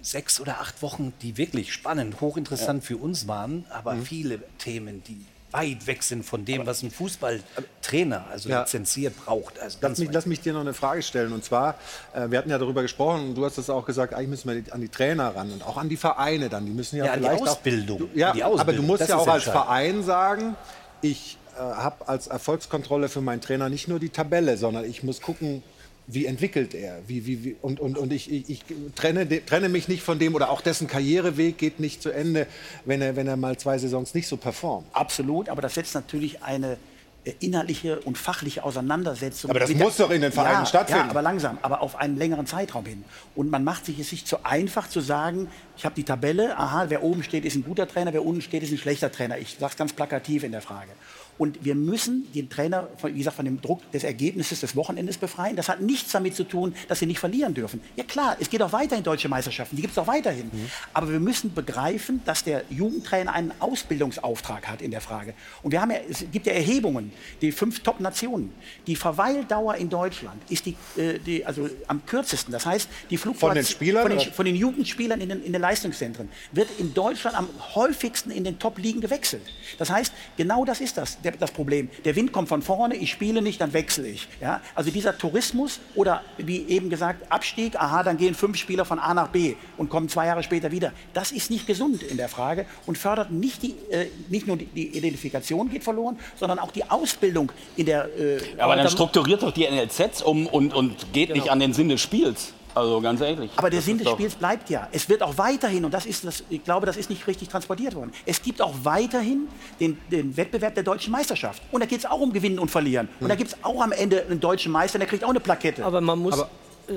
sechs oder acht Wochen, die wirklich spannend, hochinteressant für uns waren, aber Mhm. viele Themen, die weit weg sind von dem, was ein Fußballtrainer, also Ja. lizenziert, braucht. Also Lass mich, lass mich dir noch eine Frage stellen. Und zwar, äh, wir hatten ja darüber gesprochen und du hast es auch gesagt, eigentlich müssen wir an die Trainer ran und auch an die Vereine dann. Die müssen ja, Ja, an die vielleicht Ausbildung. Auch, du, ja, Die aber du Ausbildung, musst das ja auch als. Verein sagen, ich äh, habe als Erfolgskontrolle für meinen Trainer nicht nur die Tabelle, sondern ich muss gucken, wie entwickelt er? Wie, wie, wie, und und, und ich, ich, ich trenne, de- trenne mich nicht von dem oder auch dessen Karriereweg geht nicht zu Ende, wenn er, wenn er mal zwei Saisons nicht so performt. Absolut, aber das setzt natürlich eine äh, inhaltliche und fachliche Auseinandersetzung. Aber das muss doch in den Vereinen ja, stattfinden. Ja, aber langsam, aber auf einen längeren Zeitraum hin. Und man macht sich es sich zu einfach zu sagen, ich habe die Tabelle, aha, wer oben steht, ist ein guter Trainer, wer unten steht, ist ein schlechter Trainer. Ich sage es ganz plakativ in der Frage. Und wir müssen den Trainer, von, wie gesagt, von dem Druck des Ergebnisses des Wochenendes befreien. Das hat nichts damit zu tun, dass sie nicht verlieren dürfen. Ja klar, es geht auch weiterhin deutsche Meisterschaften, die gibt es auch weiterhin. Aber wir müssen begreifen, dass der Jugendtrainer einen Ausbildungsauftrag hat in der Frage. Und wir haben ja, es gibt ja Erhebungen, die fünf Top-Nationen. Die Verweildauer in Deutschland ist die, äh, die, also am kürzesten. Das heißt, die Fluktuation den Spielern, von den, von den Jugendspielern in den, in den Leistungszentren wird in Deutschland am häufigsten in den Top-Ligen gewechselt. Das heißt, genau das ist das, der, das Problem. Der Wind kommt von vorne, ich spiele nicht, dann wechsle ich. Ja? Also dieser Tourismus oder wie eben gesagt, Abstieg, aha, dann gehen fünf Spieler von A nach B und kommen zwei Jahre später wieder. Das ist nicht gesund in der Frage und fördert nicht, die, äh, nicht nur die, die Identifikation geht verloren, sondern auch die Ausbildung in der... Äh, Aber dann da- strukturiert doch die NLZs um und, und geht nicht an den Sinn des Spiels. Also ganz ehrlich. Aber der Sinn des Spiels bleibt ja. Es wird auch weiterhin, und das ist das, ich glaube, das ist nicht richtig transportiert worden. Es gibt auch weiterhin den, den Wettbewerb der deutschen Meisterschaft. Und da geht es auch um Gewinnen und Verlieren. Und da gibt es auch am Ende einen deutschen Meister, der kriegt auch eine Plakette. Aber man muss.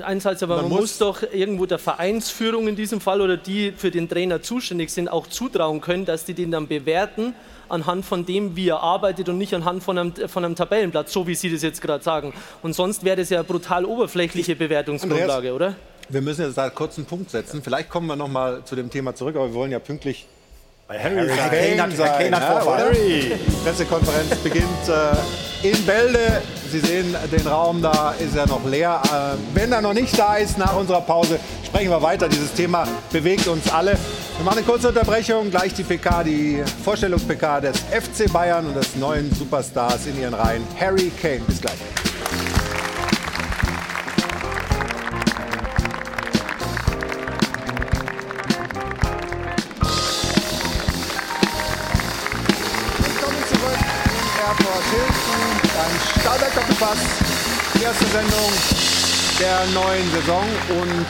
Einsatz, aber man, man muss, doch irgendwo der Vereinsführung in diesem Fall oder die für den Trainer zuständig sind, auch zutrauen können, dass die den dann bewerten anhand von dem, wie er arbeitet und nicht anhand von einem, von einem Tabellenblatt, so wie Sie das jetzt gerade sagen. Und sonst wäre das ja eine brutal oberflächliche Bewertungsgrundlage, oder? Wir müssen jetzt da kurz einen Punkt setzen. Vielleicht kommen wir noch mal zu dem Thema zurück, aber wir wollen ja pünktlich Bei Harry, Harry Kane, Kane, sein, Kane hat ja, Harry. Pressekonferenz beginnt äh, in Bälde. Sie sehen den Raum, da ist er noch leer. Äh, wenn er noch nicht da ist, nach unserer Pause sprechen wir weiter. Dieses Thema bewegt uns alle. Wir machen eine kurze Unterbrechung, gleich die PK, die Vorstellungs-PK des FC Bayern und des neuen Superstars in ihren Reihen, Harry Kane. Bis gleich. Die erste Sendung der neuen Saison und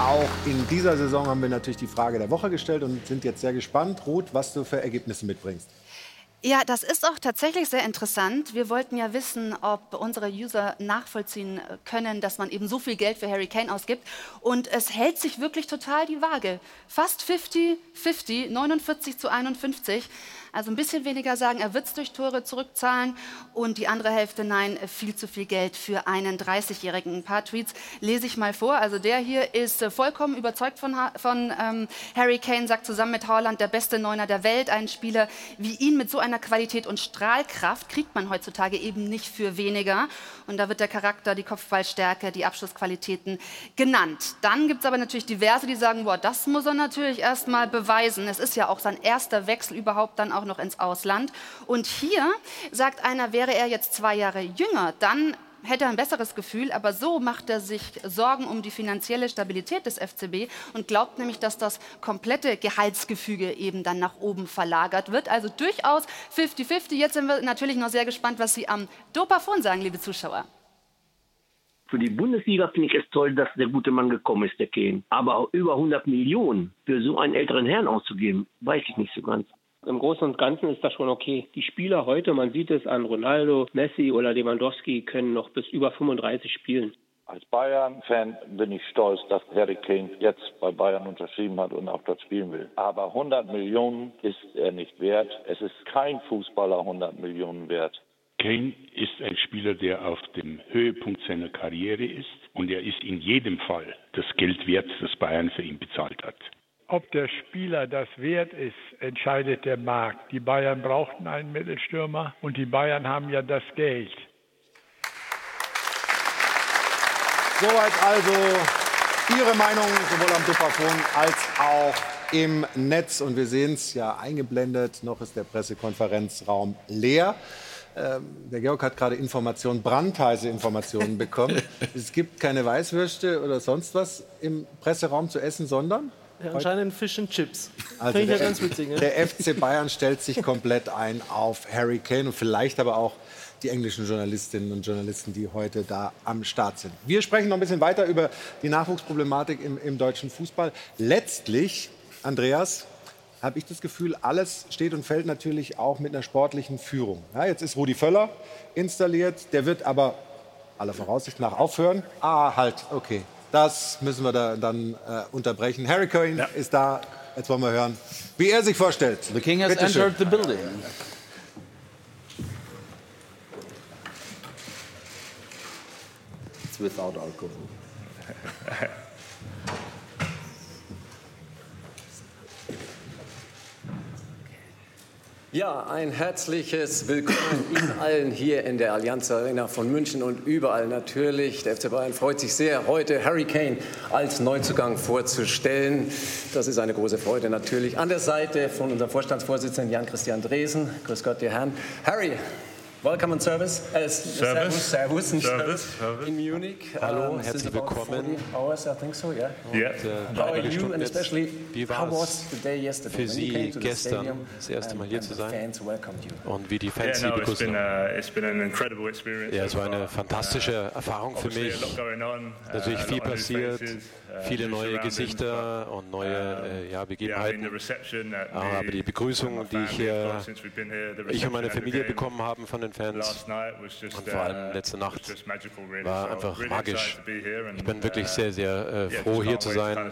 auch in dieser Saison haben wir natürlich die Frage der Woche gestellt und sind jetzt sehr gespannt, Ruth, was du für Ergebnisse mitbringst. Ja, das ist auch tatsächlich sehr interessant. Wir wollten ja wissen, ob unsere User nachvollziehen können, dass man eben so viel Geld für Harry Kane ausgibt. Und es hält sich wirklich total die Waage. Fast 50-50, 49 zu 51. Also ein bisschen weniger sagen, er wird es durch Tore zurückzahlen und die andere Hälfte nein, viel zu viel Geld für einen 30-Jährigen. Ein paar Tweets lese ich mal vor. Also der hier ist äh, vollkommen überzeugt von, von ähm, Harry Kane, sagt zusammen mit Haaland der beste Neuner der Welt. Ein Spieler wie ihn mit so einer Qualität und Strahlkraft kriegt man heutzutage eben nicht für weniger. Und da wird der Charakter, die Kopfballstärke, die Abschlussqualitäten genannt. Dann gibt es aber natürlich diverse, die sagen, boah, das muss er natürlich erst mal beweisen. Es ist ja auch sein erster Wechsel überhaupt dann auch noch ins Ausland. Und hier sagt einer, wäre er jetzt zwei Jahre jünger, dann hätte er ein besseres Gefühl, aber so macht er sich Sorgen um die finanzielle Stabilität des FCB und glaubt nämlich, dass das komplette Gehaltsgefüge eben dann nach oben verlagert wird. Also durchaus 50-50. Jetzt sind wir natürlich noch sehr gespannt, was Sie am Dopafon sagen, liebe Zuschauer. Für die Bundesliga finde ich es toll, dass der gute Mann gekommen ist, der Kane. Aber über 100 Millionen für so einen älteren Herrn auszugeben, weiß ich nicht so ganz. Im Großen und Ganzen ist das schon okay. Die Spieler heute, man sieht es an Ronaldo, Messi oder Lewandowski, können noch bis über 35 spielen. Als Bayern-Fan bin ich stolz, dass Harry Kane jetzt bei Bayern unterschrieben hat und auch dort spielen will. Aber 100 Millionen ist er nicht wert. Es ist kein Fußballer 100 Millionen wert. Kane ist ein Spieler, der auf dem Höhepunkt seiner Karriere ist und er ist in jedem Fall das Geld wert, das Bayern für ihn bezahlt hat. Ob der Spieler das wert ist, entscheidet der Markt. Die Bayern brauchten einen Mittelstürmer und die Bayern haben ja das Geld. Soweit also Ihre Meinung sowohl am Dupafon als auch im Netz. Und wir sehen es ja eingeblendet. Noch ist der Pressekonferenzraum leer. Ähm, der Georg hat gerade Informationen, brandheiße Informationen bekommen. (laughs) es gibt keine Weißwürste oder sonst was im Presseraum zu essen, sondern anscheinend Fish and Chips. Also Finde ich ja ganz witzig. Ne? Der FC Bayern stellt sich komplett ein auf Harry Kane und vielleicht aber auch die englischen Journalistinnen und Journalisten, die heute da am Start sind. Wir sprechen noch ein bisschen weiter über die Nachwuchsproblematik im, im deutschen Fußball. Letztlich, Andreas, habe ich das Gefühl, alles steht und fällt natürlich auch mit einer sportlichen Führung. Ja, jetzt ist Rudi Völler installiert, der wird aber aller Voraussicht nach aufhören. Ah, halt, okay. Das müssen wir da, dann äh, unterbrechen. Harry Kane ja. ist da. Jetzt wollen wir hören, wie er sich vorstellt. The King has Bitte entered schön. the building. It's without alcohol. (laughs) Ja, ein herzliches Willkommen Ihnen allen hier in der Allianz Arena von München und überall natürlich. Der FC Bayern freut sich sehr, heute Harry Kane als Neuzugang vorzustellen. Das ist eine große Freude natürlich. An der Seite von unserem Vorstandsvorsitzenden Jan-Christian Dresen. Grüß Gott, ihr Herren. Harry, Welcome on Service. Äh, Servus. Servus. Servus. Service. Service. In Munich. Hallo, um, herzlich willkommen. Hours, I think so, yeah. Yeah. Und, äh, how are you and especially wie war es für Sie gestern das erste Mal hier zu sein und wie die Fans Sie begrüßen haben? Ja, es war eine fantastische Erfahrung für mich. Natürlich viel passiert, viele neue Gesichter und neue äh, ja, Begebenheiten. Aber die Begrüßung, die ich hier, ich und meine Familie bekommen haben von den Fans und vor allem uh, letzte Nacht war einfach magisch. Ich bin wirklich uh, sehr, sehr äh, froh, hier zu sein.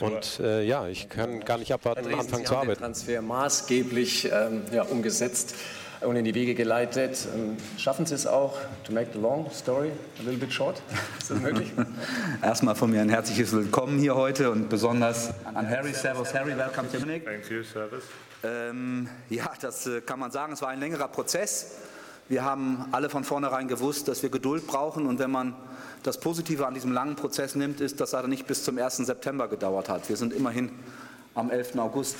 Und äh, ja, ich kann gar nicht abwarten, anfangen zu arbeiten. Transfer maßgeblich ähm, ja, umgesetzt. Und in die Wege geleitet. Ähm, schaffen Sie es auch, to make the long story a little bit short? (laughs) Ist das möglich? (laughs) Erstmal von mir ein herzliches Willkommen hier heute und besonders an Harry. Servus Harry, welcome to Munich. Thank you, Servus. Ähm, ja, das äh, kann man sagen. Es war ein längerer Prozess. Wir haben alle von vornherein gewusst, dass wir Geduld brauchen. Und wenn man das Positive an diesem langen Prozess nimmt, ist, dass er nicht bis zum 1. September gedauert hat. Wir sind immerhin am 11. August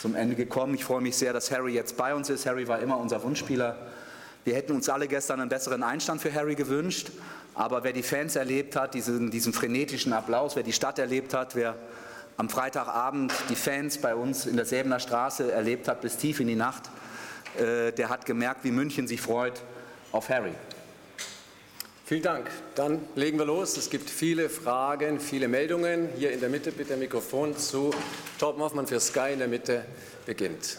zum Ende gekommen. Ich freue mich sehr, dass Harry jetzt bei uns ist. Harry war immer unser Wunschspieler. Wir hätten uns alle gestern einen besseren Einstand für Harry gewünscht. Aber wer die Fans erlebt hat, diesen, diesen frenetischen Applaus, wer die Stadt erlebt hat, wer am Freitagabend die Fans bei uns in der Säbener Straße erlebt hat bis tief in die Nacht, äh, der hat gemerkt, wie München sich freut auf Harry. Vielen Dank. Dann legen wir los. Es gibt viele Fragen, viele Meldungen. Hier in der Mitte bitte Mikrofon zu Torben Hoffmann für Sky in der Mitte beginnt.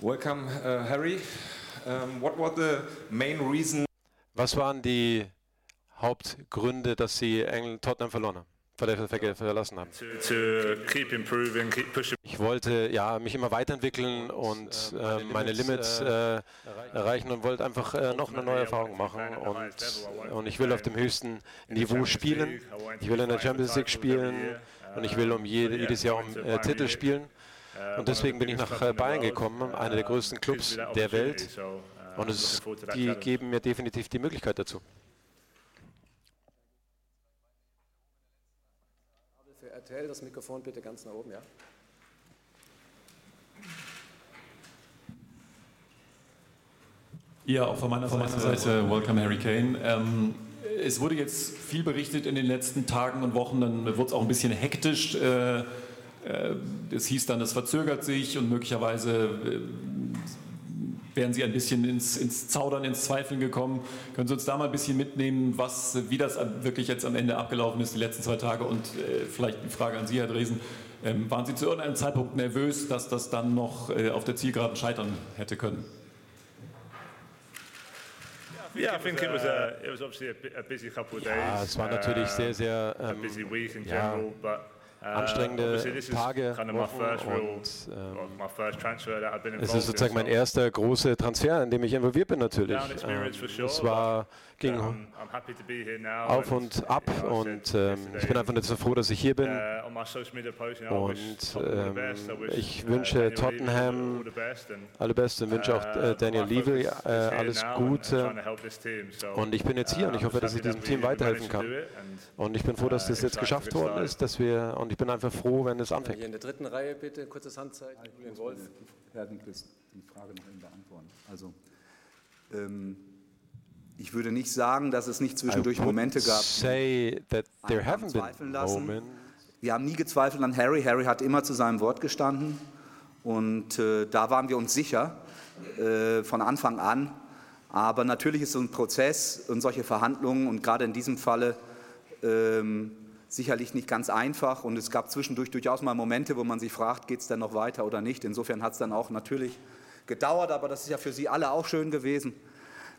Welcome, uh, Harry. Um, what were the main reason? Was waren die Hauptgründe, dass Sie England Tottenham verloren haben? Verlassen haben. Ich wollte ja, mich immer weiterentwickeln und äh, meine Limits äh, erreichen und wollte einfach äh, noch eine neue Erfahrung machen. Und, und ich will auf dem höchsten Niveau spielen. Ich will in der Champions League spielen und ich will um jede, jedes Jahr um äh, Titel spielen. Und deswegen bin ich nach äh, Bayern gekommen, einer der größten Clubs der Welt. Und es, die geben mir definitiv die Möglichkeit dazu. RTL das Mikrofon bitte ganz nach oben, ja. Ja, auch von meiner, von meiner Seite, welcome Harry Kane. Ähm, es wurde jetzt viel berichtet in den letzten Tagen und Wochen, dann wurde es auch ein bisschen hektisch. Äh, äh, es hieß dann, es verzögert sich und möglicherweise äh, wären Sie ein bisschen ins, ins, Zaudern, ins Zweifeln gekommen. Können Sie uns da mal ein bisschen mitnehmen, was, wie das wirklich jetzt am Ende abgelaufen ist, die letzten zwei Tage? Und äh, vielleicht die Frage an Sie, Herr Dresen. Ähm, waren Sie zu irgendeinem Zeitpunkt nervös, dass das dann noch äh, auf der Zielgeraden scheitern hätte können? Ja, es war natürlich sehr, sehr ähm, ja, Uh, anstrengende Tage, Wochen und ähm, es ist sozusagen mein erster großer Transfer, in dem ich involviert bin natürlich. Ähm, es war, ging auf und ab und ähm, ich bin einfach nicht so froh, dass ich hier bin. Uh, und ähm, ich wünsche Tottenham alle Beste und wünsche auch äh, Daniel Levy äh, alles Gute. und ich bin jetzt hier und ich uh, hoffe, dass ich diesem Team weiterhelfen kann. und ich bin froh, dass das jetzt geschafft worden ist, dass wir und ich bin einfach froh, wenn es anfängt. Hier in der dritten Reihe bitte, kurzes Handzeichen, Julian Wolf. Herr Dinklist, die Frage noch eben beantworten. Also, ähm, ich würde nicht sagen, dass es nicht zwischendurch Momente gab, say that there haven't been lassen. Wir haben nie gezweifelt an Harry. Harry hat immer zu seinem Wort gestanden. Und äh, da waren wir uns sicher äh, von Anfang an. Aber natürlich ist so ein Prozess und solche Verhandlungen und gerade in diesem Falle ähm, sicherlich nicht ganz einfach und es gab zwischendurch durchaus mal Momente, wo man sich fragt, geht es denn noch weiter oder nicht. Insofern hat es dann auch natürlich gedauert, aber das ist ja für Sie alle auch schön gewesen.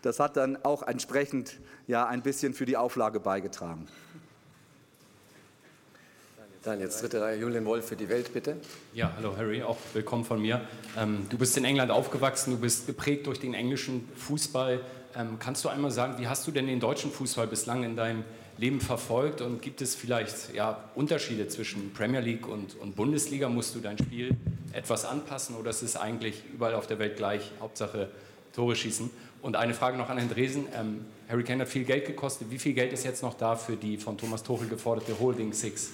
Das hat dann auch entsprechend ja ein bisschen für die Auflage beigetragen. Dann jetzt dritte Reihe, Julian Wolf für die Welt, bitte. Ja, hallo Harry, auch willkommen von mir. Ähm, du bist in England aufgewachsen, du bist geprägt durch den englischen Fußball. Ähm, kannst du einmal sagen, wie hast du denn den deutschen Fußball bislang in deinem Leben verfolgt und gibt es vielleicht ja, Unterschiede zwischen Premier League und, und Bundesliga? Musst du dein Spiel etwas anpassen oder ist es eigentlich überall auf der Welt gleich? Hauptsache Tore schießen. Und eine Frage noch an Herrn Dresen. Ähm, Harry Kane hat viel Geld gekostet. Wie viel Geld ist jetzt noch da für die von Thomas Tuchel geforderte Holding Six?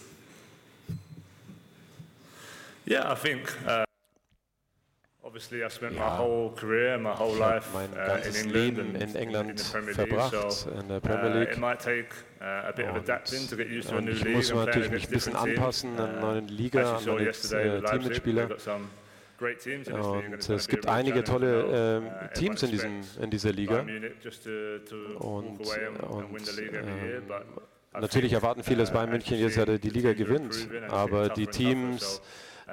Yeah, I think uh, whole life mein ganzes uh, in Leben in England verbracht, in der Premier League. Uh, it might take uh, a bit of adapting to get used to a new league. Ich muss natürlich mich ein bisschen anpassen an eine neue Liga, an neue äh, Teammitspieler. Und es gibt einige tolle äh, Teams in, diesem, in dieser Liga. Und, und ähm, natürlich erwarten viele, dass Bayern München jetzt die Liga gewinnt. Aber die Teams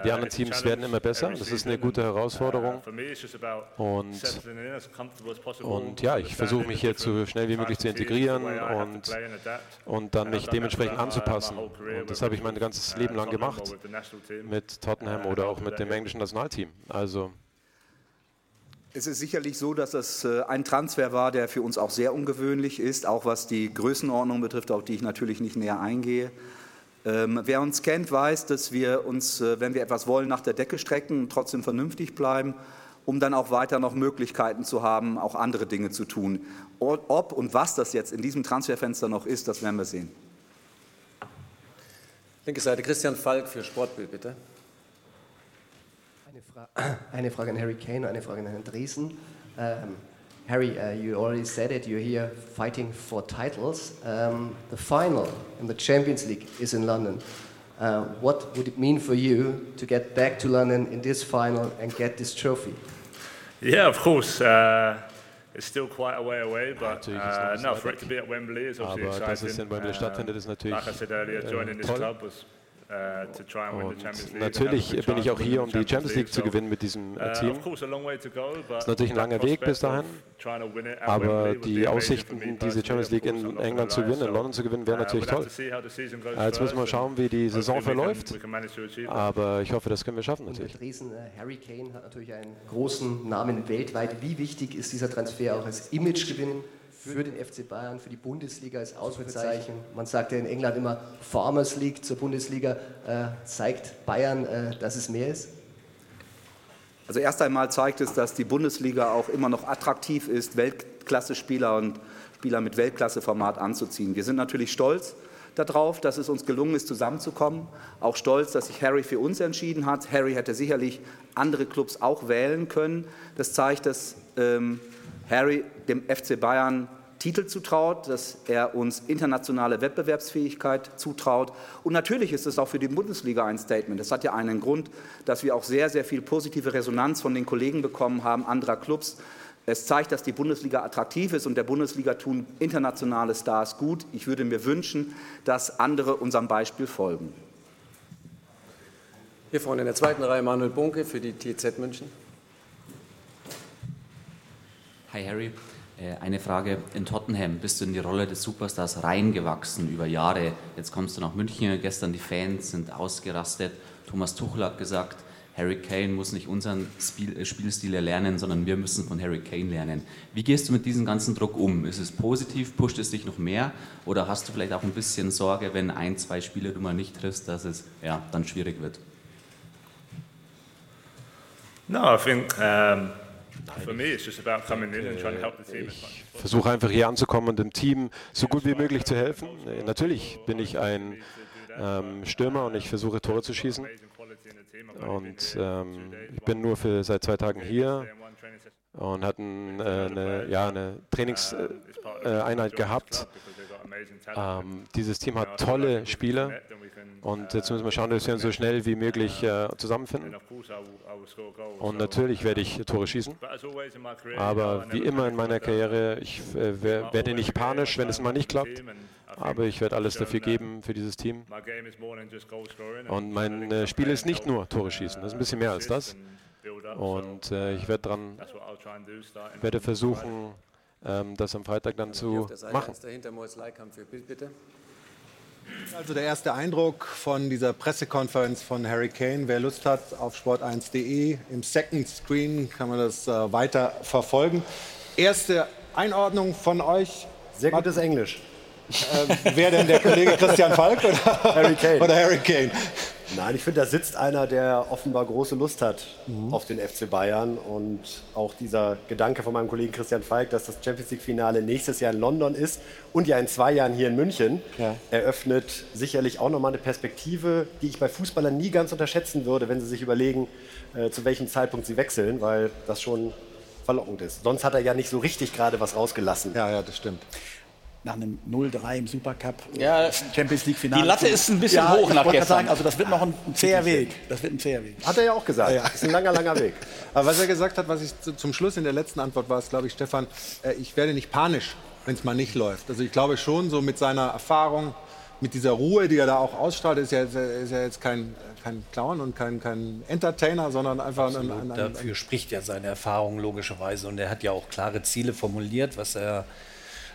Die anderen Teams werden immer besser. Das ist eine gute Herausforderung. Und, und ja, ich versuche mich hier so schnell wie möglich zu integrieren und, und dann mich dementsprechend anzupassen. Und das habe ich mein ganzes Leben lang gemacht mit Tottenham oder auch mit dem englischen Nationalteam. Also es ist sicherlich so, dass es äh, ein Transfer war, der für uns auch sehr ungewöhnlich ist, auch was die Größenordnung betrifft, auf die ich natürlich nicht näher eingehe. Ähm, wer uns kennt, weiß, dass wir uns, äh, wenn wir etwas wollen, nach der Decke strecken und trotzdem vernünftig bleiben, um dann auch weiter noch Möglichkeiten zu haben, auch andere Dinge zu tun. Ob und was das jetzt in diesem Transferfenster noch ist, das werden wir sehen. Linke Seite, Christian Falk für Sportbild, bitte. eine (clears throat) Frage an Harry Kane, eine Frage an Herrn Dresen. Um, Harry, uh, you already said it, you're here fighting for titles. Um, the final in the Champions League is in London. Uh, what would it mean for you to get back to London in this final and get this trophy? Yeah, of course. Uh, it's still quite a way away, but uh, no, for it to be at Wembley is obviously Aber exciting. dass es in Wembley stattfindet, ist natürlich like I said earlier, joining this club was uh, to try and win the Champions League. Natürlich bin ich auch hier, um die Champions League zu gewinnen mit diesem äh, Team. Es ist natürlich ein langer Weg bis dahin, aber die Aussichten, diese Champions League in England zu gewinnen, in London zu gewinnen, wären natürlich toll. Jetzt müssen wir schauen, wie die Saison verläuft, aber ich hoffe, das können wir schaffen natürlich. Äh, Harry Kane hat natürlich einen großen Namen weltweit. Wie wichtig ist dieser Transfer auch als Imagegewinn für den FC Bayern, für die Bundesliga als Ausrufezeichen. Man sagt ja in England immer Farmers League zur Bundesliga. Äh, zeigt Bayern, äh, dass es mehr ist? Also erst einmal zeigt es, dass die Bundesliga auch immer noch attraktiv ist, Weltklasse-Spieler und Spieler mit Weltklasse-Format anzuziehen. Wir sind natürlich stolz darauf, dass es uns gelungen ist, zusammenzukommen. Auch stolz, dass sich Harry für uns entschieden hat. Harry hätte sicherlich andere Clubs auch wählen können. Das zeigt, dass ähm, Harry dem FC Bayern Titel zutraut, dass er uns internationale Wettbewerbsfähigkeit zutraut. Und natürlich ist es auch für die Bundesliga ein Statement. Das hat ja einen Grund, dass wir auch sehr, sehr viel positive Resonanz von den Kollegen bekommen haben, anderer Clubs. Es zeigt, dass die Bundesliga attraktiv ist und der Bundesliga tun internationale Stars gut. Ich würde mir wünschen, dass andere unserem Beispiel folgen. Hier vorne in der zweiten Reihe Manuel Bunke für die TZ München. Hi Harry, Äh, eine Frage. In Tottenham bist du in die Rolle des Superstars reingewachsen über Jahre. Jetzt kommst du nach München. Gestern die Fans sind ausgerastet. Thomas Tuchel hat gesagt, Harry Kane muss nicht unseren Spiel, äh, Spielstil erlernen, sondern wir müssen von Harry Kane lernen. Wie gehst du mit diesem ganzen Druck um? Ist es positiv? Pusht es dich noch mehr? Oder hast du vielleicht auch ein bisschen Sorge, wenn ein, zwei Spiele du mal nicht triffst, dass es ja, dann schwierig wird? No, I think um Ich versuche einfach hier anzukommen und dem Team so gut wie möglich zu helfen. Äh, Natürlich bin ich ein ähm, Stürmer und ich versuche Tore zu schießen. Und ähm, ich bin nur für seit zwei Tagen hier und hatten äh, eine, ja, eine Trainingseinheit äh, gehabt. Ähm, dieses Team hat tolle Spieler und jetzt müssen wir schauen, dass wir uns so schnell wie möglich äh, zusammenfinden. Und natürlich werde ich Tore schießen. Aber wie immer in meiner Karriere, ich äh, werde nicht panisch, wenn es mal nicht klappt. Aber ich werde alles dafür geben für dieses Team. Und mein äh, Spiel ist nicht nur Tore schießen, das ist ein bisschen mehr als das. Und äh, ich werde dran, werde versuchen, ähm, das am Freitag dann zu machen. Also der erste Eindruck von dieser Pressekonferenz von Harry Kane. Wer Lust hat, auf sport1.de im Second Screen kann man das äh, weiter verfolgen. Erste Einordnung von euch. Sehr gutes Englisch. Äh, wer denn der Kollege Christian Falk oder Harry Kane? Oder Harry Kane? Nein, ich finde, da sitzt einer, der offenbar große Lust hat mhm. auf den FC Bayern. Und auch dieser Gedanke von meinem Kollegen Christian Falk, dass das Champions League-Finale nächstes Jahr in London ist und ja in zwei Jahren hier in München, ja. eröffnet sicherlich auch nochmal eine Perspektive, die ich bei Fußballern nie ganz unterschätzen würde, wenn sie sich überlegen, äh, zu welchem Zeitpunkt sie wechseln, weil das schon verlockend ist. Sonst hat er ja nicht so richtig gerade was rausgelassen. Ja, ja, das stimmt nach einem 0-3 im Supercup, ja, Champions League Finale. Die Latte ist ein bisschen ja, hoch nach gestern. Sagen, also das wird noch ein, ein zäher Weg. Das wird ein zäher Weg. Hat er ja auch gesagt. Ja, ja. Das ist ein langer, langer Weg. Aber was er gesagt hat, was ich zum Schluss in der letzten Antwort war, ist, glaube ich, Stefan, äh, ich werde nicht panisch, wenn es mal nicht läuft. Also ich glaube schon, so mit seiner Erfahrung, mit dieser Ruhe, die er da auch ausstrahlt, ist ja, ist ja jetzt kein, kein Clown und kein, kein Entertainer, sondern einfach ein, ein, ein, Dafür spricht ja seine Erfahrung logischerweise und er hat ja auch klare Ziele formuliert, was er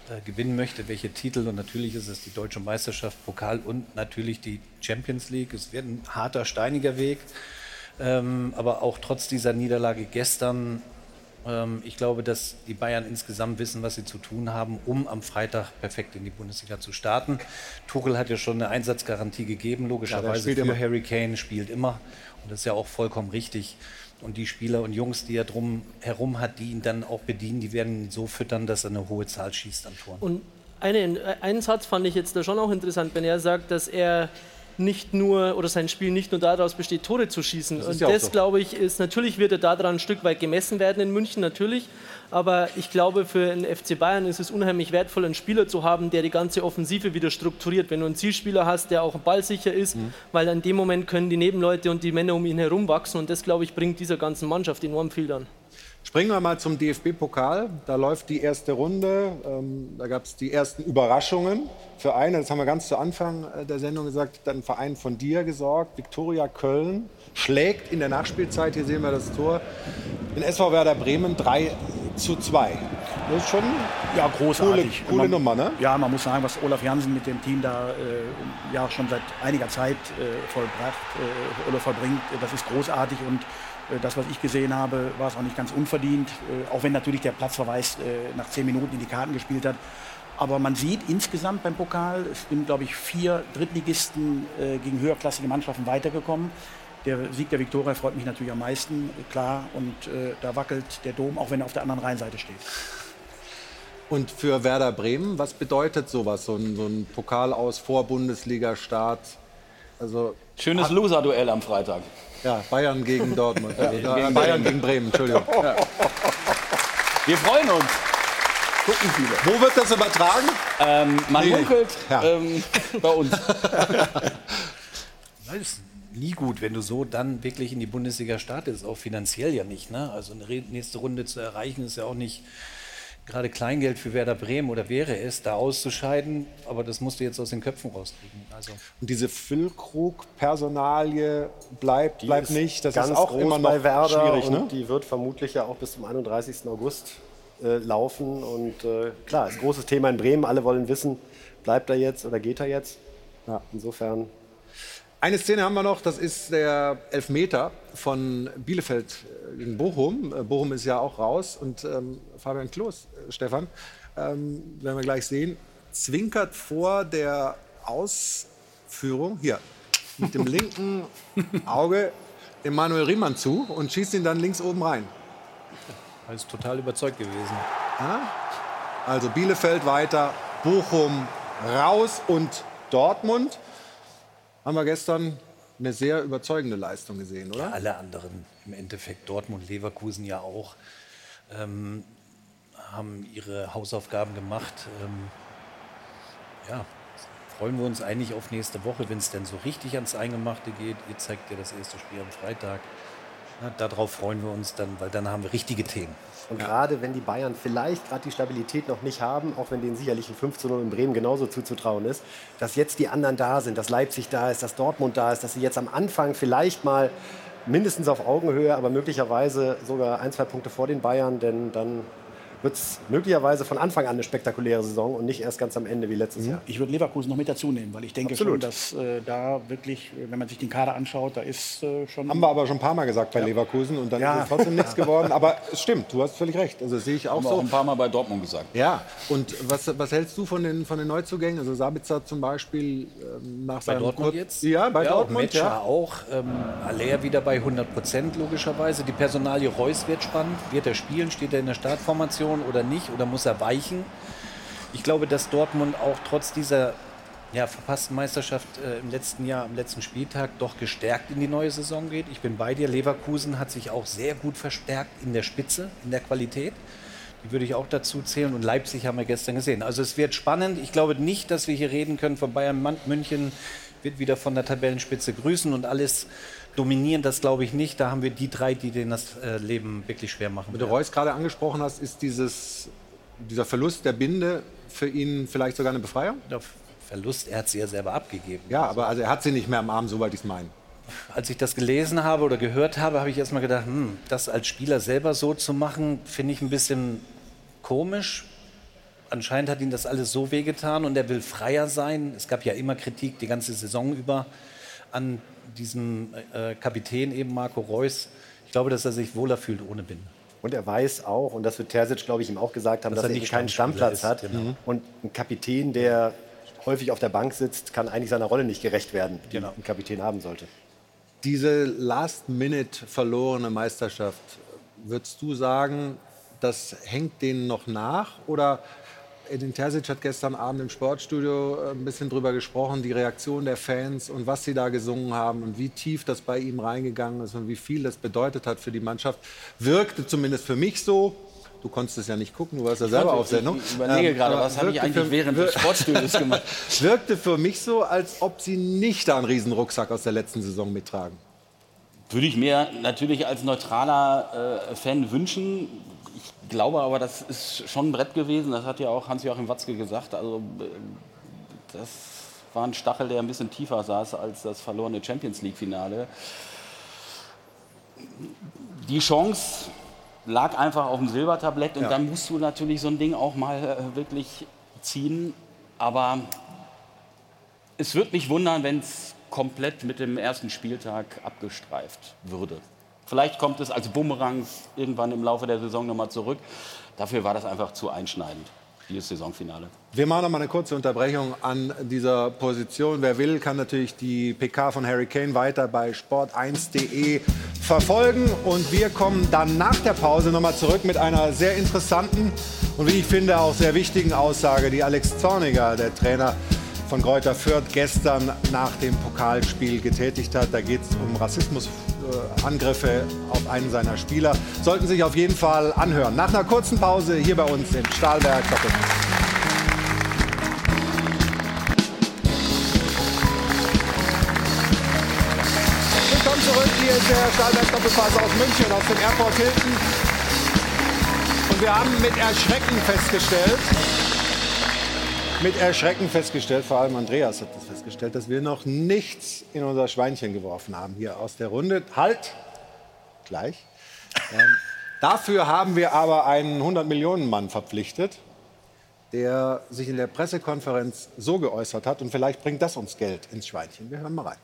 äh, gewinnen möchte, welche Titel. Und natürlich ist es die deutsche Meisterschaft, Pokal und natürlich die Champions League. Es wird ein harter, steiniger Weg. Ähm, aber auch trotz dieser Niederlage gestern, ähm, ich glaube, dass die Bayern insgesamt wissen, was sie zu tun haben, um am Freitag perfekt in die Bundesliga zu starten. Tuchel hat ja schon eine Einsatzgarantie gegeben, logischerweise ja, für immer. Harry Kane, spielt immer. Und das ist ja auch vollkommen richtig. Und die Spieler und Jungs, die er drum herum hat, die ihn dann auch bedienen, die werden ihn so füttern, dass er eine hohe Zahl schießt an Toren. Und eine, einen Satz fand ich jetzt da schon auch interessant, wenn er sagt, dass er nicht nur oder sein Spiel nicht nur daraus besteht, Tore zu schießen. Das und das, so. glaube ich, ist natürlich wird er daran ein Stück weit gemessen werden in München, natürlich. Aber ich glaube, für den FC Bayern ist es unheimlich wertvoll, einen Spieler zu haben, der die ganze Offensive wieder strukturiert. Wenn du einen Zielspieler hast, der auch ballsicher ist, mhm. weil in dem Moment können die Nebenleute und die Männer um ihn herum wachsen. Und das, glaube ich, bringt dieser ganzen Mannschaft enorm viel dann. Springen wir mal zum DFB-Pokal. Da läuft die erste Runde. Ähm, da gab es die ersten Überraschungen für eine. Das haben wir ganz zu Anfang äh, der Sendung gesagt. Dann ein Verein von dir gesorgt. Viktoria Köln schlägt in der Nachspielzeit. Hier sehen wir das Tor. Den SV Werder Bremen 3 zu 2. Das ist schon ja, großartig. Coole, coole man, Nummer, ne? Ja, man muss sagen, was Olaf Jansen mit dem Team da äh, ja schon seit einiger Zeit äh, vollbracht äh, oder vollbringt, das ist großartig und das, was ich gesehen habe, war es auch nicht ganz unverdient, äh, auch wenn natürlich der Platzverweis äh, nach zehn Minuten in die Karten gespielt hat. Aber man sieht insgesamt beim Pokal, es sind, glaube ich, vier Drittligisten gegen höherklassige Mannschaften weitergekommen. Der Sieg der Viktoria freut mich natürlich am meisten, klar. Und äh, da wackelt der Dom, auch wenn er auf der anderen Rheinseite steht. Und für Werder Bremen, was bedeutet sowas, so ein, so ein Pokal aus Vor-Bundesliga-Start? Also, Schönes Loser-Duell am Freitag. Ja, Bayern gegen Dortmund. ja, gegen Bayern Bremen. gegen Bremen, Entschuldigung. Ja. Wir freuen uns. Gucken viele. Wo wird das übertragen? Ähm, man nee. munkelt ja. ähm, bei uns. (laughs) Das ist nie gut, wenn du so dann wirklich in die Bundesliga startest, auch finanziell ja nicht. Ne? Also eine nächste Runde zu erreichen ist ja auch nicht gerade Kleingeld für Werder Bremen oder wäre es, da auszuscheiden, aber das musst du jetzt aus den Köpfen rauskriegen. Also und diese Füllkrug-Personalie bleibt, bleibt nicht. Das ist auch immer noch bei Werder schwierig. Ne? Die wird vermutlich ja auch bis zum 31. August äh, laufen. Und äh, klar, ist ein großes Thema in Bremen. Alle wollen wissen, bleibt er jetzt oder geht er jetzt? Ja, insofern eine Szene haben wir noch, das ist der Elfmeter von Bielefeld gegen Bochum. Äh, Bochum ist ja auch raus und ähm, Fabian Klos, äh, Stefan, ähm, werden wir gleich sehen, zwinkert vor der Ausführung, hier, mit dem linken (laughs) Auge Emanuel Riemann zu und schießt ihn dann links oben rein. Er ist total überzeugt gewesen. Ja? Also Bielefeld weiter, Bochum raus und Dortmund haben wir gestern eine sehr überzeugende Leistung gesehen, oder? Ja, alle anderen im Endeffekt, Dortmund, Leverkusen ja auch, ähm, haben ihre Hausaufgaben gemacht. Ähm, ja, freuen wir uns eigentlich auf nächste Woche, wenn es denn so richtig ans Eingemachte geht. Ihr zeigt ja das erste Spiel am Freitag. Ja, darauf freuen wir uns dann, weil dann haben wir richtige Themen. Und ja. gerade wenn die Bayern vielleicht gerade die Stabilität noch nicht haben, auch wenn denen sicherlich ein 15 0 in Bremen genauso zuzutrauen ist, dass jetzt die anderen da sind, dass Leipzig da ist, dass Dortmund da ist, dass sie jetzt am Anfang vielleicht mal mindestens auf Augenhöhe, aber möglicherweise sogar ein, zwei Punkte vor den Bayern, denn dann wird es möglicherweise von Anfang an eine spektakuläre Saison und nicht erst ganz am Ende wie letztes mhm. Jahr. Ich würde Leverkusen noch mit dazu nehmen, weil ich denke Absolut. schon, dass äh, da wirklich, wenn man sich den Kader anschaut, da ist äh, schon. Haben wir aber schon ein paar Mal gesagt bei ja. Leverkusen und dann ja. ist es trotzdem nichts (laughs) geworden. Aber es stimmt, du hast völlig recht. Also das sehe ich auch Haben so. Wir auch ein paar Mal bei Dortmund gesagt. Ja, und was, was hältst du von den, von den Neuzugängen? Also Sabitzer zum Beispiel ähm, nach bei Dortmund jetzt? Ja, bei ja, Dortmund. Metscher ja. auch. Ähm, Aller wieder bei 100 Prozent logischerweise. Die Personalie Reus wird spannend. Wird er spielen? Steht er in der Startformation oder nicht? Oder muss er weichen. Ich glaube, dass Dortmund auch trotz dieser ja, verpassten Meisterschaft äh, im letzten Jahr, am letzten Spieltag, doch gestärkt in die neue Saison geht. Ich bin bei dir. Leverkusen hat sich auch sehr gut verstärkt in der Spitze, in der Qualität. Die würde ich auch dazu zählen. Und Leipzig haben wir gestern gesehen. Also es wird spannend. Ich glaube nicht, dass wir hier reden können von Bayern München wird wieder von der Tabellenspitze grüßen und alles dominieren. Das glaube ich nicht. Da haben wir die drei, die denen das äh, Leben wirklich schwer machen. Wie du Reus gerade angesprochen hast, ist dieses dieser Verlust der Binde für ihn vielleicht sogar eine Befreiung? Ja, Verlust. Er hat sie ja selber abgegeben. Ja, aber also er hat sie nicht mehr am Arm, soweit ich es meine. Als ich das gelesen habe oder gehört habe, habe ich erst mal gedacht, hm, das als Spieler selber so zu machen, finde ich ein bisschen komisch. Anscheinend hat ihm das alles so wehgetan und er will freier sein. Es gab ja immer Kritik die ganze Saison über an diesem äh, Kapitän eben Marco Reus. Ich glaube, dass er sich wohler fühlt ohne Binde. Und er weiß auch, und das wird Terzic, glaube ich, ihm auch gesagt haben, dass, dass er, nicht keinen Stammplatz ist, hat. Genau. Und ein Kapitän, der häufig auf der Bank sitzt, kann eigentlich seiner Rolle nicht gerecht werden, die genau. ein Kapitän haben sollte. Diese Last-Minute verlorene Meisterschaft, würdest du sagen, das hängt denen noch nach? Oder Edin Terzic hat gestern Abend im Sportstudio äh, ein bisschen drüber gesprochen, die Reaktion der Fans und was sie da gesungen haben und wie tief das bei ihm reingegangen ist und wie viel das bedeutet hat für die Mannschaft. Wirkte zumindest für mich so. Du konntest es ja nicht gucken, du warst ja selber auf Sendung. Ich überlege ähm, gerade, was habe ich eigentlich für, während des Sportstudios gemacht? (laughs) wirkte für mich so, als ob sie nicht da einen riesen Rucksack aus der letzten Saison mittragen. Würde ich mir natürlich als neutraler äh, Fan wünschen glaube aber, das ist schon ein Brett gewesen. Das hat ja auch Hans-Joachim Watzke gesagt. Also, äh, das war ein Stachel, der ein bisschen tiefer saß als das verlorene Champions League-Finale. Die Chance lag einfach auf dem Silbertablett und ja. dann musst du natürlich so ein Ding auch mal äh, wirklich ziehen. Aber es würde mich wundern, wenn es komplett mit dem ersten Spieltag abgestreift würde. Vielleicht kommt es als Bumerang irgendwann im Laufe der Saison nochmal zurück. Dafür war das einfach zu einschneidend, dieses Saisonfinale. Wir machen noch mal eine kurze Unterbrechung an dieser Position. Wer will, kann natürlich die PK von Harry Kane weiter bei sport1.de verfolgen. Und wir kommen dann nach der Pause noch mal zurück mit einer sehr interessanten und wie ich finde auch sehr wichtigen Aussage, die Alex Zorniger, der Trainer von Kräuter Fürth, gestern nach dem Pokalspiel getätigt hat. Da geht es um Rassismus äh, Angriffe auf einen seiner Spieler. Sollten Sie sich auf jeden Fall anhören. Nach einer kurzen Pause hier bei uns im. Willkommen zurück. Hier ist der Stahlberg Doppelpass aus München, aus dem Airport Hilton. Und wir haben mit Erschrecken festgestellt, mit Erschrecken festgestellt, vor allem Andreas hat das festgestellt, dass wir noch nichts in unser Schweinchen geworfen haben hier aus der Runde. Halt, gleich. Ähm, dafür haben wir aber einen 100-Millionen-Mann verpflichtet, der sich in der Pressekonferenz so geäußert hat. Und vielleicht bringt das uns Geld ins Schweinchen. Wir hören mal rein.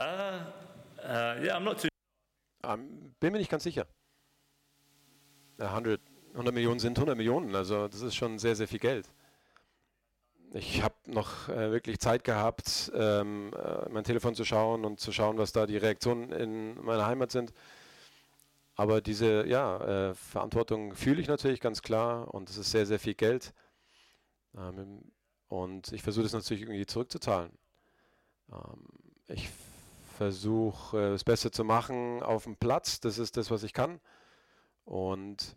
Uh, uh, yeah, I'm not too um, ähm, bin mir nicht ganz sicher. 100 100 Millionen sind 100 Millionen, also das ist schon sehr, sehr viel Geld. Ich habe noch äh, wirklich Zeit gehabt, ähm, äh, mein Telefon zu schauen und zu schauen, was da die Reaktionen in meiner Heimat sind. Aber diese ja, äh, Verantwortung fühle ich natürlich ganz klar und es ist sehr, sehr viel Geld. Ähm, und ich versuche das natürlich irgendwie zurückzuzahlen. Ähm, ich versuche äh, das Beste zu machen auf dem Platz, das ist das, was ich kann. Und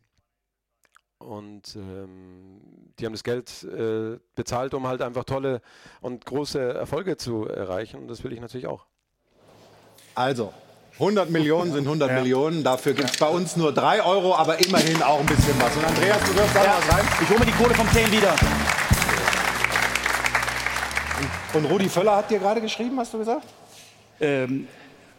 und ähm, die haben das Geld äh, bezahlt, um halt einfach tolle und große Erfolge zu erreichen. Und das will ich natürlich auch. Also, 100 Millionen sind 100 ja. Millionen. Dafür gibt es bei uns nur 3 Euro, aber immerhin auch ein bisschen was. Und Andreas, du wirst da ja. was rein. Ich hole mir die Kohle vom Kane wieder. Und Rudi Völler hat dir gerade geschrieben, hast du gesagt? Ähm,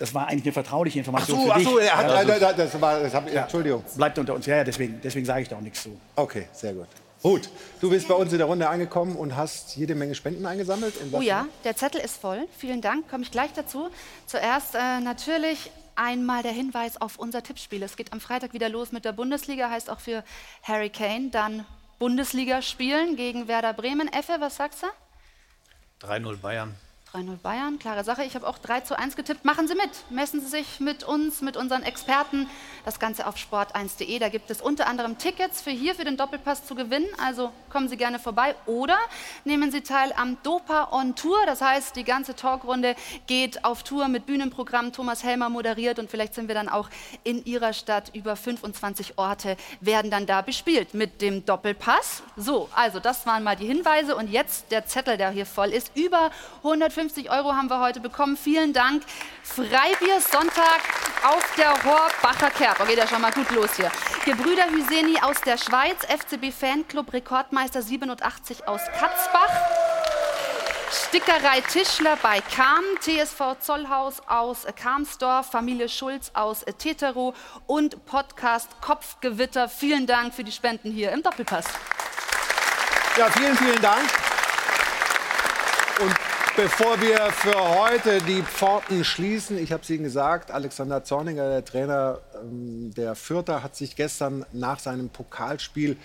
das war eigentlich eine vertrauliche Information ach so, für dich. Ach so, er hat, ja, das, das war, das hab, ja, Entschuldigung. Bleibt unter uns. Ja, ja deswegen, deswegen sage ich da auch nichts zu. Okay, sehr gut. Gut, du bist bei uns in der Runde angekommen und hast jede Menge Spenden eingesammelt. Oh ja, der Zettel ist voll. Vielen Dank, komme ich gleich dazu. Zuerst äh, natürlich einmal der Hinweis auf unser Tippspiel. Es geht am Freitag wieder los mit der Bundesliga, heißt auch für Harry Kane dann Bundesliga spielen gegen Werder Bremen. Effe, was sagst du? 3-0 Bayern. 3-0 Bayern, klare Sache. Ich habe auch 3 zu 1 getippt. Machen Sie mit. Messen Sie sich mit uns, mit unseren Experten. Das Ganze auf sport1.de. Da gibt es unter anderem Tickets für hier, für den Doppelpass zu gewinnen. Also kommen Sie gerne vorbei. Oder nehmen Sie teil am Dopa on Tour. Das heißt, die ganze Talkrunde geht auf Tour mit Bühnenprogramm. Thomas Helmer moderiert und vielleicht sind wir dann auch in Ihrer Stadt. Über 25 Orte werden dann da bespielt mit dem Doppelpass. So, also das waren mal die Hinweise. Und jetzt der Zettel, der hier voll ist. Über 150 250 Euro haben wir heute bekommen. Vielen Dank. Freibier Sonntag auf der Horbacher Kerb. Geht ja schon mal gut los hier. Gebrüder Hüseni aus der Schweiz, FCB Fanclub Rekordmeister 87 aus Katzbach. Stickerei Tischler bei Kam, TSV Zollhaus aus Kamsdorf, Familie Schulz aus Teterow und Podcast Kopfgewitter. Vielen Dank für die Spenden hier im Doppelpass. Ja, vielen, vielen Dank. Und bevor wir für heute die Pforten schließen, ich habe es Ihnen gesagt, Alexander Zorninger, der Trainer ähm, der Fürther, hat sich gestern nach seinem Pokalspiel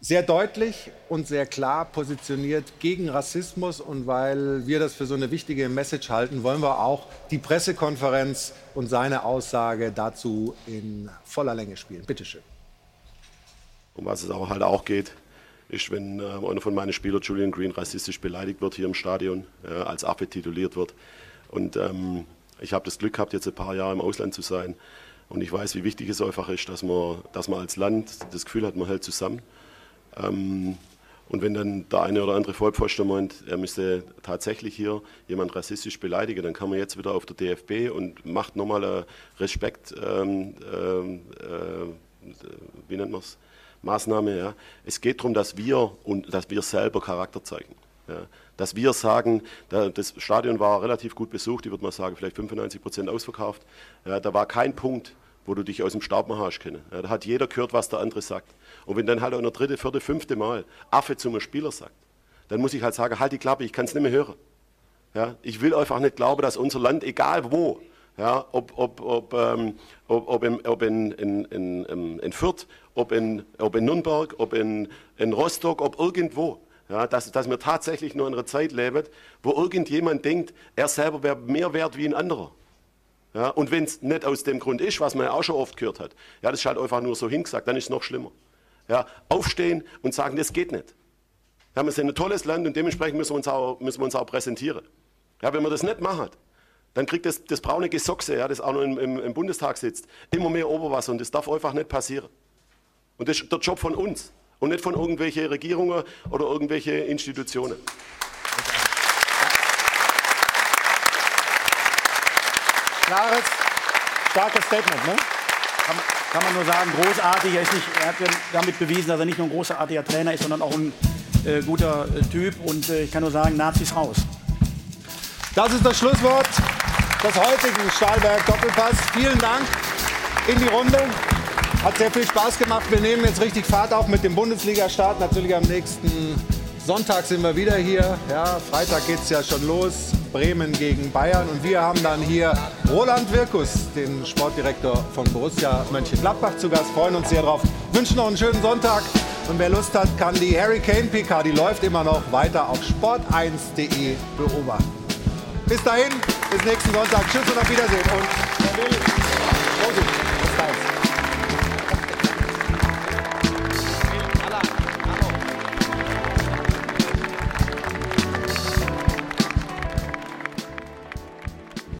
sehr deutlich und sehr klar positioniert gegen Rassismus. Und weil wir das für so eine wichtige Message halten, wollen wir auch die Pressekonferenz und seine Aussage dazu in voller Länge spielen. Bitte schön. Um was es auch halt auch geht, ist, wenn äh, einer von meinen Spielern, Julian Green, rassistisch beleidigt wird hier im Stadion, äh, als Affe tituliert wird. Und ähm, ich habe das Glück gehabt, jetzt ein paar Jahre im Ausland zu sein. Und ich weiß, wie wichtig es einfach ist, dass man, dass man als Land das Gefühl hat, man hält zusammen. Ähm, und wenn dann der eine oder andere Vollpfosten meint, er müsste tatsächlich hier jemand rassistisch beleidigen, dann kann man jetzt wieder auf der DFB und macht nochmal eine Respekt, ähm, ähm, äh, wie nennt man es, Maßnahme. Ja. Es geht darum, dass wir und dass wir selber Charakter zeigen. Ja. Dass wir sagen, das Stadion war relativ gut besucht, ich würde mal sagen, vielleicht 95 Prozent ausverkauft. Ja, da war kein Punkt, wo du dich aus dem Staub machen hast können. Da hat jeder gehört, was der andere sagt. Und wenn dann halt auch noch dritte, vierte, fünfte Mal Affe zum Spieler sagt, dann muss ich halt sagen, halt die Klappe, ich kann es nicht mehr hören. Ja, ich will einfach nicht glauben, dass unser Land, egal wo, ja, ob, ob, ob, ähm, ob, ob, in, ob in, in, in, in Fürth, ob in, ob in Nürnberg, ob in, in Rostock, ob irgendwo, ja, dass, dass wir tatsächlich nur in einer Zeit leben, wo irgendjemand denkt, er selber wäre mehr wert wie ein anderer. Ja, und wenn es nicht aus dem Grund ist, was man ja auch schon oft gehört hat, ja, das ist halt einfach nur so hingesagt, dann ist es noch schlimmer. Ja, aufstehen und sagen, das geht nicht. Ja, wir sind ein tolles Land und dementsprechend müssen wir uns auch, müssen wir uns auch präsentieren. Ja, wenn man das nicht macht, dann kriegt das, das braune Gesochse, ja, das auch noch im, im, im Bundestag sitzt, immer mehr Oberwasser und das darf einfach nicht passieren. Und das ist der Job von uns und nicht von irgendwelchen Regierungen oder irgendwelche Institutionen. Klares, starkes Statement, ne? Kann, kann, man nur sagen, großartig. Er, ist nicht, er hat damit bewiesen, dass er nicht nur ein großartiger Trainer ist, sondern auch ein äh, guter äh, Typ. Und äh, ich kann nur sagen, Nazis raus. Das ist das Schlusswort des heutigen Stahlberg Doppelpass. Vielen Dank in die Runde. Hat sehr viel Spaß gemacht. Wir nehmen jetzt richtig Fahrt auf mit dem Bundesliga-Start. Natürlich am nächsten Sonntag sind wir wieder hier. Ja, Freitag geht es ja schon los. Bremen gegen Bayern. Und wir haben dann hier Roland Wirkus, den Sportdirektor von Borussia Mönchengladbach, zu Gast. Freuen uns sehr drauf. Wünschen noch einen schönen Sonntag. Und wer Lust hat, kann die Harry Kane PK, die läuft immer noch weiter auf sport1.de beobachten. Bis dahin, bis nächsten Sonntag. Tschüss und auf Wiedersehen. Und